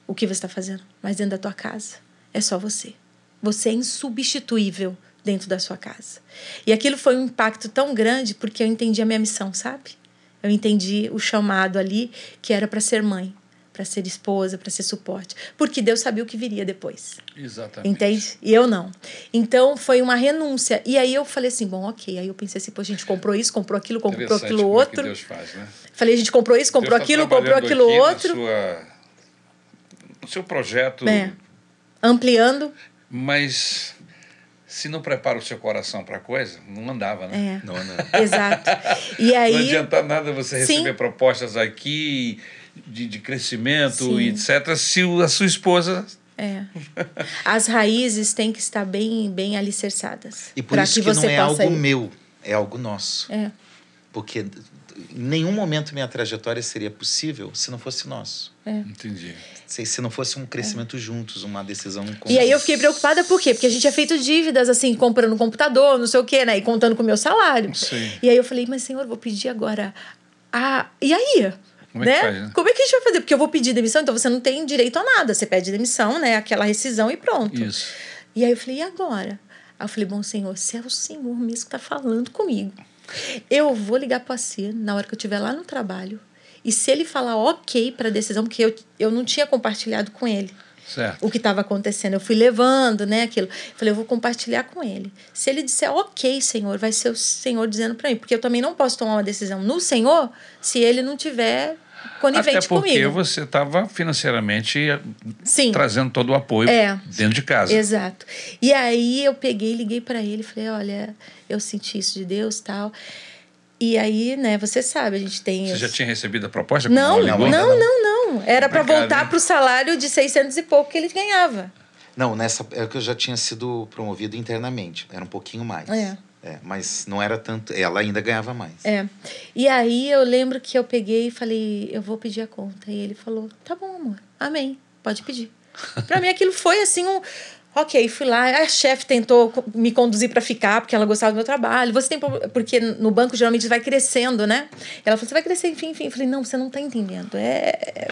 o que você está fazendo, mas dentro da tua casa é só você. Você é insubstituível dentro da sua casa. E aquilo foi um impacto tão grande porque eu entendi a minha missão, sabe? Eu entendi o chamado ali que era para ser mãe, para ser esposa, para ser suporte, porque Deus sabia o que viria depois. Exatamente. Entende? E eu não. Então foi uma renúncia. E aí eu falei assim, bom, ok. Aí eu pensei assim, pô, a gente comprou isso, comprou aquilo, comprou aquilo como outro. É que Deus faz, né? Falei, a gente comprou isso, comprou Deus tá aquilo, comprou trabalhando aquilo aqui outro. sua- no seu projeto, É. Ampliando. mas se não prepara o seu coração para a coisa, não andava, né? É. Não, não. Exato. E aí. Não adianta nada você Sim. receber propostas aqui de, de crescimento Sim. e etc. Se a sua esposa. É. As raízes têm que estar bem, bem alicerçadas. E por isso que, não você é algo ir. meu, é algo nosso. É. Porque nenhum momento minha trajetória seria possível se não fosse nosso. Entendi. Se, se não fosse um crescimento juntos, uma decisão E conjunta. aí eu fiquei preocupada por quê? Porque a gente tinha feito dívidas, assim, comprando computador, não sei o quê, né? E contando com o meu salário. Sim. E aí eu falei, mas senhor, eu vou pedir agora. Ah, e aí? Como é que né? faz, né? Como é que a gente vai fazer? Porque eu vou pedir demissão, então você não tem direito a nada. Você pede demissão, né? Aquela rescisão e pronto. Isso. E aí eu falei, e agora? Aí eu falei, bom, senhor, se é o senhor mesmo que tá falando comigo, eu vou ligar para você na hora que eu estiver lá no trabalho. E se ele falar ok para a decisão, porque eu, eu não tinha compartilhado com ele Certo. o que estava acontecendo. Eu fui levando, né, aquilo. Falei, eu vou compartilhar com ele. Se ele disser, ok, Senhor, vai ser o Senhor dizendo para mim. Porque eu também não posso tomar uma decisão no Senhor se ele não tiver conivente Até porque comigo. você estava financeiramente Sim. trazendo todo o apoio É. dentro de casa. Exato. E aí eu peguei, liguei para ele, falei, olha, eu senti isso de Deus, tal. E aí, né, você sabe, a gente tem Você os- já tinha recebido a proposta? Não, não, ligou? não, não, Era para voltar para o salário de 600 e pouco que ele ganhava. Não, nessa época eu já tinha sido promovido internamente. Era um pouquinho mais. É. É, mas não era tanto. Ela ainda ganhava mais. É. E aí eu lembro que eu peguei e falei, eu vou pedir a conta. E ele falou, tá bom, amor, amém, pode pedir. Pra mim aquilo foi assim um. Ok, fui lá, a chefe tentou me conduzir para ficar, porque ela gostava do meu trabalho. Você tem. Porque no banco geralmente vai crescendo, né? Ela falou: você vai crescer, enfim, enfim. Eu falei: não, você não tá entendendo. É, é,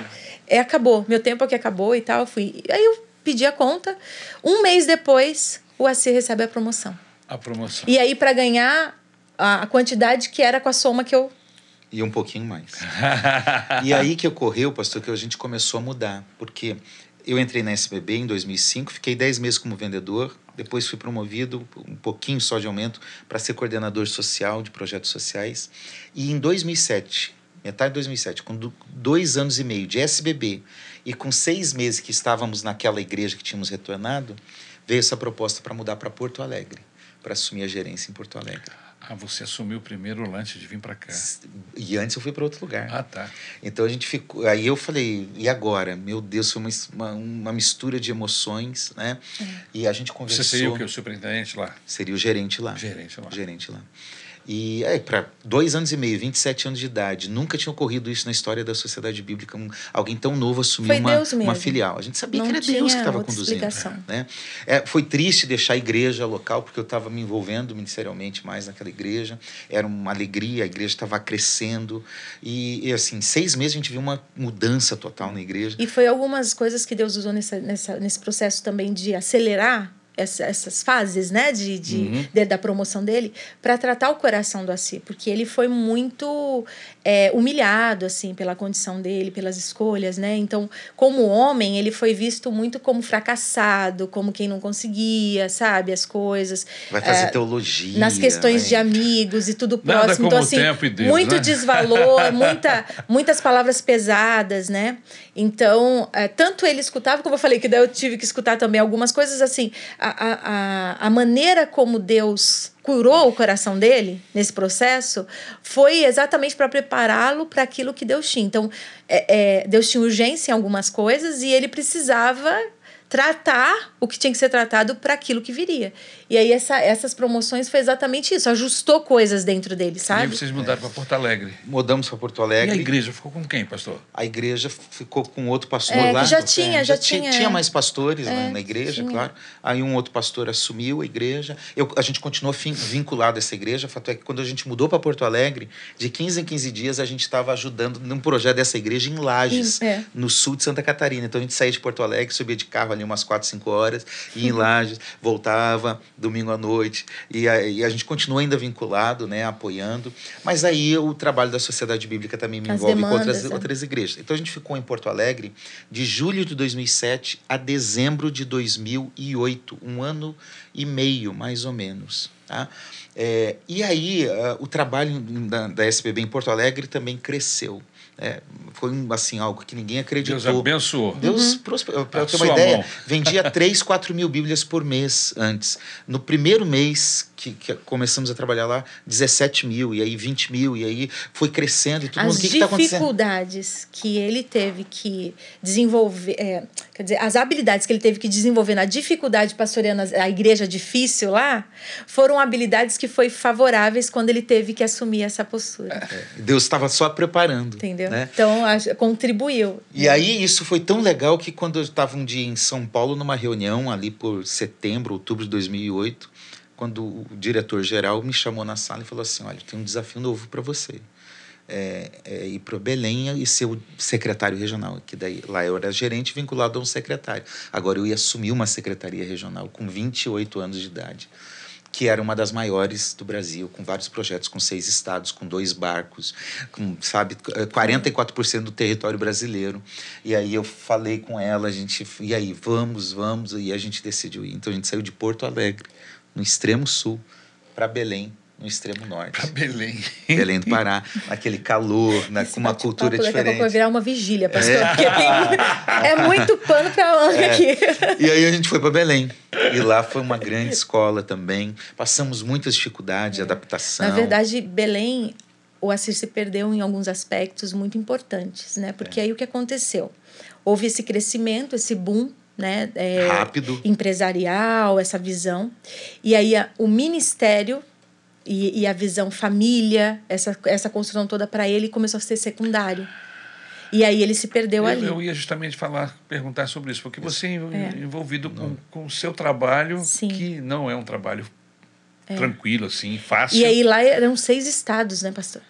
é acabou. Meu tempo aqui acabou e tal. Eu fui. Aí eu pedi a conta. Um mês depois, o AC recebe a promoção. A promoção. E aí, para ganhar a quantidade que era com a soma que eu. E um pouquinho mais. e aí que ocorreu, pastor, que a gente começou a mudar. Porque eu entrei na SBB em 2005, fiquei 10 meses como vendedor, depois fui promovido, um pouquinho só de aumento, para ser coordenador social de projetos sociais. E em 2007, metade de 2007, com do- dois anos e meio de SBB e com seis meses que estávamos naquela igreja que tínhamos retornado, veio essa proposta para mudar para Porto Alegre, para assumir a gerência em Porto Alegre. Ah, você assumiu primeiro antes de vir para cá. E antes eu fui para outro lugar. Ah, tá. Então a gente ficou. Aí eu falei, e agora? Meu Deus, foi uma, uma, uma mistura de emoções, né? E a gente conversou. Você seria o que? O superintendente lá? Seria o gerente lá. Gerente lá. Gerente lá. E é, para dois anos e meio, 27 anos de idade, nunca tinha ocorrido isso na história da sociedade bíblica. Um, alguém tão novo assumir Foi uma, uma filial. A gente sabia Não que era Deus que estava conduzindo. Né? É, foi triste deixar a igreja local, porque eu estava me envolvendo ministerialmente mais naquela igreja. Era uma alegria, a igreja estava crescendo. E, e, assim, seis meses a gente viu uma mudança total na igreja. E foi algumas coisas que Deus usou nessa, nessa, nesse processo também de acelerar essa, essas fases, né, de, de, Uhum. de- da promoção dele, para tratar o coração do Assi, porque ele foi muito é, humilhado, assim, pela condição dele, pelas escolhas, né? Então, como homem, ele foi visto muito como fracassado, como quem não conseguia, sabe, as coisas. Vai fazer É, teologia. nas questões vai- de amigos e tudo Nada próximo. como então, assim, tempo e Deus, muito né? desvalor, muita, muitas palavras pesadas, né? Então, é, tanto ele escutava, como eu falei, que daí eu tive que escutar também algumas coisas assim. A, a, a, maneira como Deus curou o coração dele nesse processo foi exatamente para prepará-lo para aquilo que Deus tinha. Então, é, é, Deus tinha urgência em algumas coisas e ele precisava tratar o que tinha que ser tratado para aquilo que viria. E aí essa, essas promoções foi exatamente isso, ajustou coisas dentro dele, E sabe? vocês mudaram para Porto Alegre. Mudamos para Porto E a Alegre. igreja ficou com quem, pastor? A igreja ficou com outro pastor É, lá. já tinha, já ti- tinha, Tinha é. mais pastores É, na, na igreja, tinha. claro. Aí um outro pastor assumiu a igreja. Eu, a gente continuou vinculado a essa igreja. Fato é que quando a gente mudou para Porto Alegre, de 15 em 15 dias a gente estava ajudando num projeto dessa igreja em Lages, é. no sul de Santa Catarina. Então a gente saía de Porto Alegre, subia de carro ali umas 4, 5 horas horas, ia em Lages, voltava domingo à noite. E a, e a gente continua ainda vinculado, né, apoiando. Mas aí o trabalho da Sociedade Bíblica também me As envolve com demandas, outras, é. outras igrejas. Então a gente ficou em Porto Alegre de julho de 2007 a dezembro de 2008, um ano e meio, mais ou menos. Tá? É, e aí ah, o trabalho da, da SBB em Porto Alegre também cresceu. É, foi assim, algo que ninguém acreditou. Deus abençoou. Deus prosperou. Para ter uma ideia, mão. vendia 3, 4 mil Bíblias por mês antes. No primeiro mês que, que começamos a trabalhar lá, 17 mil, e aí 20 mil, e aí foi crescendo e todo As mundo, que acontecendo? dificuldades que ele teve que desenvolver, é, quer dizer, as habilidades que ele teve que desenvolver na dificuldade pastoreando as- a igreja difícil lá, foram habilidades que foi favoráveis quando ele teve que assumir essa postura. Deus estava só preparando. Entendeu? Né? Então, acho- contribuiu. E aí isso foi tão legal que quando eu estava um dia em São Paulo numa reunião ali por setembro, outubro de 2008, quando o diretor-geral me chamou na sala e falou assim, olha, tem um desafio novo para você. É, é ir para Belém e ser o secretário regional, que daí lá eu era gerente vinculado a um secretário. Agora eu ia assumir uma secretaria regional com 28 anos de idade que era uma das maiores do Brasil, com vários projetos, com seis estados, com dois barcos, com, sabe, 44% do território brasileiro. E aí eu falei com ela, a gente, e aí, vamos, vamos, e a gente decidiu ir. Então a gente saiu de Porto Alegre, no extremo sul, para Belém, no extremo norte. Para Belém. Belém do Pará, naquele calor, Esse com uma cultura Daqui a pouco vai diferente. virar uma vigília, pastor. Porque tem, é muito pano pra manga É. aqui. E aí a gente foi para Belém. E lá foi uma grande escola também. Passamos muitas dificuldades de adaptação. É. Na verdade, Belém, o Assir se perdeu em alguns aspectos muito importantes, né? É. Porque aí o que aconteceu? Houve esse crescimento, esse boom, né? É, Rápido. empresarial, essa visão. E aí a- o ministério e, e a visão família, essa, essa construção toda para ele começou a ser secundário. E aí ele se perdeu Eu, ali. eu ia justamente falar, perguntar sobre isso, porque você é É. envolvido com, com o seu trabalho, Sim. que não é um trabalho tranquilo, assim, fácil. E aí lá eram seis estados, né, pastor?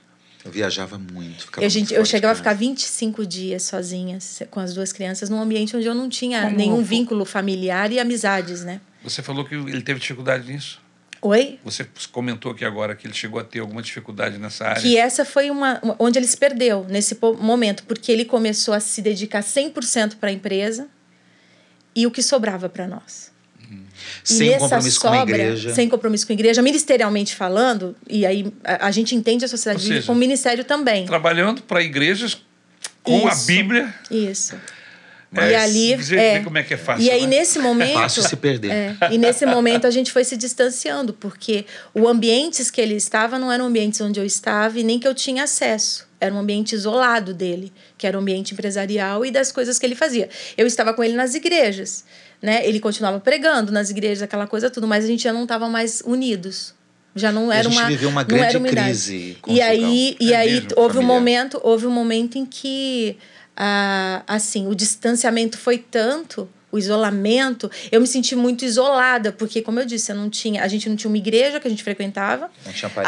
Eu viajava muito. Ficava Eu, gente, muito eu chegava a ficar 25 dias sozinha com as duas crianças num ambiente onde eu não tinha Como nenhum vínculo familiar e amizades, né? Você falou que ele teve dificuldade nisso. Oi? Você comentou aqui agora que ele chegou a ter alguma dificuldade nessa área. Que essa foi uma, uma- onde ele se perdeu nesse momento, porque ele começou a se dedicar 100% para a empresa e o que sobrava para nós. E Sem essa compromisso com a sobra, igreja. Sem compromisso com a igreja, ministerialmente falando, e aí a, a gente entende a sociedade seja, como ministério também. Trabalhando para igrejas com a Isso. Bíblia. Isso. Mas e ali. É, como é que é fácil. E aí, né? nesse momento. Fácil se perder. É, e nesse momento a gente foi se distanciando, porque o ambientes que ele estava não eram ambientes onde eu estava e nem que eu tinha acesso. Era um ambiente isolado dele, que era o ambiente empresarial e das coisas que ele fazia. Eu estava com ele nas igrejas, né? Ele continuava pregando nas igrejas, aquela coisa tudo, mas a gente já não estava mais unidos. Já não E a era gente uma viveu uma grande era unidade. crise E aí, e É aí mesmo, houve um momento, houve um momento em que ah, assim, o distanciamento foi tanto, o isolamento, eu me senti muito isolada, porque como eu disse, eu não tinha, a gente não tinha uma igreja que a gente frequentava.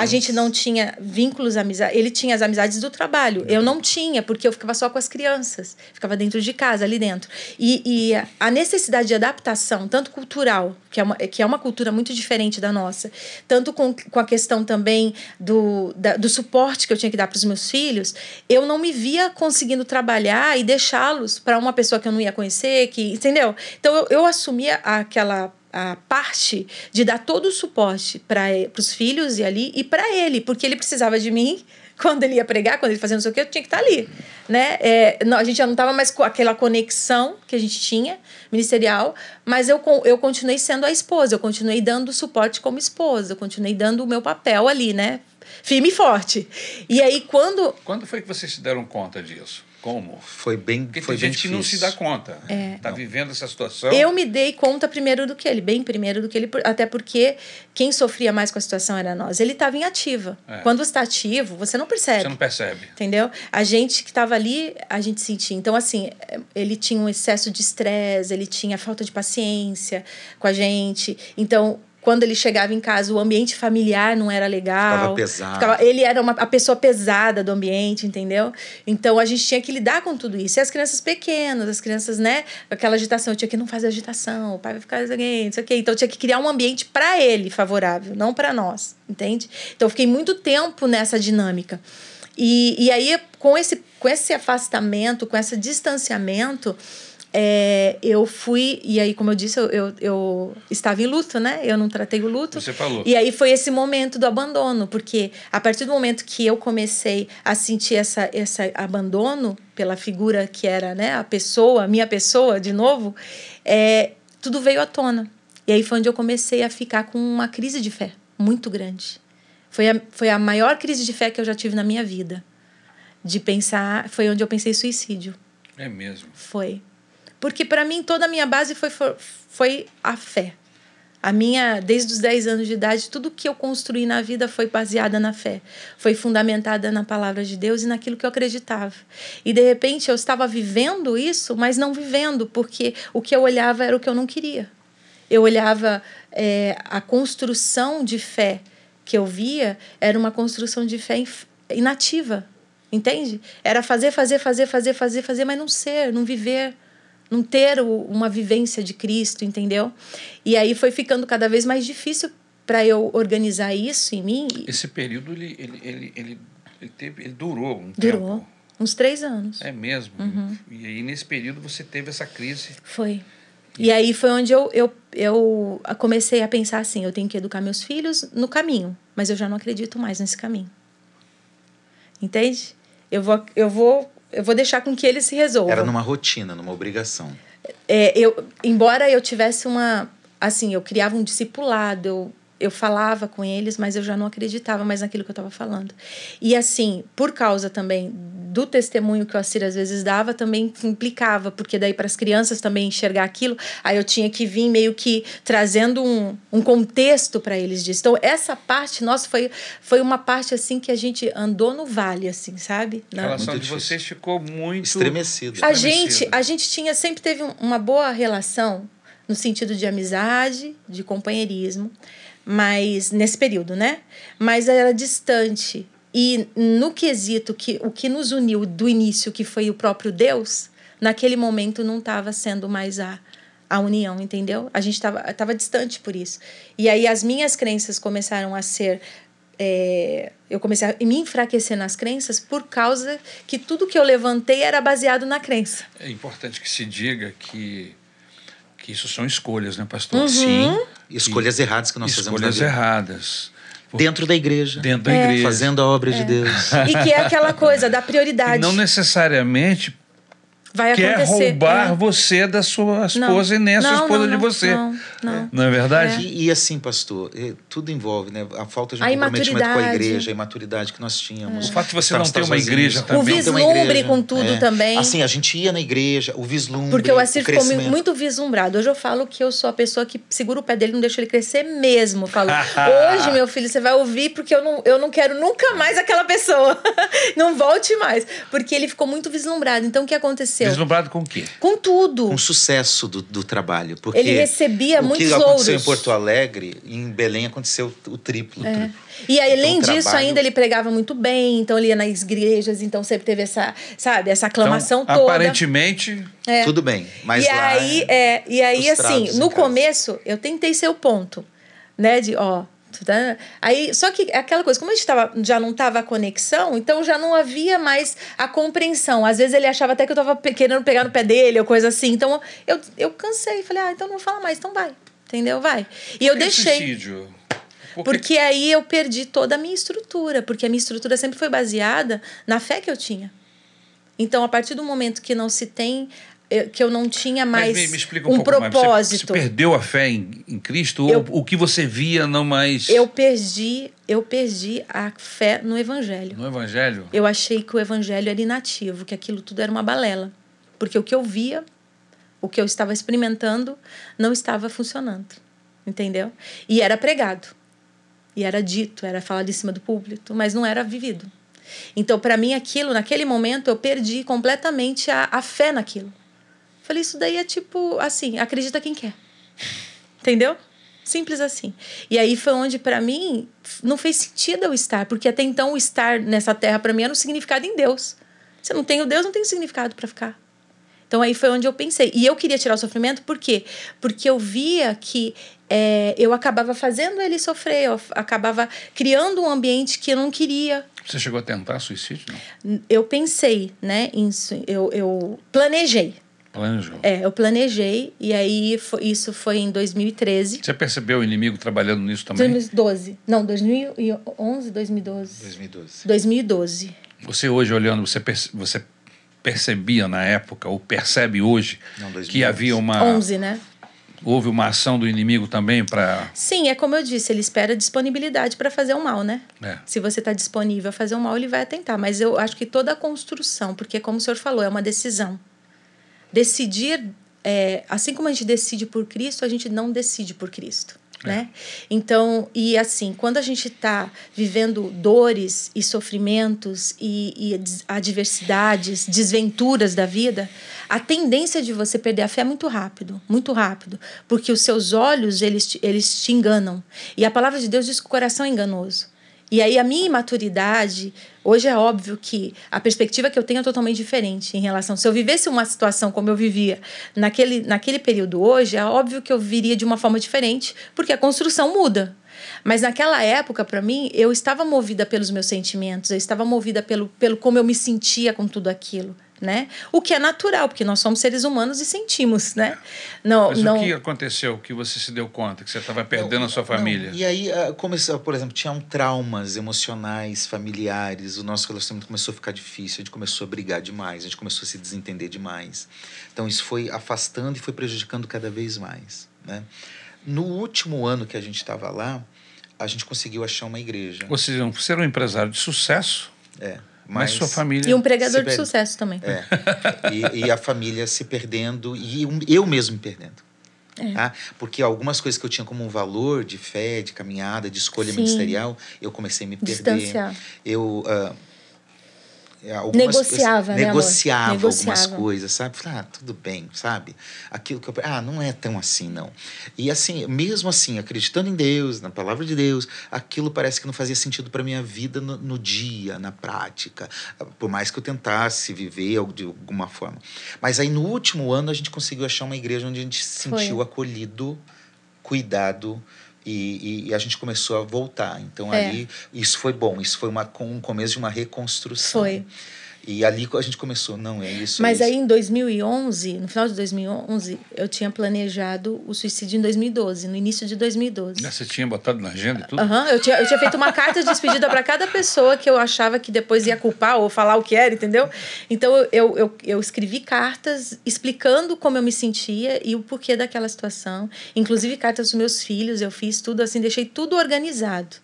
A gente não tinha vínculos, amizades. Ele tinha as amizades do trabalho. Eu não tinha, porque eu ficava só com as crianças. Ficava dentro de casa, ali dentro. E, e a necessidade de adaptação, tanto cultural, que é, uma, que é uma cultura muito diferente da nossa, tanto com, com a questão também do, da, do suporte que eu tinha que dar para os meus filhos, eu não me via conseguindo trabalhar e deixá-los para uma pessoa que eu não ia conhecer, que entendeu? Então eu, eu assumia aquela a parte de dar todo o suporte para os filhos e ali e para ele, porque ele precisava de mim quando ele ia pregar, quando ele fazia não sei o que, eu tinha que estar ali, né? É, não, a gente já não estava mais com aquela conexão que a gente tinha ministerial, mas eu, eu continuei sendo a esposa, eu continuei dando suporte como esposa, eu continuei dando o meu papel ali, né? Firme e forte. E aí quando Quando foi que vocês se deram conta disso? Como? Foi bem, Porque foi tem bem gente que não se difícil. dá conta. É. Tá vivendo essa situação. Eu me dei conta primeiro do que ele, bem primeiro do que ele, até porque quem sofria mais com a situação era nós. Ele estava em ativa. É. Quando você está ativo, você não percebe. Você não percebe. Entendeu? A gente que estava ali, a gente sentia. Então, assim, ele tinha um excesso de estresse, ele tinha falta de paciência com a gente. Então, quando ele chegava em casa, o ambiente familiar não era legal. Ficava pesado. Ficava- ele era uma, a pessoa pesada do ambiente, entendeu? Então a gente tinha que lidar com tudo isso. E as crianças pequenas, as crianças, né? Aquela agitação, eu tinha que não fazer agitação, o pai vai ficar alguém, não sei o quê. Então eu tinha que criar um ambiente para ele favorável, não para nós, entende? Então eu fiquei muito tempo nessa dinâmica. E, e aí, com esse, com esse afastamento, com esse distanciamento, é, eu fui. E aí, como eu disse, eu, eu, eu estava em luto, né? Eu não tratei o luto. Você falou. E aí foi esse momento do abandono, porque a partir do momento que eu comecei a sentir essa, esse abandono pela figura que era né, a pessoa, a minha pessoa, de novo, é, tudo veio à tona. E aí foi onde eu comecei a ficar com uma crise de fé muito grande. Foi a, foi a maior crise de fé que eu já tive na minha vida. De pensar, foi onde eu pensei suicídio. É mesmo. Foi. Porque para mim toda a minha base foi, foi, a fé. A minha, desde os 10 anos de idade, tudo que eu construí na vida foi baseada na fé. Foi fundamentada na palavra de Deus e naquilo que eu acreditava. E de repente eu estava vivendo isso, mas não vivendo, porque o que eu olhava era o que eu não queria. Eu olhava é, a construção de fé que eu via era uma construção de fé inativa, entende? Era fazer, fazer, fazer, fazer, fazer, fazer, mas não ser, não viver, não ter o- uma vivência de Cristo, entendeu? E aí foi ficando cada vez mais difícil para eu organizar isso em mim. e Esse período ele, ele, ele, ele, ele teve, ele durou um Durou tempo. uns três anos. É mesmo. Uhum. E aí, nesse período, você teve essa crise. Foi. E aí foi onde eu, eu, eu comecei a pensar assim: eu tenho que educar meus filhos no caminho, mas eu já não acredito mais nesse caminho. Entende? Eu vou, eu vou, eu vou deixar com que eles se resolvam. Era numa rotina, numa obrigação. É, eu, embora eu tivesse uma. Assim, eu criava um discipulado, eu, eu falava com eles, mas eu já não acreditava mais naquilo que eu estava falando. E assim, por causa também do testemunho que o Assir às vezes dava, também implicava, porque daí para as crianças também enxergar aquilo, aí eu tinha que vir meio que trazendo um, um contexto para eles disso. Então, essa parte, nossa, foi, foi uma parte assim que a gente andou no vale, assim, sabe? A Na- relação Muito de difícil. vocês ficou muito. Estremecido. a estremecida. gente, a gente tinha sempre teve um- uma boa relação no sentido de amizade, de companheirismo, mas nesse período, né? Mas era distante. E no quesito que o que nos uniu do início, que foi o próprio Deus, naquele momento não estava sendo mais a a união, entendeu? A gente estava tava distante por isso. E aí as minhas crenças começaram a ser é, eu comecei a me enfraquecer nas crenças por causa que tudo que eu levantei era baseado na crença. É importante que se diga que, que isso são escolhas, né, pastor? Uhum. Sim. Escolhas erradas que nós fazemos na Escolhas erradas. Dentro da igreja. Dentro da É. igreja. Fazendo a obra de Deus. E que é aquela coisa da E prioridade. não necessariamente Vai quer acontecer. roubar É. você da sua esposa e nem a sua Não, esposa não, de não, você. Não, não. Não é verdade? E, e assim, pastor, tudo envolve, né? A falta de um A comprometimento com a igreja, a imaturidade que nós tínhamos. O fato de você não Estávamos ter uma igreja O também. Uma vislumbre com tudo é. também. Assim, a gente ia na igreja, o vislumbre. Porque o Assir ficou muito vislumbrado. Hoje eu falo que eu sou a pessoa que segura o pé dele e não deixa ele crescer mesmo. Eu Falo, hoje, meu filho, você vai ouvir porque eu não, eu não quero nunca mais aquela pessoa. não volte mais. Porque ele ficou muito vislumbrado. Então, o que aconteceu? Deslumbrado com o quê? Com tudo. com sucesso do, do trabalho. Porque Ele recebia o muitos que aconteceu louros. em Porto Alegre, em Belém aconteceu o triplo. É. triplo. E aí, além Então, o disso, trabalho- ainda ele pregava muito bem, então ele ia nas igrejas, então sempre teve essa, sabe, essa aclamação então, toda. Aparentemente, É. Tudo bem, mas e lá aí, é, e aí assim, no começo, eu tentei ser o ponto, né, de, ó, tá- aí, só que aquela coisa, como a gente tava, já não tava a conexão, então já não havia mais a compreensão. Às vezes ele achava até que eu tava pe- querendo pegar no pé dele ou coisa assim. Então eu, eu cansei, falei, ah, então não vou falar mais, então vai. Entendeu? Vai. E eu por deixei. suicídio? Por que- Porque aí eu perdi toda a minha estrutura, porque a minha estrutura sempre foi baseada na fé que eu tinha. Então, a partir do momento que não se tem, que eu não tinha mais me, me um, um mais. Você- propósito, Você, perdeu a fé em, em Cristo? Eu- ou o que você via não mais eu perdi, eu perdi a fé no evangelho. no Evangelho? Eu achei que o evangelho era inativo, que aquilo tudo era uma balela, porque o que eu via, o que eu estava experimentando, não estava funcionando, entendeu? E era pregado, e era dito, era falado em cima do púlpito, mas não era vivido. Então, para mim, aquilo, naquele momento, eu perdi completamente a, a fé naquilo. Falei, isso daí é tipo assim, acredita quem quer. Entendeu? Simples assim. E aí foi onde, para mim, não fez sentido eu estar, porque até então o estar nessa terra, para mim, era um significado em Deus. Se eu não tenho Deus, não tem significado para ficar. Então aí foi onde eu pensei. E eu queria tirar o sofrimento, por quê? Porque eu via que é, eu acabava fazendo ele sofrer, eu acabava criando um ambiente que eu não queria. Você chegou a tentar suicídio? Não? Eu pensei, né? Eu, eu planejei. Planejou. É, eu planejei e aí foi, isso foi em 2013. Você percebeu o inimigo trabalhando nisso também? 2012. Não, 2011, 2012. 2012. 2012. Você hoje olhando, você, perce, você percebia na época, ou percebe hoje, Não, que havia uma. 11, né? Houve uma ação do inimigo também para. Sim, é como eu disse, ele espera disponibilidade para fazer o mal, né? É. Se você está disponível a fazer o mal, ele vai atentar. Mas eu acho que toda a construção, porque, como o senhor falou, é uma decisão decidir, é, assim como a gente decide por Cristo, a gente não decide por Cristo. É. Né? Então, e assim, quando a gente está vivendo dores e sofrimentos e, e adversidades, desventuras da vida, a tendência de você perder a fé é muito rápido, muito rápido, porque os seus olhos eles, eles te enganam. E a palavra de Deus diz que o coração é enganoso. E aí a minha imaturidade, hoje é óbvio que a perspectiva que eu tenho é totalmente diferente em relação. Se eu vivesse uma situação como eu vivia naquele, naquele período hoje, é óbvio que eu viria de uma forma diferente, porque a construção muda. Mas naquela época, para mim, eu estava movida pelos meus sentimentos, eu estava movida pelo, pelo como eu me sentia com tudo aquilo né? O que é natural, porque nós somos seres humanos e sentimos, né? Não, Mas não... o que aconteceu que você se deu conta que você estava perdendo não, a sua família? Não. E aí ah, começou, por exemplo, tinham traumas emocionais, familiares, o nosso relacionamento começou a ficar difícil, a gente começou a brigar demais, a gente começou a se desentender demais. Então isso foi afastando e foi prejudicando cada vez mais, né? No último ano que a gente estava lá, a gente conseguiu achar uma igreja. Você era um empresário de sucesso? É. Mas, Mas sua família. E um pregador de sucesso também. É. E, e, a família se perdendo e eu mesmo me perdendo. É. Tá? Porque algumas coisas que eu tinha como um valor de fé, de caminhada, de escolha Sim. ministerial, eu comecei a me perder. Distanciar. Eu. Uh, é, negociava, né, negociava, negociava algumas coisas, sabe? Falei, ah, tudo bem, sabe? Aquilo que eu. Ah, não é tão assim, não. E assim, mesmo assim, acreditando em Deus, na palavra de Deus, aquilo parece que não fazia sentido para minha vida no, no, dia, na prática. Por mais que eu tentasse viver de alguma forma. Mas aí no último ano a gente conseguiu achar uma igreja onde a gente se sentiu Foi. acolhido, cuidado e, e, a gente começou a voltar. Então é. ali isso foi bom, isso foi uma, um começo de uma reconstrução. Foi. E ali a gente começou, não, é isso. Mas é aí em 2011, no final de 2011, eu tinha planejado o suicídio em 2012, no início de 2012. Você tinha botado na agenda e tudo? Aham, uhum, eu, tinha, eu tinha feito uma carta de despedida para cada pessoa que eu achava que depois ia culpar ou falar o que era, entendeu? Então eu, eu, eu escrevi cartas explicando como eu me sentia e o porquê daquela situação. Inclusive cartas dos meus filhos, eu fiz tudo assim, deixei tudo organizado.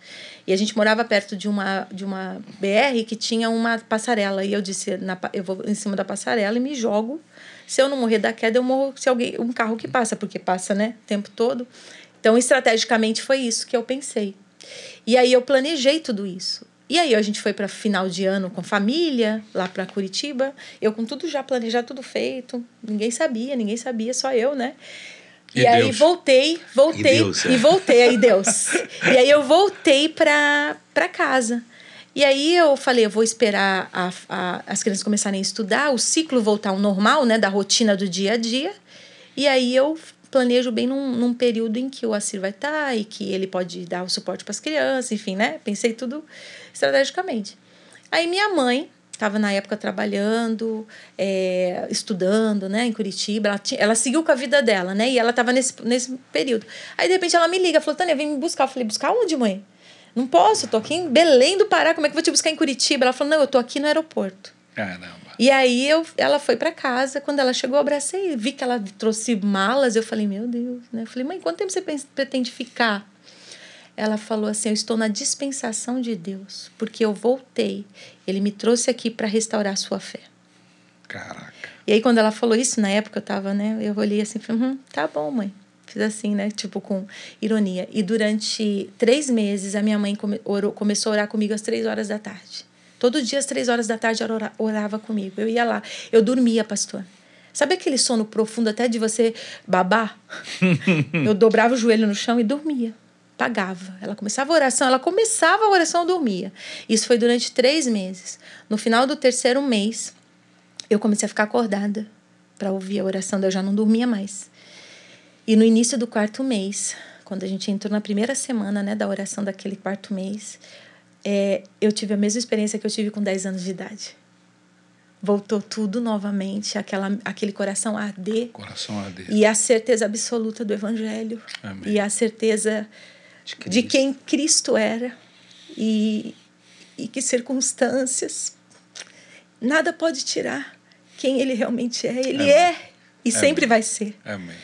E a gente morava perto de uma, de uma BR que tinha uma passarela. E eu disse, na, eu vou em cima da passarela e me jogo. Se eu não morrer da queda, eu morro se alguém um carro que passa, porque passa, né, o tempo todo. Então, estrategicamente foi isso que eu pensei. E aí eu planejei tudo isso. E aí a gente foi para final de ano com família, lá para Curitiba. Eu com tudo já planejado, tudo feito. Ninguém sabia, ninguém sabia, só eu, né? E, e aí voltei, voltei e, Deus, é. e voltei aí Deus. e aí eu voltei para para casa. E aí eu falei, eu vou esperar a, a, as crianças começarem a estudar, o ciclo voltar ao normal, né, da rotina do dia a dia. E aí eu planejo bem num, num período em que o Assir vai estar tá, e que ele pode dar o suporte para as crianças, enfim, né? Pensei tudo estrategicamente. Aí minha mãe estava na época trabalhando, é, estudando, né, em Curitiba. Ela, tinha, ela seguiu com a vida dela, né? E ela estava nesse, nesse período. Aí, de repente, ela me liga, falou, Tânia, vem me buscar. Eu falei, buscar onde, mãe? Não posso, tô aqui em Belém do Pará, como é que eu vou te buscar em Curitiba? Ela falou, não, eu tô aqui no aeroporto. Caramba. E aí eu, ela foi para casa, quando ela chegou, eu abracei, vi que ela trouxe malas, eu falei, meu Deus, né? Eu falei, mãe, quanto tempo você pretende ficar? Ela falou assim: Eu estou na dispensação de Deus, porque eu voltei. Ele me trouxe aqui para restaurar a sua fé. Caraca. E aí, quando ela falou isso, na época eu tava, né? Eu olhei assim, falei: hum, tá bom, mãe. Fiz assim, né? Tipo, com ironia. E durante três meses, a minha mãe come, orou, começou a orar comigo às três horas da tarde. Todo dia, às três horas da tarde, ela orava comigo. Eu ia lá. Eu dormia, pastor. Sabe aquele sono profundo até de você babar? eu dobrava o joelho no chão e dormia. Pagava. Ela começava a oração, ela começava a oração, dormia. Isso foi durante três meses. No final do terceiro mês, eu comecei a ficar acordada para ouvir a oração, eu já não dormia mais. E no início do quarto mês, quando a gente entrou na primeira semana né, da oração daquele quarto mês, é, eu tive a mesma experiência que eu tive com 10 anos de idade. Voltou tudo novamente, aquela, aquele coração a arder. Coração a arder. E a certeza absoluta do Evangelho. Amém. E a certeza de, de quem Cristo era. E, e que circunstâncias. Nada pode tirar quem ele realmente é. Ele Amém. é e Amém. sempre vai ser. Amém.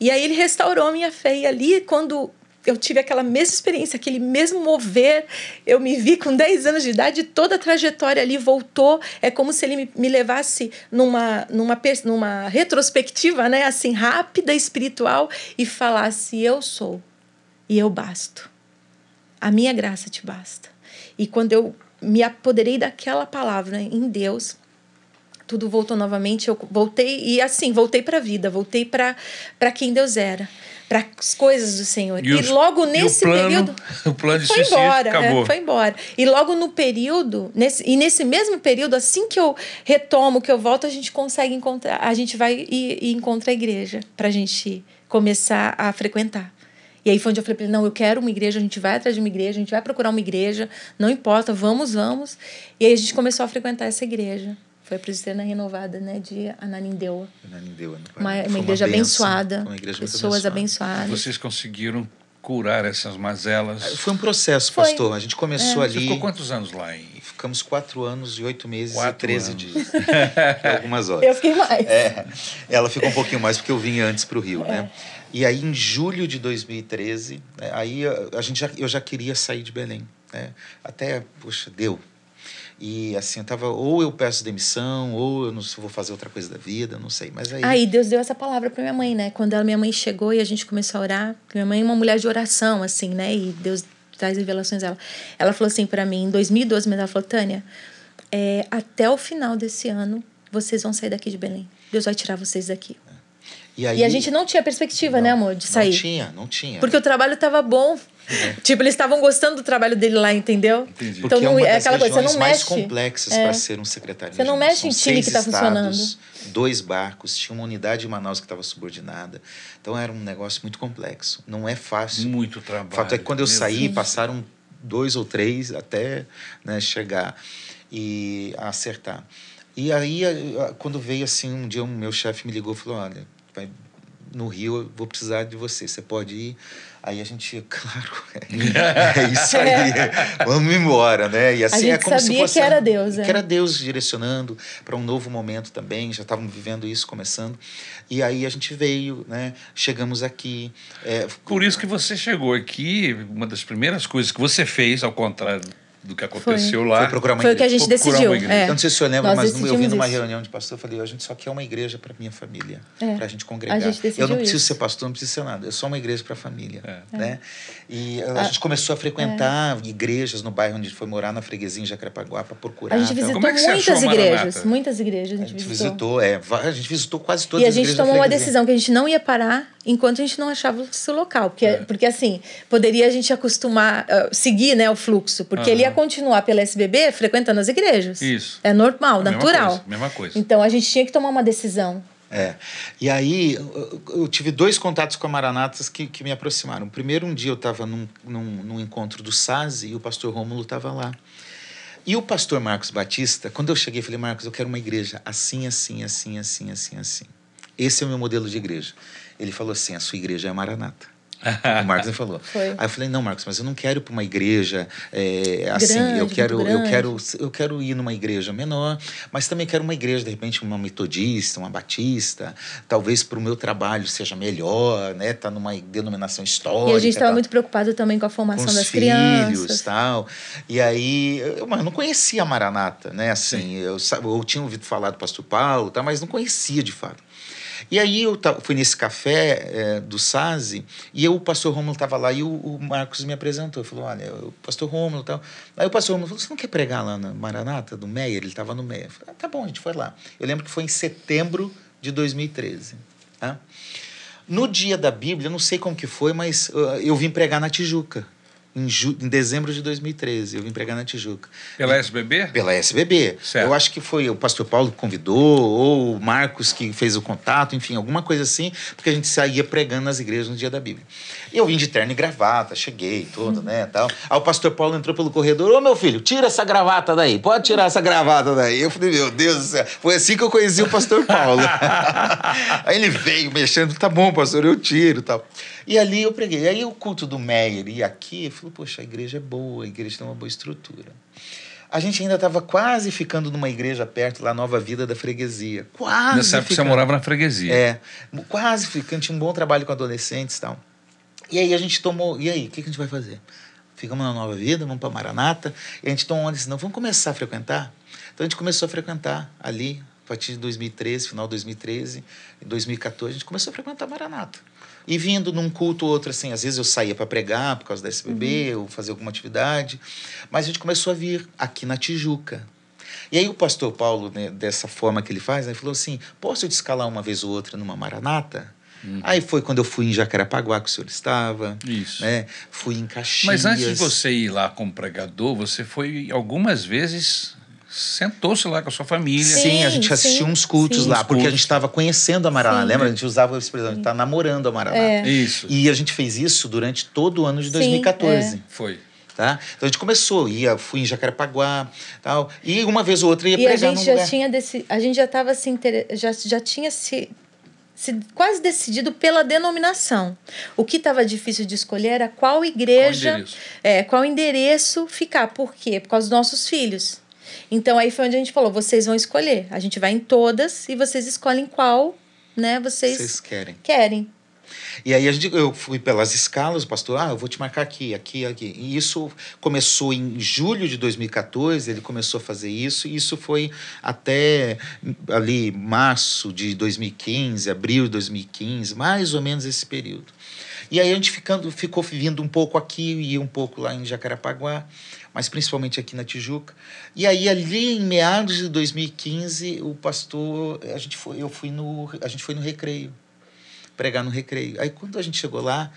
E aí ele restaurou a minha fé. E ali, quando eu tive aquela mesma experiência, aquele mesmo mover, eu me vi com 10 anos de idade, toda a trajetória ali voltou. É como se ele me levasse numa, numa, numa retrospectiva, né? Assim, rápida, espiritual, e falasse: Eu sou e eu basto. A minha graça te basta. E quando eu me apoderei daquela palavra em Deus, tudo voltou novamente, eu voltei e assim, voltei para a vida, voltei para quem Deus era, para as coisas do Senhor. E, e os, logo nesse e o plano, período o plano de foi embora, acabou. É, foi embora. E logo no período, nesse, e nesse mesmo período, assim que eu retomo, que eu volto, a gente consegue encontrar, a gente vai e, e encontra a igreja para a gente começar a frequentar. E aí foi onde eu falei para ele: não, eu quero uma igreja, a gente vai atrás de uma igreja, a gente vai procurar uma igreja, não importa, vamos, vamos. E aí a gente começou a frequentar essa igreja. Foi a presbiteriana renovada, né, de Ananindeua. Ananindeua, uma, uma igreja uma abençoada, uma igreja pessoas abençoada. abençoadas. Vocês conseguiram curar essas mazelas? Foi um processo, Foi. pastor. A gente começou é. ali. Você ficou quantos anos lá? Em... Ficamos quatro anos e oito meses quatro e treze anos. dias. algumas horas. Eu fiquei mais. É, ela ficou um pouquinho mais porque eu vim antes para o Rio, é. né? E aí, em julho de 2013, né, aí a gente já, eu já queria sair de Belém. Né? Até, poxa, deu e assim, eu tava, ou eu peço demissão, ou eu não vou fazer outra coisa da vida, não sei. Mas aí. Aí Deus deu essa palavra para minha mãe, né? Quando ela, minha mãe chegou e a gente começou a orar, minha mãe é uma mulher de oração, assim, né? E Deus traz revelações dela. Ela falou assim para mim, em 2012, mas ela falou: Tânia, é, até o final desse ano, vocês vão sair daqui de Belém. Deus vai tirar vocês daqui. E, aí, e a gente não tinha perspectiva, né, não, né, amor, de sair. Não tinha, não tinha. Porque o trabalho estava bom. É. Tipo, eles estavam gostando do trabalho dele lá, entendeu? Entendi. Então, Porque não, é, uma é aquela coisa, você não mais mexe. complexas é. para ser um secretário. Você não mexe em time que está funcionando. Dois barcos, tinha uma unidade em Manaus que estava subordinada. Então era um negócio muito complexo. Não é fácil. Muito trabalho. O fato é que quando eu saí, passaram dois ou três até né, chegar e acertar. E aí, quando veio assim, um dia o meu chefe me ligou e falou: olha no Rio eu vou precisar de você, você pode ir? Aí a gente, claro, é, é isso aí, vamos embora, né? E assim a gente é como sabia se fosse, que era Deus, é. que era Deus direcionando para um novo momento também, já estávamos vivendo isso começando. E aí a gente veio, né? Chegamos aqui. É, Por isso que você chegou aqui, uma das primeiras coisas que você fez, ao contrário do que aconteceu foi. lá. Foi procurar uma Foi igreja. o que a gente decidiu. É. Eu não sei se o senhor lembra, Nós mas eu vim numa isso. reunião de pastor, eu falei, a gente só quer uma igreja para minha família, é. para a gente congregar. A gente eu não preciso isso. ser pastor, não preciso ser nada, é só uma igreja para a família. É. Né? E a, a, gente começou a frequentar é. igrejas no bairro onde a gente foi morar, na freguesia em Jacarepaguá, para procurar. A gente visitou então, é muitas igrejas, muitas igrejas a gente, a gente visitou. visitou. é, a gente visitou quase todas as igrejas. E a gente tomou uma decisão que a gente não ia parar enquanto a gente não achava o seu local. Porque, é. porque assim, poderia a gente acostumar, uh, seguir né, o fluxo, porque uhum. ele ia continuar pela SBB frequentando as igrejas. Isso. É normal, a natural. Mesma coisa, mesma coisa. Então a gente tinha que tomar uma decisão. É. E aí eu, eu tive dois contatos com a Maranatas que, que me aproximaram. Primeiro, um dia eu estava num, num, num, encontro do SAS e o pastor Rômulo estava lá. E o pastor Marcos Batista, quando eu cheguei, falei, Marcos, eu quero uma igreja assim, assim, assim, assim, assim, assim. Esse é o meu modelo de igreja. Ele falou assim: a sua igreja é a Maranata. o Marcos falou. Foi. Aí eu falei, não, Marcos, mas eu não quero ir para uma igreja é, assim, grande, eu quero, eu quero, eu quero ir numa igreja menor, mas também quero uma igreja, de repente, uma metodista, uma batista, talvez para o meu trabalho seja melhor, né? Tá numa denominação histórica. E a gente estava muito preocupado também com a formação com das filhos, crianças. tal. E aí, eu, mas eu não conhecia a Maranata, né? Assim, eu, eu tinha ouvido falar do pastor Paulo, tá, mas não conhecia de fato. E aí eu fui nesse café é, do SASE e eu, o pastor Rômulo estava lá e o, o, Marcos me apresentou. Falou, olha, o pastor Rômulo tal. Aí o pastor Rômulo falou, você não quer pregar lá na Maranata, do Meyer? Ele estava no Meyer. Eu falei, ah, tá bom, a gente foi lá. Eu lembro que foi em setembro de 2013. Tá? No dia da Bíblia, não sei como que foi, mas uh, eu vim pregar na Tijuca em, ju, em dezembro de 2013. Eu vim pregar na Tijuca. Pela SBB? Pela SBB. Certo. Eu acho que foi o pastor Paulo que convidou, ou o Marcos que fez o contato, enfim, alguma coisa assim, porque a gente saía pregando nas igrejas no dia da Bíblia. E eu vim de terno e gravata, cheguei, todo, né, tal. Aí o pastor Paulo entrou pelo corredor, ô meu filho, tira essa gravata daí, pode tirar essa gravata daí. Eu falei, meu Deus do céu, foi assim que eu conheci o pastor Paulo. Aí ele veio mexendo, tá bom, pastor, eu tiro tal. E ali eu preguei. Aí o culto do Meyer e aqui, eu falei, poxa, a igreja é boa, a igreja tem uma boa estrutura. A gente ainda estava quase ficando numa igreja perto, lá Nova Vida da Freguesia. Quase. Nessa época ficando. você morava na freguesia. É, quase ficando, tinha um bom trabalho com adolescentes e tal. E aí a gente tomou, e aí, o que, que a gente vai fazer? Ficamos na Nova Vida, vamos para Maranata, e a gente tomou uma decisão, vamos começar a frequentar? Então a gente começou a frequentar ali, a partir de 2013, final de 2013, em 2014, a gente começou a frequentar Maranata. E vindo num culto ou outro, assim, às vezes eu saía para pregar por causa da SBB uhum. ou fazer alguma atividade, mas a gente começou a vir aqui na Tijuca. E aí o pastor Paulo, né, dessa forma que ele faz, ele falou assim, posso eu te escalar uma vez ou outra numa maranata? Uhum. Aí foi quando eu fui em Jacarepaguá que o senhor estava. Isso. Né? Fui em Caxias. Mas antes de você ir lá como pregador, você foi algumas vezes sentou-se lá com a sua família. Sim, sim a gente assistiu sim, uns cultos sim. lá, porque cultos. a gente estava conhecendo a Maraná. Lembra? A gente usava a expressão, a gente está namorando a Maraná. É. Isso. E a gente fez isso durante todo o ano de 2014. É. Foi. Tá? Então a gente começou, ia, fui em Jacarepaguá, tal, e uma vez ou outra ia e pregar a gente já lugar. tinha desse, a gente já estava se inter... já, já tinha se quase decidido pela denominação. O que estava difícil de escolher era qual igreja, qual endereço? é, qual endereço ficar. Por quê? Por causa dos nossos filhos. Então aí foi onde a gente falou: vocês vão escolher. A gente vai em todas e vocês escolhem qual, né? Vocês, vocês querem. Querem. E aí gente, eu fui pelas escalas, o pastor, ah, eu vou te marcar aqui, aqui, aqui. E isso começou em julho de 2014, ele começou a fazer isso, e isso foi até ali março de 2015, abril de 2015, mais ou menos esse período. E aí a gente ficando, ficou vindo um pouco aqui e um pouco lá em Jacarepaguá mas principalmente aqui na Tijuca. E aí ali em meados de 2015, o pastor, a gente foi, eu fui no, a gente foi no recreio, pregar no recreio. Aí quando a gente chegou lá,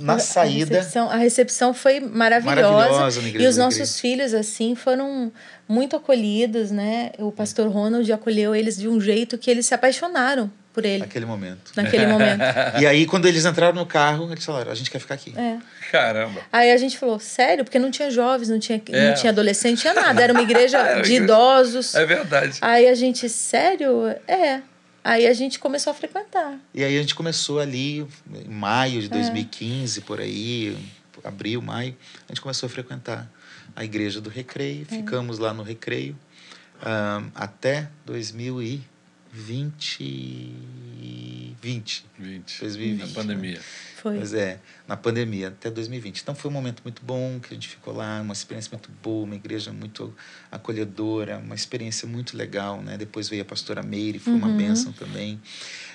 na a, saída. A recepção, a recepção foi maravilhosa. maravilhosa e os nossos filhos, assim, foram muito acolhidos, né? O pastor Ronald acolheu eles de um jeito que eles se apaixonaram por ele. Naquele momento. Naquele momento. E aí, quando eles entraram no carro, eles falaram: a gente quer ficar aqui. É. Caramba. Aí a gente falou: sério? Porque não tinha jovens, não tinha, é. não tinha adolescente, não tinha nada. Era uma igreja de idosos. É verdade. Aí a gente, sério? É. Aí a gente começou a frequentar. E aí a gente começou ali em maio de 2015, é. por aí, abril, maio, a gente começou a frequentar a igreja do Recreio. É. Ficamos lá no Recreio um, até 2000 e 20. 20. 20. 2020. Na pandemia. Né? Foi. Mas é, na pandemia, até 2020. Então foi um momento muito bom que a gente ficou lá, uma experiência muito boa, uma igreja muito acolhedora, uma experiência muito legal, né? Depois veio a pastora Meire, foi uhum. uma bênção também.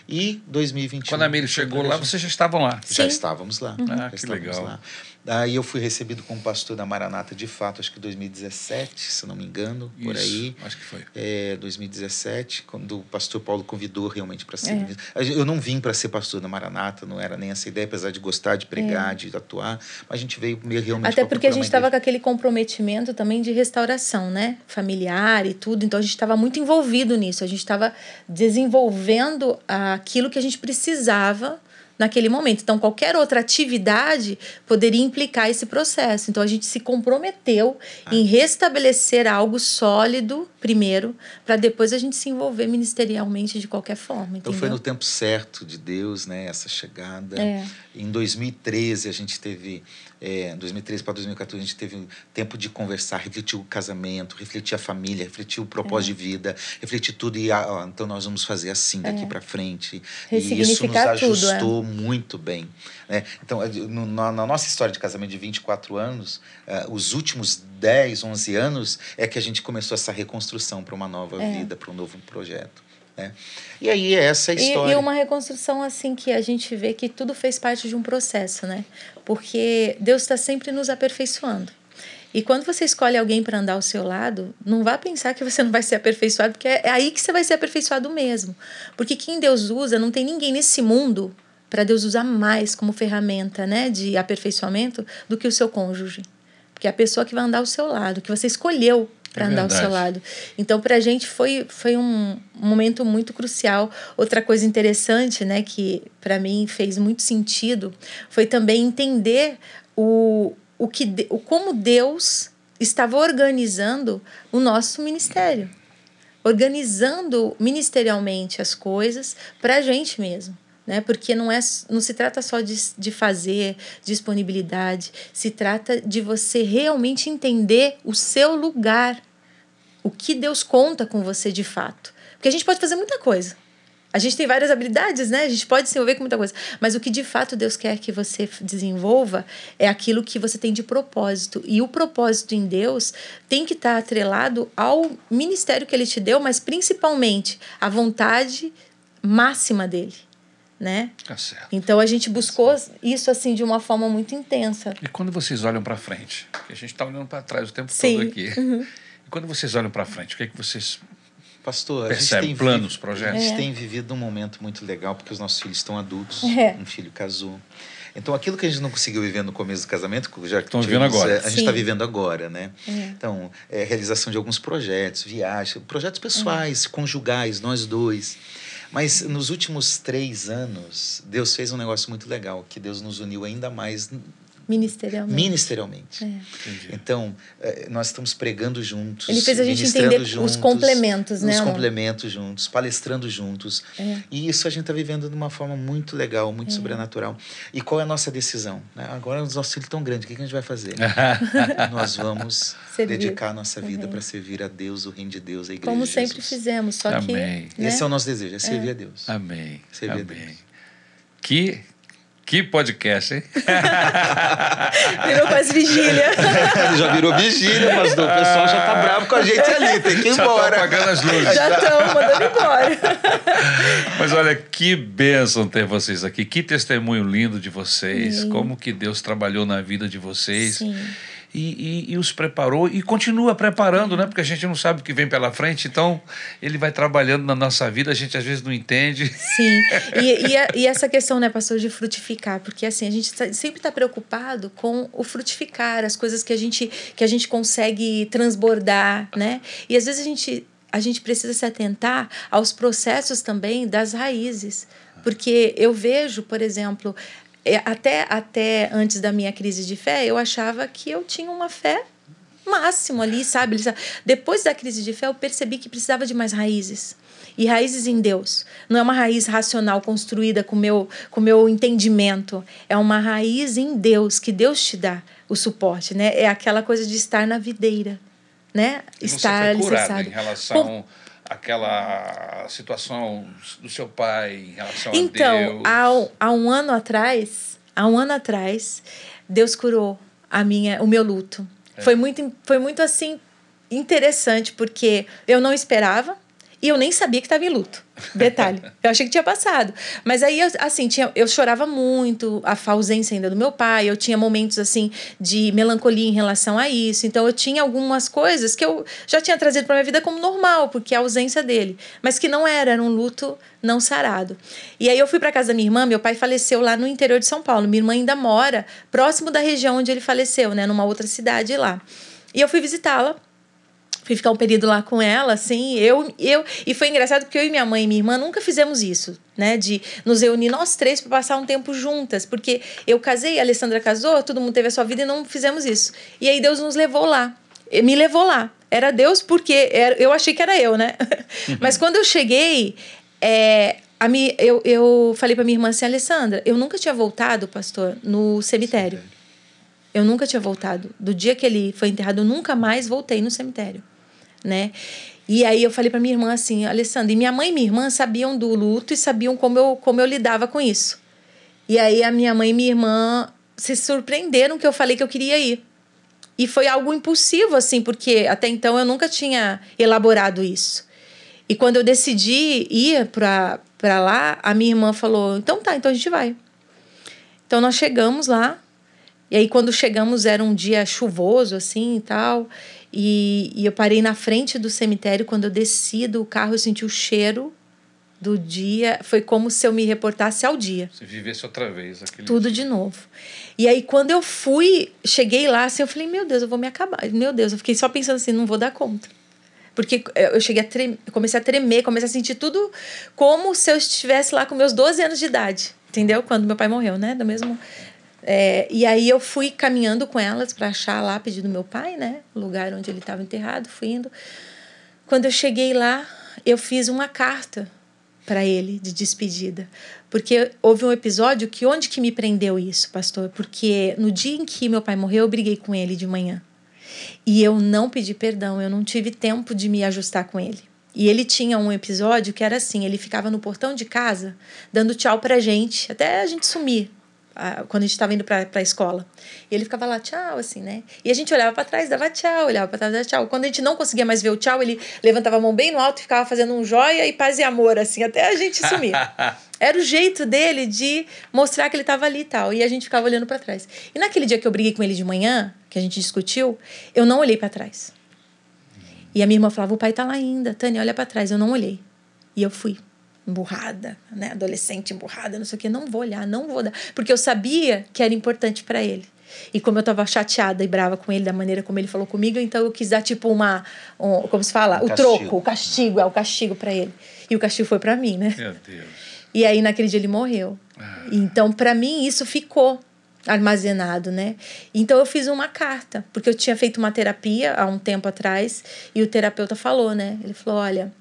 E 2021. Quando a Meire chegou lá, vocês já estavam lá? Já estávamos lá. Uhum. Ah, que legal. Lá. Aí eu fui recebido como pastor da Maranata de fato, acho que 2017, se não me engano, Isso, por aí. Acho que foi. É, 2017, quando o pastor Paulo convidou realmente para ser. É. Eu não vim para ser pastor da Maranata, não era nem essa ideia, apesar de gostar de pregar, é. de atuar, mas a gente veio meio realmente Até porque a gente estava com aquele comprometimento também de restauração, né? Familiar e tudo, então a gente estava muito envolvido nisso, a gente estava desenvolvendo aquilo que a gente precisava naquele momento. Então, qualquer outra atividade poderia implicar esse processo. Então, a gente se comprometeu ah. em restabelecer algo sólido primeiro, para depois a gente se envolver ministerialmente de qualquer forma. Então, foi no tempo certo de Deus, né? Essa chegada. É. Em 2013, a gente teve é, 2013 para 2014, a gente teve tempo de conversar, refletir o casamento, refletir a família, refletir o propósito é. de vida, refletir tudo. E ah, então nós vamos fazer assim daqui é. para frente. E isso nos ajustou tudo, é. muito bem. Né? Então, no, na, na, nossa história de casamento de 24 anos, uh, os últimos 10, 11 anos é que a gente começou essa reconstrução para uma nova é. vida, para um novo projeto. Né? E aí é essa história. E, e, uma reconstrução assim que a gente vê que tudo fez parte de um processo, né? Porque Deus está sempre nos aperfeiçoando. E quando você escolhe alguém para andar ao seu lado, não vá pensar que você não vai ser aperfeiçoado, porque é aí que você vai ser aperfeiçoado mesmo. Porque quem Deus usa, não tem ninguém nesse mundo para Deus usar mais como ferramenta né, de aperfeiçoamento do que o seu cônjuge. Porque é a pessoa que vai andar ao seu lado, que você escolheu para é andar ao seu lado. Então, para a gente foi, foi um momento muito crucial. Outra coisa interessante, né, que para mim fez muito sentido, foi também entender o, o que o como Deus estava organizando o nosso ministério, organizando ministerialmente as coisas para a gente mesmo. Né? Porque não, é, não se trata só de, de fazer disponibilidade, se trata de você realmente entender o seu lugar, o que Deus conta com você de fato. Porque a gente pode fazer muita coisa, a gente tem várias habilidades, né? A gente pode se envolver com muita coisa. Mas o que de fato Deus quer que você desenvolva é aquilo que você tem de propósito. E o propósito em Deus tem que estar atrelado ao ministério que Ele te deu, mas principalmente à vontade máxima dele. Né? Tá certo. Então a gente buscou isso assim de uma forma muito intensa. E quando vocês olham para frente, a gente está olhando para trás o tempo Sim. todo aqui. Uhum. E quando vocês olham para frente, o que é que vocês Pastor, Percebe, a gente tem planos, vivido, projetos. A gente é. tem vivido um momento muito legal porque os nossos filhos estão adultos. É. Um filho casou. Então, aquilo que a gente não conseguiu viver no começo do casamento, já estão vivendo agora. É, a gente está vivendo agora, né? É. Então, é, realização de alguns projetos, viagens, projetos pessoais, conjugais, nós dois. Mas nos últimos três anos, Deus fez um negócio muito legal, que Deus nos uniu ainda mais Ministerialmente. Ministerialmente. É. Então, é, nós estamos pregando juntos. Ele fez a gente entender juntos, os complementos, né? Os complementos juntos, palestrando juntos. É. E isso a gente está vivendo de uma forma muito legal, muito é. sobrenatural. E qual é a nossa decisão? Né? Agora os nossos filhos estão grandes, o que a gente vai fazer? nós vamos servir. dedicar a nossa vida para servir a Deus, o reino de Deus, a igreja Como sempre fizemos, só Amém. que... Né? Esse é o nosso desejo, é servir a Deus. Amém. Servir Amém. a Deus. Que que podcast, hein? virou quase vigília. já virou vigília, mas o pessoal já tá bravo com a gente ali, tem que ir já embora. Já apagando as luzes. Já estão mandando embora. mas olha, que bênção ter vocês aqui, que testemunho lindo de vocês, Sim. como que Deus trabalhou na vida de vocês. Sim e, e, e, os preparou e continua preparando, né? Porque a gente não sabe o que vem pela frente, então ele vai trabalhando na nossa vida, a gente às vezes não entende. Sim, e, e, a, e essa questão, né, pastor, de frutificar, porque assim, a gente tá, sempre está preocupado com o frutificar, as coisas que a gente, que a gente consegue transbordar, né? E às vezes a gente, a gente precisa se atentar aos processos também das raízes. Porque eu vejo, por exemplo, até, até antes da minha crise de fé, eu achava que eu tinha uma fé máximo ali, sabe? Depois da crise de fé, eu percebi que precisava de mais raízes. E raízes em Deus. Não é uma raiz racional construída com meu, o com meu entendimento. É uma raiz em Deus, que Deus te dá o suporte, né? É aquela coisa de estar na videira, né? estar alicerçado. em relação... Com aquela situação do seu pai em relação então, a Deus? Então, há, há um ano atrás, há um ano atrás, Deus curou a minha, o meu luto. É. Foi muito, foi muito assim interessante porque eu não esperava. E eu nem sabia que estava em luto. Detalhe. eu achei que tinha passado. Mas aí, assim, tinha, eu chorava muito, a ausência ainda do meu pai. Eu tinha momentos, assim, de melancolia em relação a isso. Então, eu tinha algumas coisas que eu já tinha trazido para minha vida como normal, porque a ausência dele. Mas que não era, era um luto não sarado. E aí, eu fui para casa da minha irmã. Meu pai faleceu lá no interior de São Paulo. Minha irmã ainda mora próximo da região onde ele faleceu, né? Numa outra cidade lá. E eu fui visitá-la Fui ficar um período lá com ela, assim, eu, eu e foi engraçado porque eu e minha mãe e minha irmã nunca fizemos isso, né, de nos reunir nós três para passar um tempo juntas, porque eu casei, a Alessandra casou, todo mundo teve a sua vida e não fizemos isso. E aí Deus nos levou lá, me levou lá. Era Deus porque era, eu achei que era eu, né? Uhum. Mas quando eu cheguei, é, a mi, eu, eu falei para minha irmã assim, Alessandra, eu nunca tinha voltado, pastor, no cemitério. Eu nunca tinha voltado. Do dia que ele foi enterrado, eu nunca mais voltei no cemitério né? E aí eu falei para minha irmã assim, Alessandra, e minha mãe e minha irmã sabiam do luto e sabiam como eu, como eu lidava com isso. E aí a minha mãe e minha irmã se surpreenderam que eu falei que eu queria ir. E foi algo impulsivo, assim, porque até então eu nunca tinha elaborado isso. E quando eu decidi ir para lá, a minha irmã falou: então tá, então a gente vai. Então nós chegamos lá, E aí, quando chegamos, era um dia chuvoso, assim e tal. E, e eu parei na frente do cemitério. Quando eu desci do carro, eu senti o cheiro do dia. Foi como se eu me reportasse ao dia. Se vivesse outra vez. Aquele Tudo dia. de novo. E aí, quando eu fui, cheguei lá, assim, eu falei, meu Deus, eu vou me acabar. Meu Deus, eu fiquei só pensando assim, não vou dar conta. Porque eu cheguei a tremer, comecei a tremer, comecei a sentir tudo como se eu estivesse lá com meus 12 anos de idade. Entendeu? Quando meu pai morreu, né? Do mesmo. É, e aí eu fui caminhando com elas para achar lá, pedido do meu pai, né? O lugar onde ele estava enterrado, fui indo. Quando eu cheguei lá, eu fiz uma carta para ele de despedida. Porque houve um episódio que onde que me prendeu isso, pastor? Porque no dia em que meu pai morreu, eu briguei com ele de manhã. E eu não pedi perdão, eu não tive tempo de me ajustar com ele. E ele tinha um episódio que era assim, ele ficava no portão de casa dando tchau pra gente, até a gente sumir, quando a gente estava indo para a escola. E ele ficava lá, tchau, assim, né? E a gente olhava para trás, dava tchau, olhava para trás, dava tchau. Quando a gente não conseguia mais ver o tchau, ele levantava a mão bem no alto e ficava fazendo um joia e paz e amor, assim, até a gente sumir. Era o jeito dele de mostrar que ele estava ali e tal. E a gente ficava olhando para trás. E naquele dia que eu briguei com ele de manhã, que a gente discutiu, eu não olhei para trás. E a minha irmã falava: o pai tá lá ainda, Tânia, olha para trás. Eu não olhei. E eu fui emburrada, né? Adolescente emburrada, não sei o que, não vou olhar, não vou dar, porque eu sabia que era importante para ele. E como eu estava chateada e brava com ele da maneira como ele falou comigo, então eu quis dar tipo uma, um, como se fala, um o castigo. troco, o castigo, é o castigo para ele. E o castigo foi para mim, né? Meu Deus. E aí naquele dia ele morreu. Ah. Então para mim isso ficou armazenado, né? Então eu fiz uma carta, porque eu tinha feito uma terapia há um tempo atrás e o terapeuta falou, né? Ele falou: "Olha,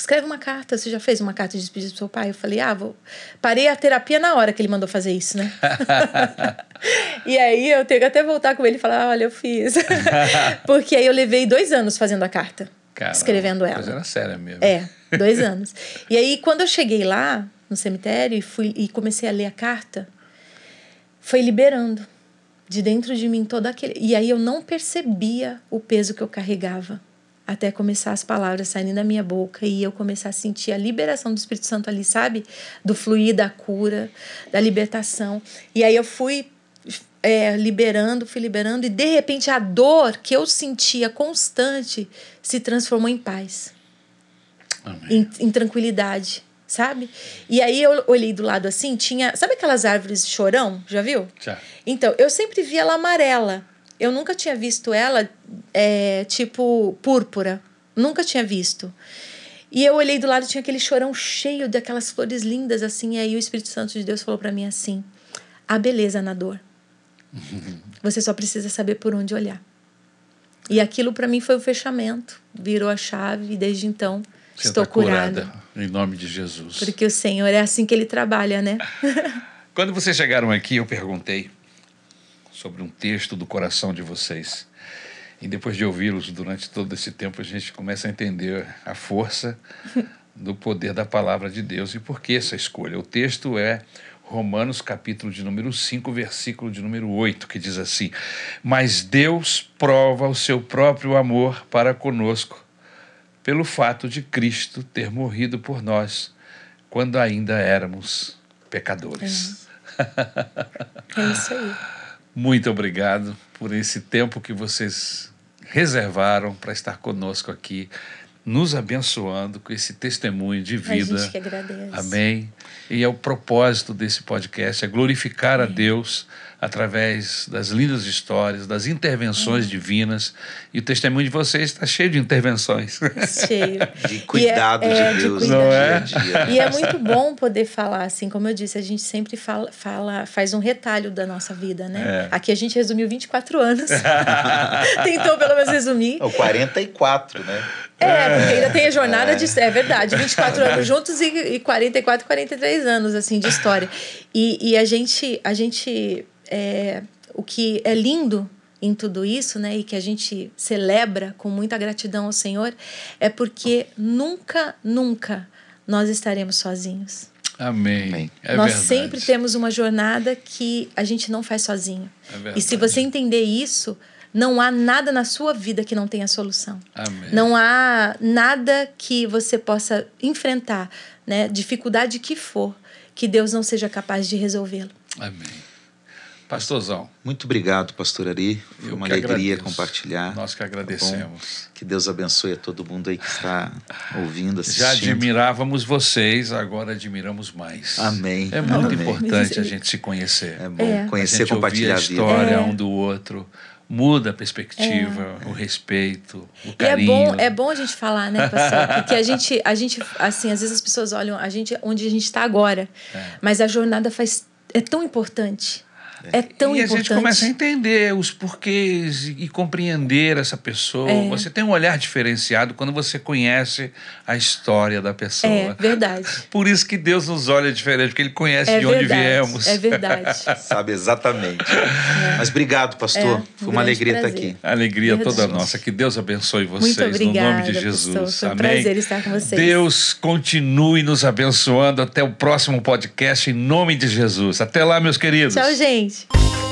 escreve uma carta. Você já fez uma carta de despedida pro seu pai? Eu falei, ah, vou. Parei a terapia na hora que ele mandou fazer isso, né? e aí eu tenho que até voltar com ele e falar, olha, eu fiz. Porque aí eu levei dois anos fazendo a carta. Caramba, escrevendo ela. Coisa era séria mesmo. É, dois anos. E aí, quando eu cheguei lá no cemitério e, fui, e comecei a ler a carta, foi liberando de dentro de mim todo aquele. E aí eu não percebia o peso que eu carregava até começar as palavras saindo da minha boca e eu começar a sentir a liberação do Espírito Santo ali, sabe? Do fluir da cura, da libertação. E aí eu fui é, liberando, fui liberando, e de repente a dor que eu sentia constante se transformou em paz, em, em, tranquilidade, sabe? E aí eu olhei do lado assim, tinha. Sabe aquelas árvores chorão? Já viu? Já. Então, eu sempre via ela amarela. Eu nunca tinha visto ela é, tipo púrpura. Nunca tinha visto. E eu olhei do lado, tinha aquele chorão cheio daquelas flores lindas, assim. E aí o Espírito Santo de Deus falou para mim assim: a beleza na dor. Você só precisa saber por onde olhar. E aquilo para mim foi o fechamento, virou a chave e desde então Você estou tá curada. curada. Em nome de Jesus. Porque o Senhor é assim que ele trabalha, né? Quando vocês chegaram aqui, eu perguntei sobre um texto do coração de vocês. E depois de ouvi-los durante todo esse tempo, a gente começa a entender a força do poder da palavra de Deus e por que essa escolha. O texto é Romanos, capítulo de número 5, versículo de número 8, que diz assim: Mas Deus prova o seu próprio amor para conosco, pelo fato de Cristo ter morrido por nós, quando ainda éramos pecadores. É, é isso aí. Muito obrigado por esse tempo que vocês reservaram para estar conosco aqui, nos abençoando com esse testemunho de vida. A gente que agradece. Amém. E é o propósito desse podcast é glorificar a Deus através das lindas histórias, das intervenções uhum. divinas. E o testemunho de vocês está cheio de intervenções. Cheio. De cuidado é, é, de Deus. De não é? E é muito bom poder falar, assim, como eu disse, a gente sempre fala, fala faz um retalho da nossa vida, né? É. Aqui a gente resumiu 24 anos. Tentou pelo menos resumir. Ou 44, né? É, porque ainda tem a jornada é. de. É verdade, 24 anos juntos e, e 44, 43 anos, assim, de história. E, e a gente. A gente é, o que é lindo em tudo isso, né, e que a gente celebra com muita gratidão ao Senhor, é porque nunca, nunca nós estaremos sozinhos. Amém. É nós verdade. sempre temos uma jornada que a gente não faz sozinho. É e se você entender isso, não há nada na sua vida que não tenha solução. Amém. Não há nada que você possa enfrentar, né, dificuldade que for, que Deus não seja capaz de resolvê-lo. Amém. Pastorzão. Muito obrigado, pastor Ari. Foi uma alegria agradeço. compartilhar. Nós que agradecemos. Tá que Deus abençoe a todo mundo aí que está ouvindo, assistindo. Já admirávamos vocês, agora admiramos mais. Amém. É muito Amém. importante a gente se conhecer. É bom é. conhecer, a gente compartilhar a história é. um do outro muda a perspectiva, é. o respeito, o carinho. E é bom, é bom a gente falar, né, pastor? Porque a gente, a gente, assim, às vezes as pessoas olham a gente onde a gente está agora, é. mas a jornada faz é tão importante. É tão e importante. E a gente começa a entender os porquês e, e compreender essa pessoa. É. Você tem um olhar diferenciado quando você conhece a história da pessoa. É verdade. Por isso que Deus nos olha diferente, porque Ele conhece é de verdade, onde viemos. É verdade. Sabe exatamente. É. Mas obrigado, pastor. É, Foi uma alegria prazer. estar aqui. alegria verdade. toda nossa. Que Deus abençoe vocês. Muito obrigada, no nome de Jesus. Pastor. Foi um Amém. prazer estar com vocês. Deus continue nos abençoando. Até o próximo podcast, em nome de Jesus. Até lá, meus queridos. Tchau, gente. 아!